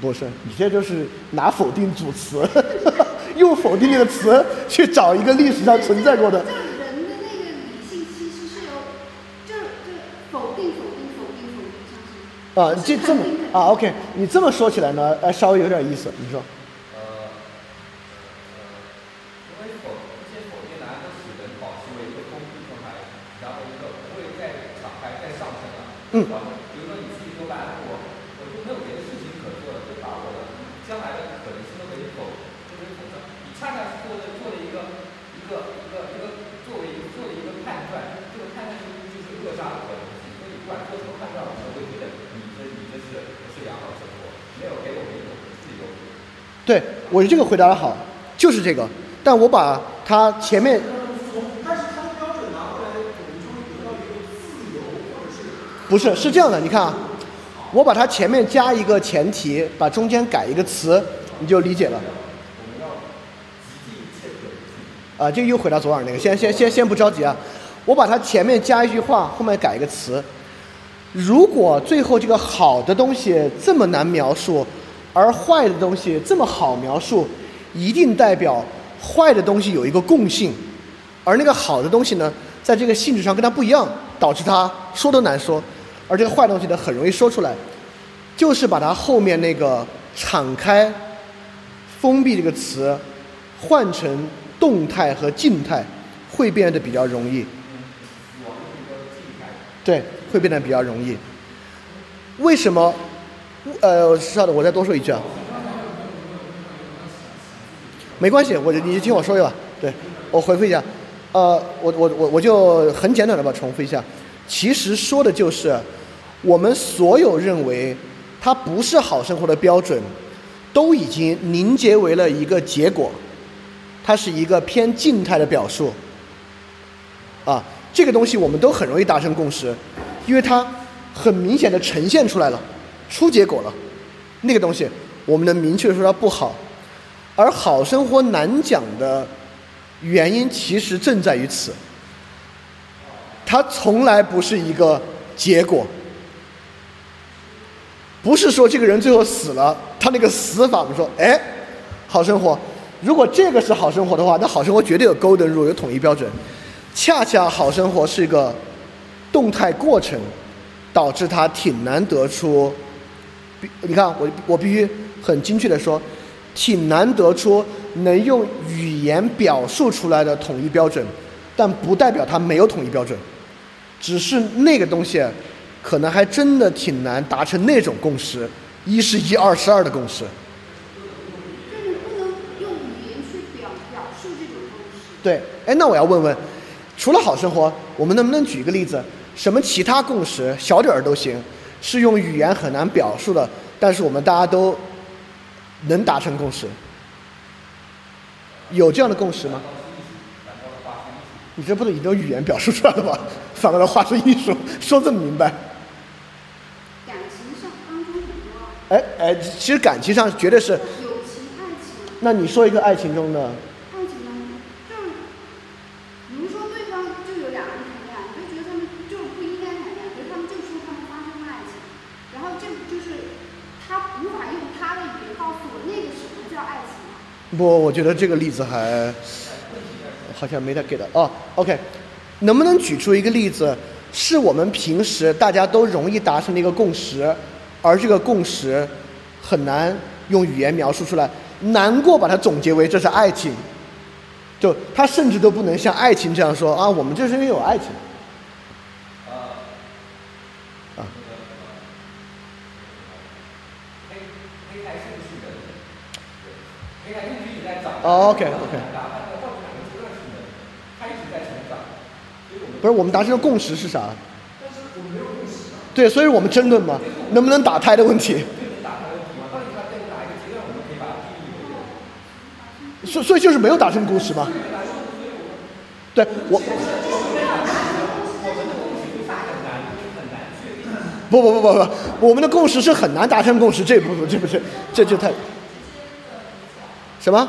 S1: 不是，你这就是拿否定组词，用否定这个词去找一个历史上存在过的
S4: 就。人的那个理性其实是有，就就否定否定否定否定上去。
S1: 啊，这这么啊，OK，你这么说起来呢，呃，稍微有点意思。你说，
S2: 呃，呃，因为否一些否定呢，都使人保持为一个封闭状态，然后一个不会再敞开、再上升了。
S1: 嗯
S2: 比如说你自己说白了，我我就没有别的事情可做了，就把我的将来的可能性都可以否，都可以否认。你恰恰是做的做了一个一个一个一个作为一个做了一个判断，这个判断就是就是扼杀了可能性。所以不管做什么判断，我都会觉得你这你这是不是良好生活，没有给我们一种自由。
S1: 对我觉得这个回答的好，就是这个。但我把它前面
S8: 但是他的标准拿过来，我们就会得到一个自由，或者是
S1: 不是是这样的，你看啊，我把它前面加一个前提，把中间改一个词，你就理解了。啊，这个又回到昨晚那个，先先先先不着急啊，我把它前面加一句话，后面改一个词。如果最后这个好的东西这么难描述，而坏的东西这么好描述，一定代表坏的东西有一个共性，而那个好的东西呢，在这个性质上跟它不一样，导致它说都难说，而这个坏东西呢，很容易说出来，就是把它后面那个敞开、封闭这个词换成动态和静态，会变得比较容易。对，会变得比较容易。为什么？呃，稍等，我再多说一句啊。没关系，我你就听我说一吧。对，我回复一下。呃，我我我我就很简短的吧重复一下。其实说的就是，我们所有认为它不是好生活的标准，都已经凝结为了一个结果，它是一个偏静态的表述。啊，这个东西我们都很容易达成共识，因为它很明显的呈现出来了，出结果了。那个东西我们能明确的说它不好，而好生活难讲的原因其实正在于此，它从来不是一个结果。不是说这个人最后死了，他那个死法，我们说，哎，好生活。如果这个是好生活的话，那好生活绝对有 golden rule，有统一标准。恰恰好生活是一个动态过程，导致它挺难得出。你看，我我必须很精确的说，挺难得出能用语言表述出来的统一标准，但不代表它没有统一标准，只是那个东西。可能还真的挺难达成那种共识，一是一，二是二的共识。
S4: 就是不能用语言去表表述这种共识。
S1: 对，哎，那我要问问，除了好生活，我们能不能举一个例子？什么其他共识，小点儿都行，是用语言很难表述的，但是我们大家都能达成共识？有这样的共识吗？你这不是已经用语言表述出来了吗？反过来画出艺术，说这么明白。
S4: 感情上当中很多啊，
S1: 哎哎，其实感情上绝对是。
S4: 友情、爱情，
S1: 那你说一个爱情中的？
S4: 爱情当中就是，比如说对方就有两个人谈恋爱，你就觉得他们就不应该谈恋爱，可是他们就说他们发生了爱情，然后这就是他无法用他的语言告诉我那个什么叫爱情。
S1: 不，我觉得这个例子还好像没太给的哦。OK，能不能举出一个例子，是我们平时大家都容易达成的一个共识，而这个共识很难用语言描述出来，难过把它总结为这是爱情，就他甚至都不能像爱情这样说啊，我们就是因为有爱情。哦，OK OK。不是我们达成的共识是啥？对，所以我们争论嘛，能不能打胎的问题。所所以就是没有达成共识嘛。对我。不不不不不，我们的共识是很难达成共识，这不这不是这就太。什么？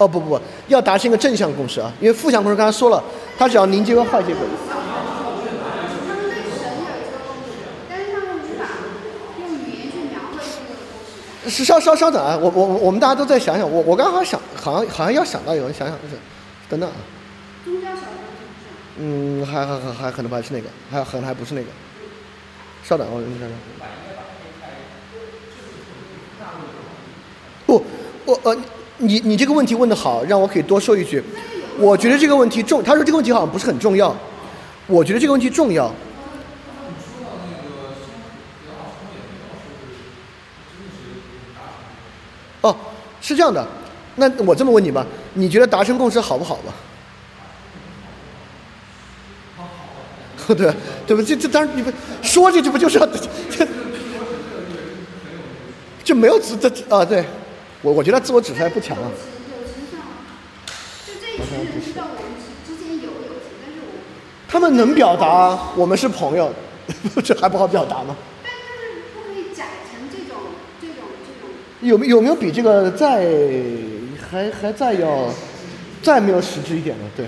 S1: 哦不不不，要达成一个正向共识啊，因为负向共识刚才说了，它只要凝结为坏结果。
S4: 是他们无法用语言去描绘这个共识。
S1: 是稍稍稍等啊，我我我们大家都再想想，我我刚好想，好像好像要想到有人想想就是，等等啊。
S4: 宗教小说是不是？
S1: 嗯，还还还还可能不还是那个，还可能还不是那个。稍等，我想想。不，我呃。你你这个问题问得好，让我可以多说一句。我觉得这个问题重，他说这个问题好像不是很重要。我觉得这个问题重要。哦，是这样的。那我这么问你吧，你觉得达成共识好不好吧？对对不？这这当然你不说这这不就是要 这就没有这这啊？对。我我觉得自我指出来不强啊。他们能表达我们是朋友，这还不好表达吗？
S4: 但是不可以改成这种这种这种。
S1: 有没有没有比这个再还还再要再没有实质一点的？对。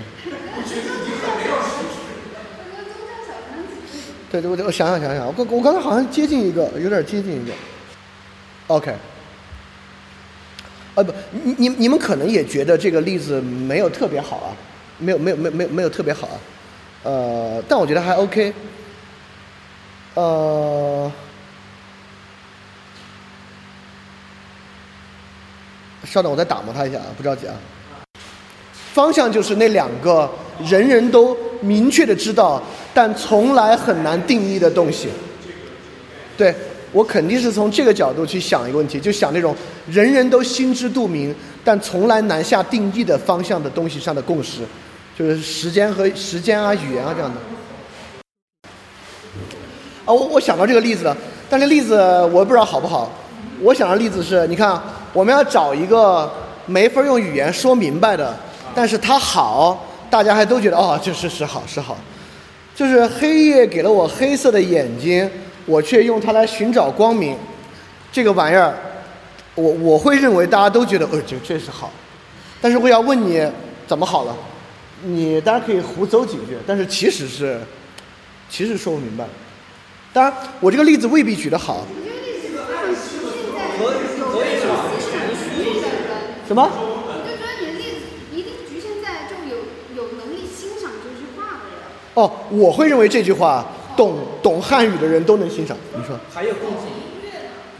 S1: 对 对，我我想想想想，我刚我刚才好像接近一个，有点接近一个。OK。啊不，你你你们可能也觉得这个例子没有特别好啊，没有没有没没没有特别好啊，呃，但我觉得还 OK，呃，稍等，我再打磨它一下啊，不着急啊。方向就是那两个人人都明确的知道，但从来很难定义的东西，对。我肯定是从这个角度去想一个问题，就想那种人人都心知肚明，但从来难下定义的方向的东西上的共识，就是时间和时间啊、语言啊这样的。啊，我我想到这个例子了，但这例子我不知道好不好。我想的例子是，你看，我们要找一个没法用语言说明白的，但是它好，大家还都觉得哦，这是是好是好，就是黑夜给了我黑色的眼睛。我却用它来寻找光明，这个玩意儿，我我会认为大家都觉得，呃，这确实好，但是我要问你怎么好了，你当然可以胡诌几句，但是其实是，其实说不明白。当然，我这个例子未必举得好。什么？
S4: 我就觉得你的例子一定局限在就有有能力欣赏这句话的人。
S1: 哦，我会认为这句话，懂懂汉语的人都能欣赏。你说？
S9: 还有共性，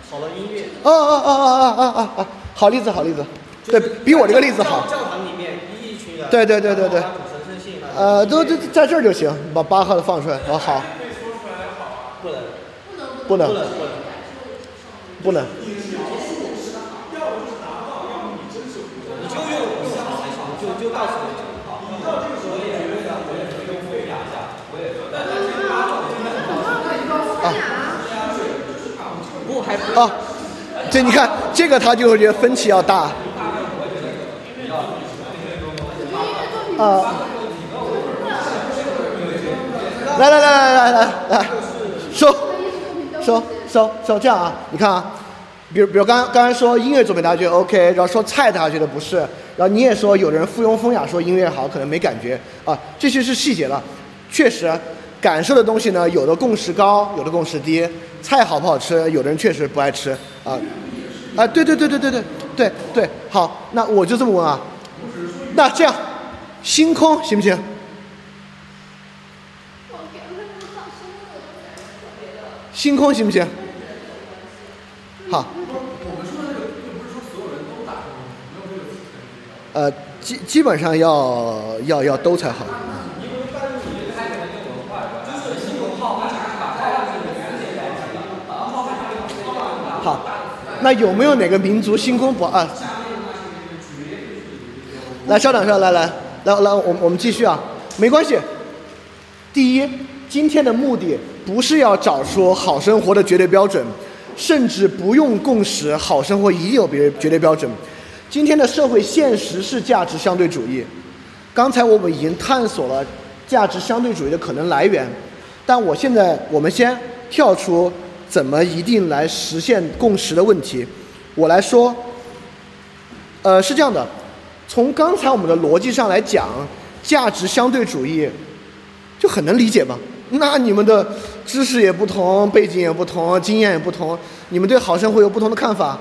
S9: 好的音乐，
S1: 哦哦哦哦哦哦哦哦，好例子，好例子，对比我这个例子好。
S9: 教教堂里面一群人，
S1: 对对对对对呃，都都在这儿就行，把巴赫的放出来。哦，好，
S9: 不能
S1: 不能
S9: 不能不能，
S1: 不能。
S9: 你就用你就就告诉我，不还不
S1: 啊，这你看，这个他就会觉得分歧要大。啊，来来来来来来来，收收收收，这样啊，你看啊，比如比如刚刚才说音乐作品大家觉得 OK，然后说菜大家觉得不是，然后你也说有人附庸风雅说音乐好，可能没感觉啊，这些是细节了，确实。感受的东西呢，有的共识高，有的共识低。菜好不好吃，有的人确实不爱吃啊，啊，对对对对对对对对，好，那我就这么问啊，那这样，星空行不行？星空行不行？好。呃，基基本上要要要都才好。好，那有没有哪个民族星空不啊？来，稍等，稍等，来来来来，我我们继续啊，没关系。第一，今天的目的不是要找出好生活的绝对标准，甚至不用共识，好生活一定有别绝对标准。今天的社会现实是价值相对主义。刚才我们已经探索了价值相对主义的可能来源，但我现在我们先跳出。怎么一定来实现共识的问题，我来说，呃，是这样的，从刚才我们的逻辑上来讲，价值相对主义就很能理解嘛。那你们的知识也不同，背景也不同，经验也不同，你们对好生活有不同的看法，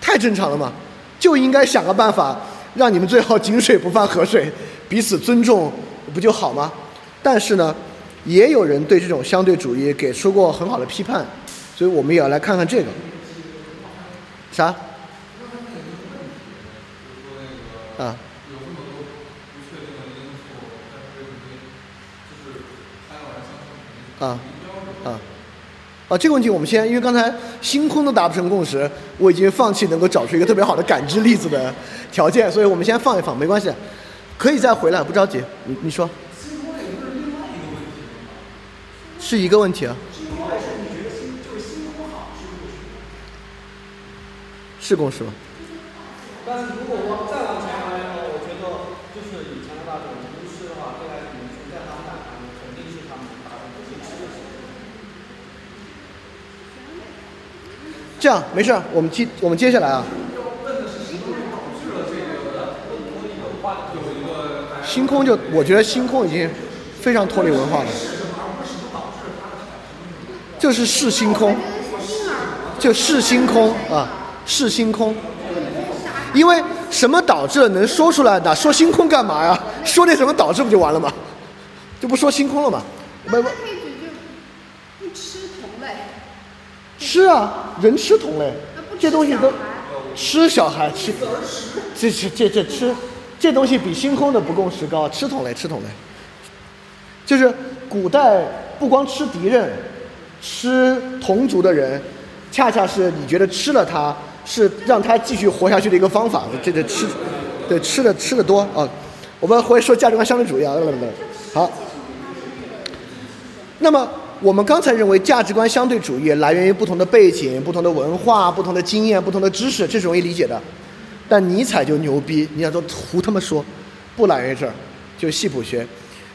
S1: 太正常了嘛。就应该想个办法，让你们最好井水不犯河水，彼此尊重，不就好吗？但是呢，也有人对这种相对主义给出过很好的批判。所以我们也要来看看这个，啥？啊？啊啊啊！这个问题我们先，因为刚才星空都达不成共识，我已经放弃能够找出一个特别好的感知例子的条件，所以我们先放一放，没关系，可以再回来，不着急。你你说？是一个问题啊。是共识吗？
S9: 但是如果往再往前来的话，我觉得就是以前的那种巫师的话，对来可能存在他们来看，肯定是他们达成不现实的事。
S1: 这样没事，我们接我们接下来啊。星空就我觉得星空已经非常脱离文化了，就是是星空，就是星空啊。是星空，因为什么导致了能说出来的？说星空干嘛呀？说点什么导致不就完了吗？就不说星空了嘛？
S4: 那可以举就不吃同类。
S1: 吃啊，人吃同类，这东西都吃小孩吃，这这这这吃，这东西比星空的不共识高，吃同类吃同类，就是古代不光吃敌人，吃同族的人，恰恰是你觉得吃了它。是让他继续活下去的一个方法。这个吃，对吃的吃的多啊。我们会说价值观相对主义啊。好。那么我们刚才认为价值观相对主义来源于不同的背景、不同的文化、不同的经验、不同的知识，这是容易理解的。但尼采就牛逼，你想说胡他妈说，不来源于这儿，就系谱学。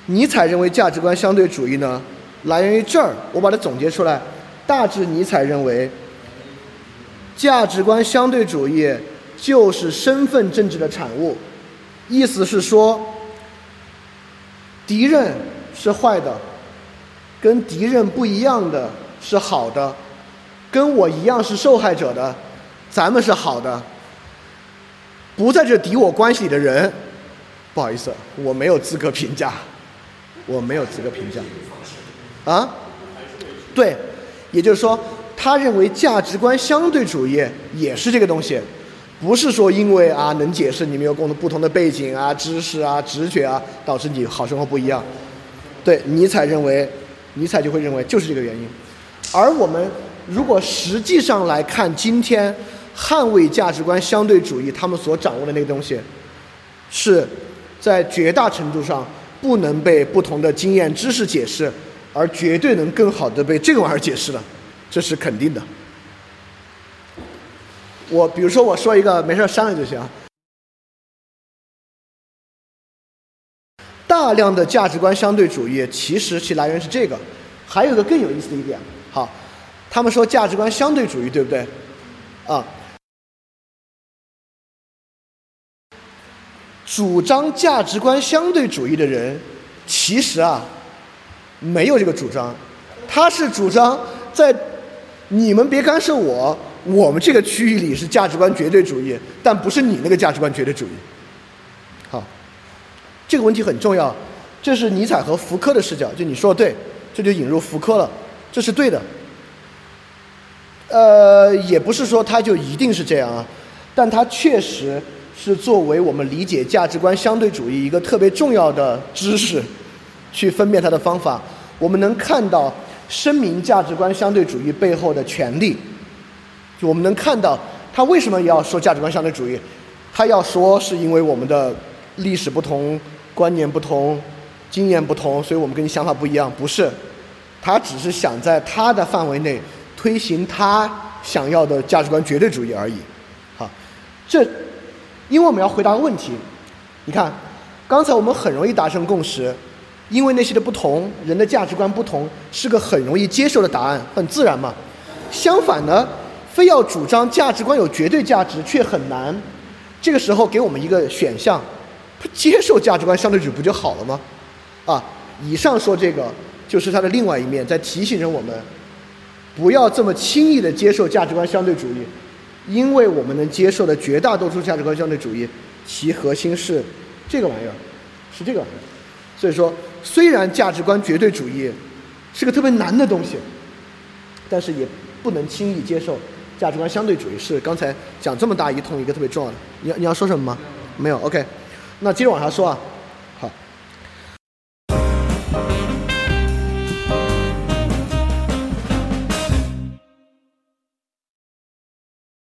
S1: 尼采认为价值观相对主义呢，来源于这儿。我把它总结出来，大致尼采认为。价值观相对主义就是身份政治的产物，意思是说，敌人是坏的，跟敌人不一样的是好的，跟我一样是受害者的，咱们是好的。不在这敌我关系里的人，不好意思，我没有资格评价，我没有资格评价。啊？对，也就是说，他认为价值观相对主义也是这个东西，不是说因为啊能解释你们有共同不同的背景啊、知识啊、直觉啊，导致你好生活不一样。对，尼采认为，尼采就会认为就是这个原因。而我们如果实际上来看今天捍卫价值观相对主义他们所掌握的那个东西，是在绝大程度上不能被不同的经验知识解释。而绝对能更好的被这个玩意儿解释了，这是肯定的。我比如说我说一个，没事删了就行。大量的价值观相对主义其实其来源是这个，还有个更有意思的一点，好，他们说价值观相对主义对不对？啊，主张价值观相对主义的人，其实啊。没有这个主张，他是主张在你们别干涉我，我们这个区域里是价值观绝对主义，但不是你那个价值观绝对主义。好，这个问题很重要，这是尼采和福柯的视角，就你说的对，这就引入福柯了，这是对的。呃，也不是说他就一定是这样啊，但他确实是作为我们理解价值观相对主义一个特别重要的知识。去分辨它的方法，我们能看到声明价值观相对主义背后的权利。就我们能看到他为什么要说价值观相对主义，他要说是因为我们的历史不同、观念不同、经验不同，所以我们跟你想法不一样。不是，他只是想在他的范围内推行他想要的价值观绝对主义而已。好，这因为我们要回答问题。你看，刚才我们很容易达成共识。因为那些的不同，人的价值观不同，是个很容易接受的答案，很自然嘛。相反呢，非要主张价值观有绝对价值却很难。这个时候给我们一个选项，不接受价值观相对主义不就好了吗？啊，以上说这个就是它的另外一面，在提醒着我们，不要这么轻易的接受价值观相对主义，因为我们能接受的绝大多数价值观相对主义，其核心是这个玩意儿，是这个玩意儿。所以说。虽然价值观绝对主义是个特别难的东西，但是也不能轻易接受价值观相对主义。是刚才讲这么大一通一个特别重要的，你要你要说什么吗？没有，OK。那接着往下说啊。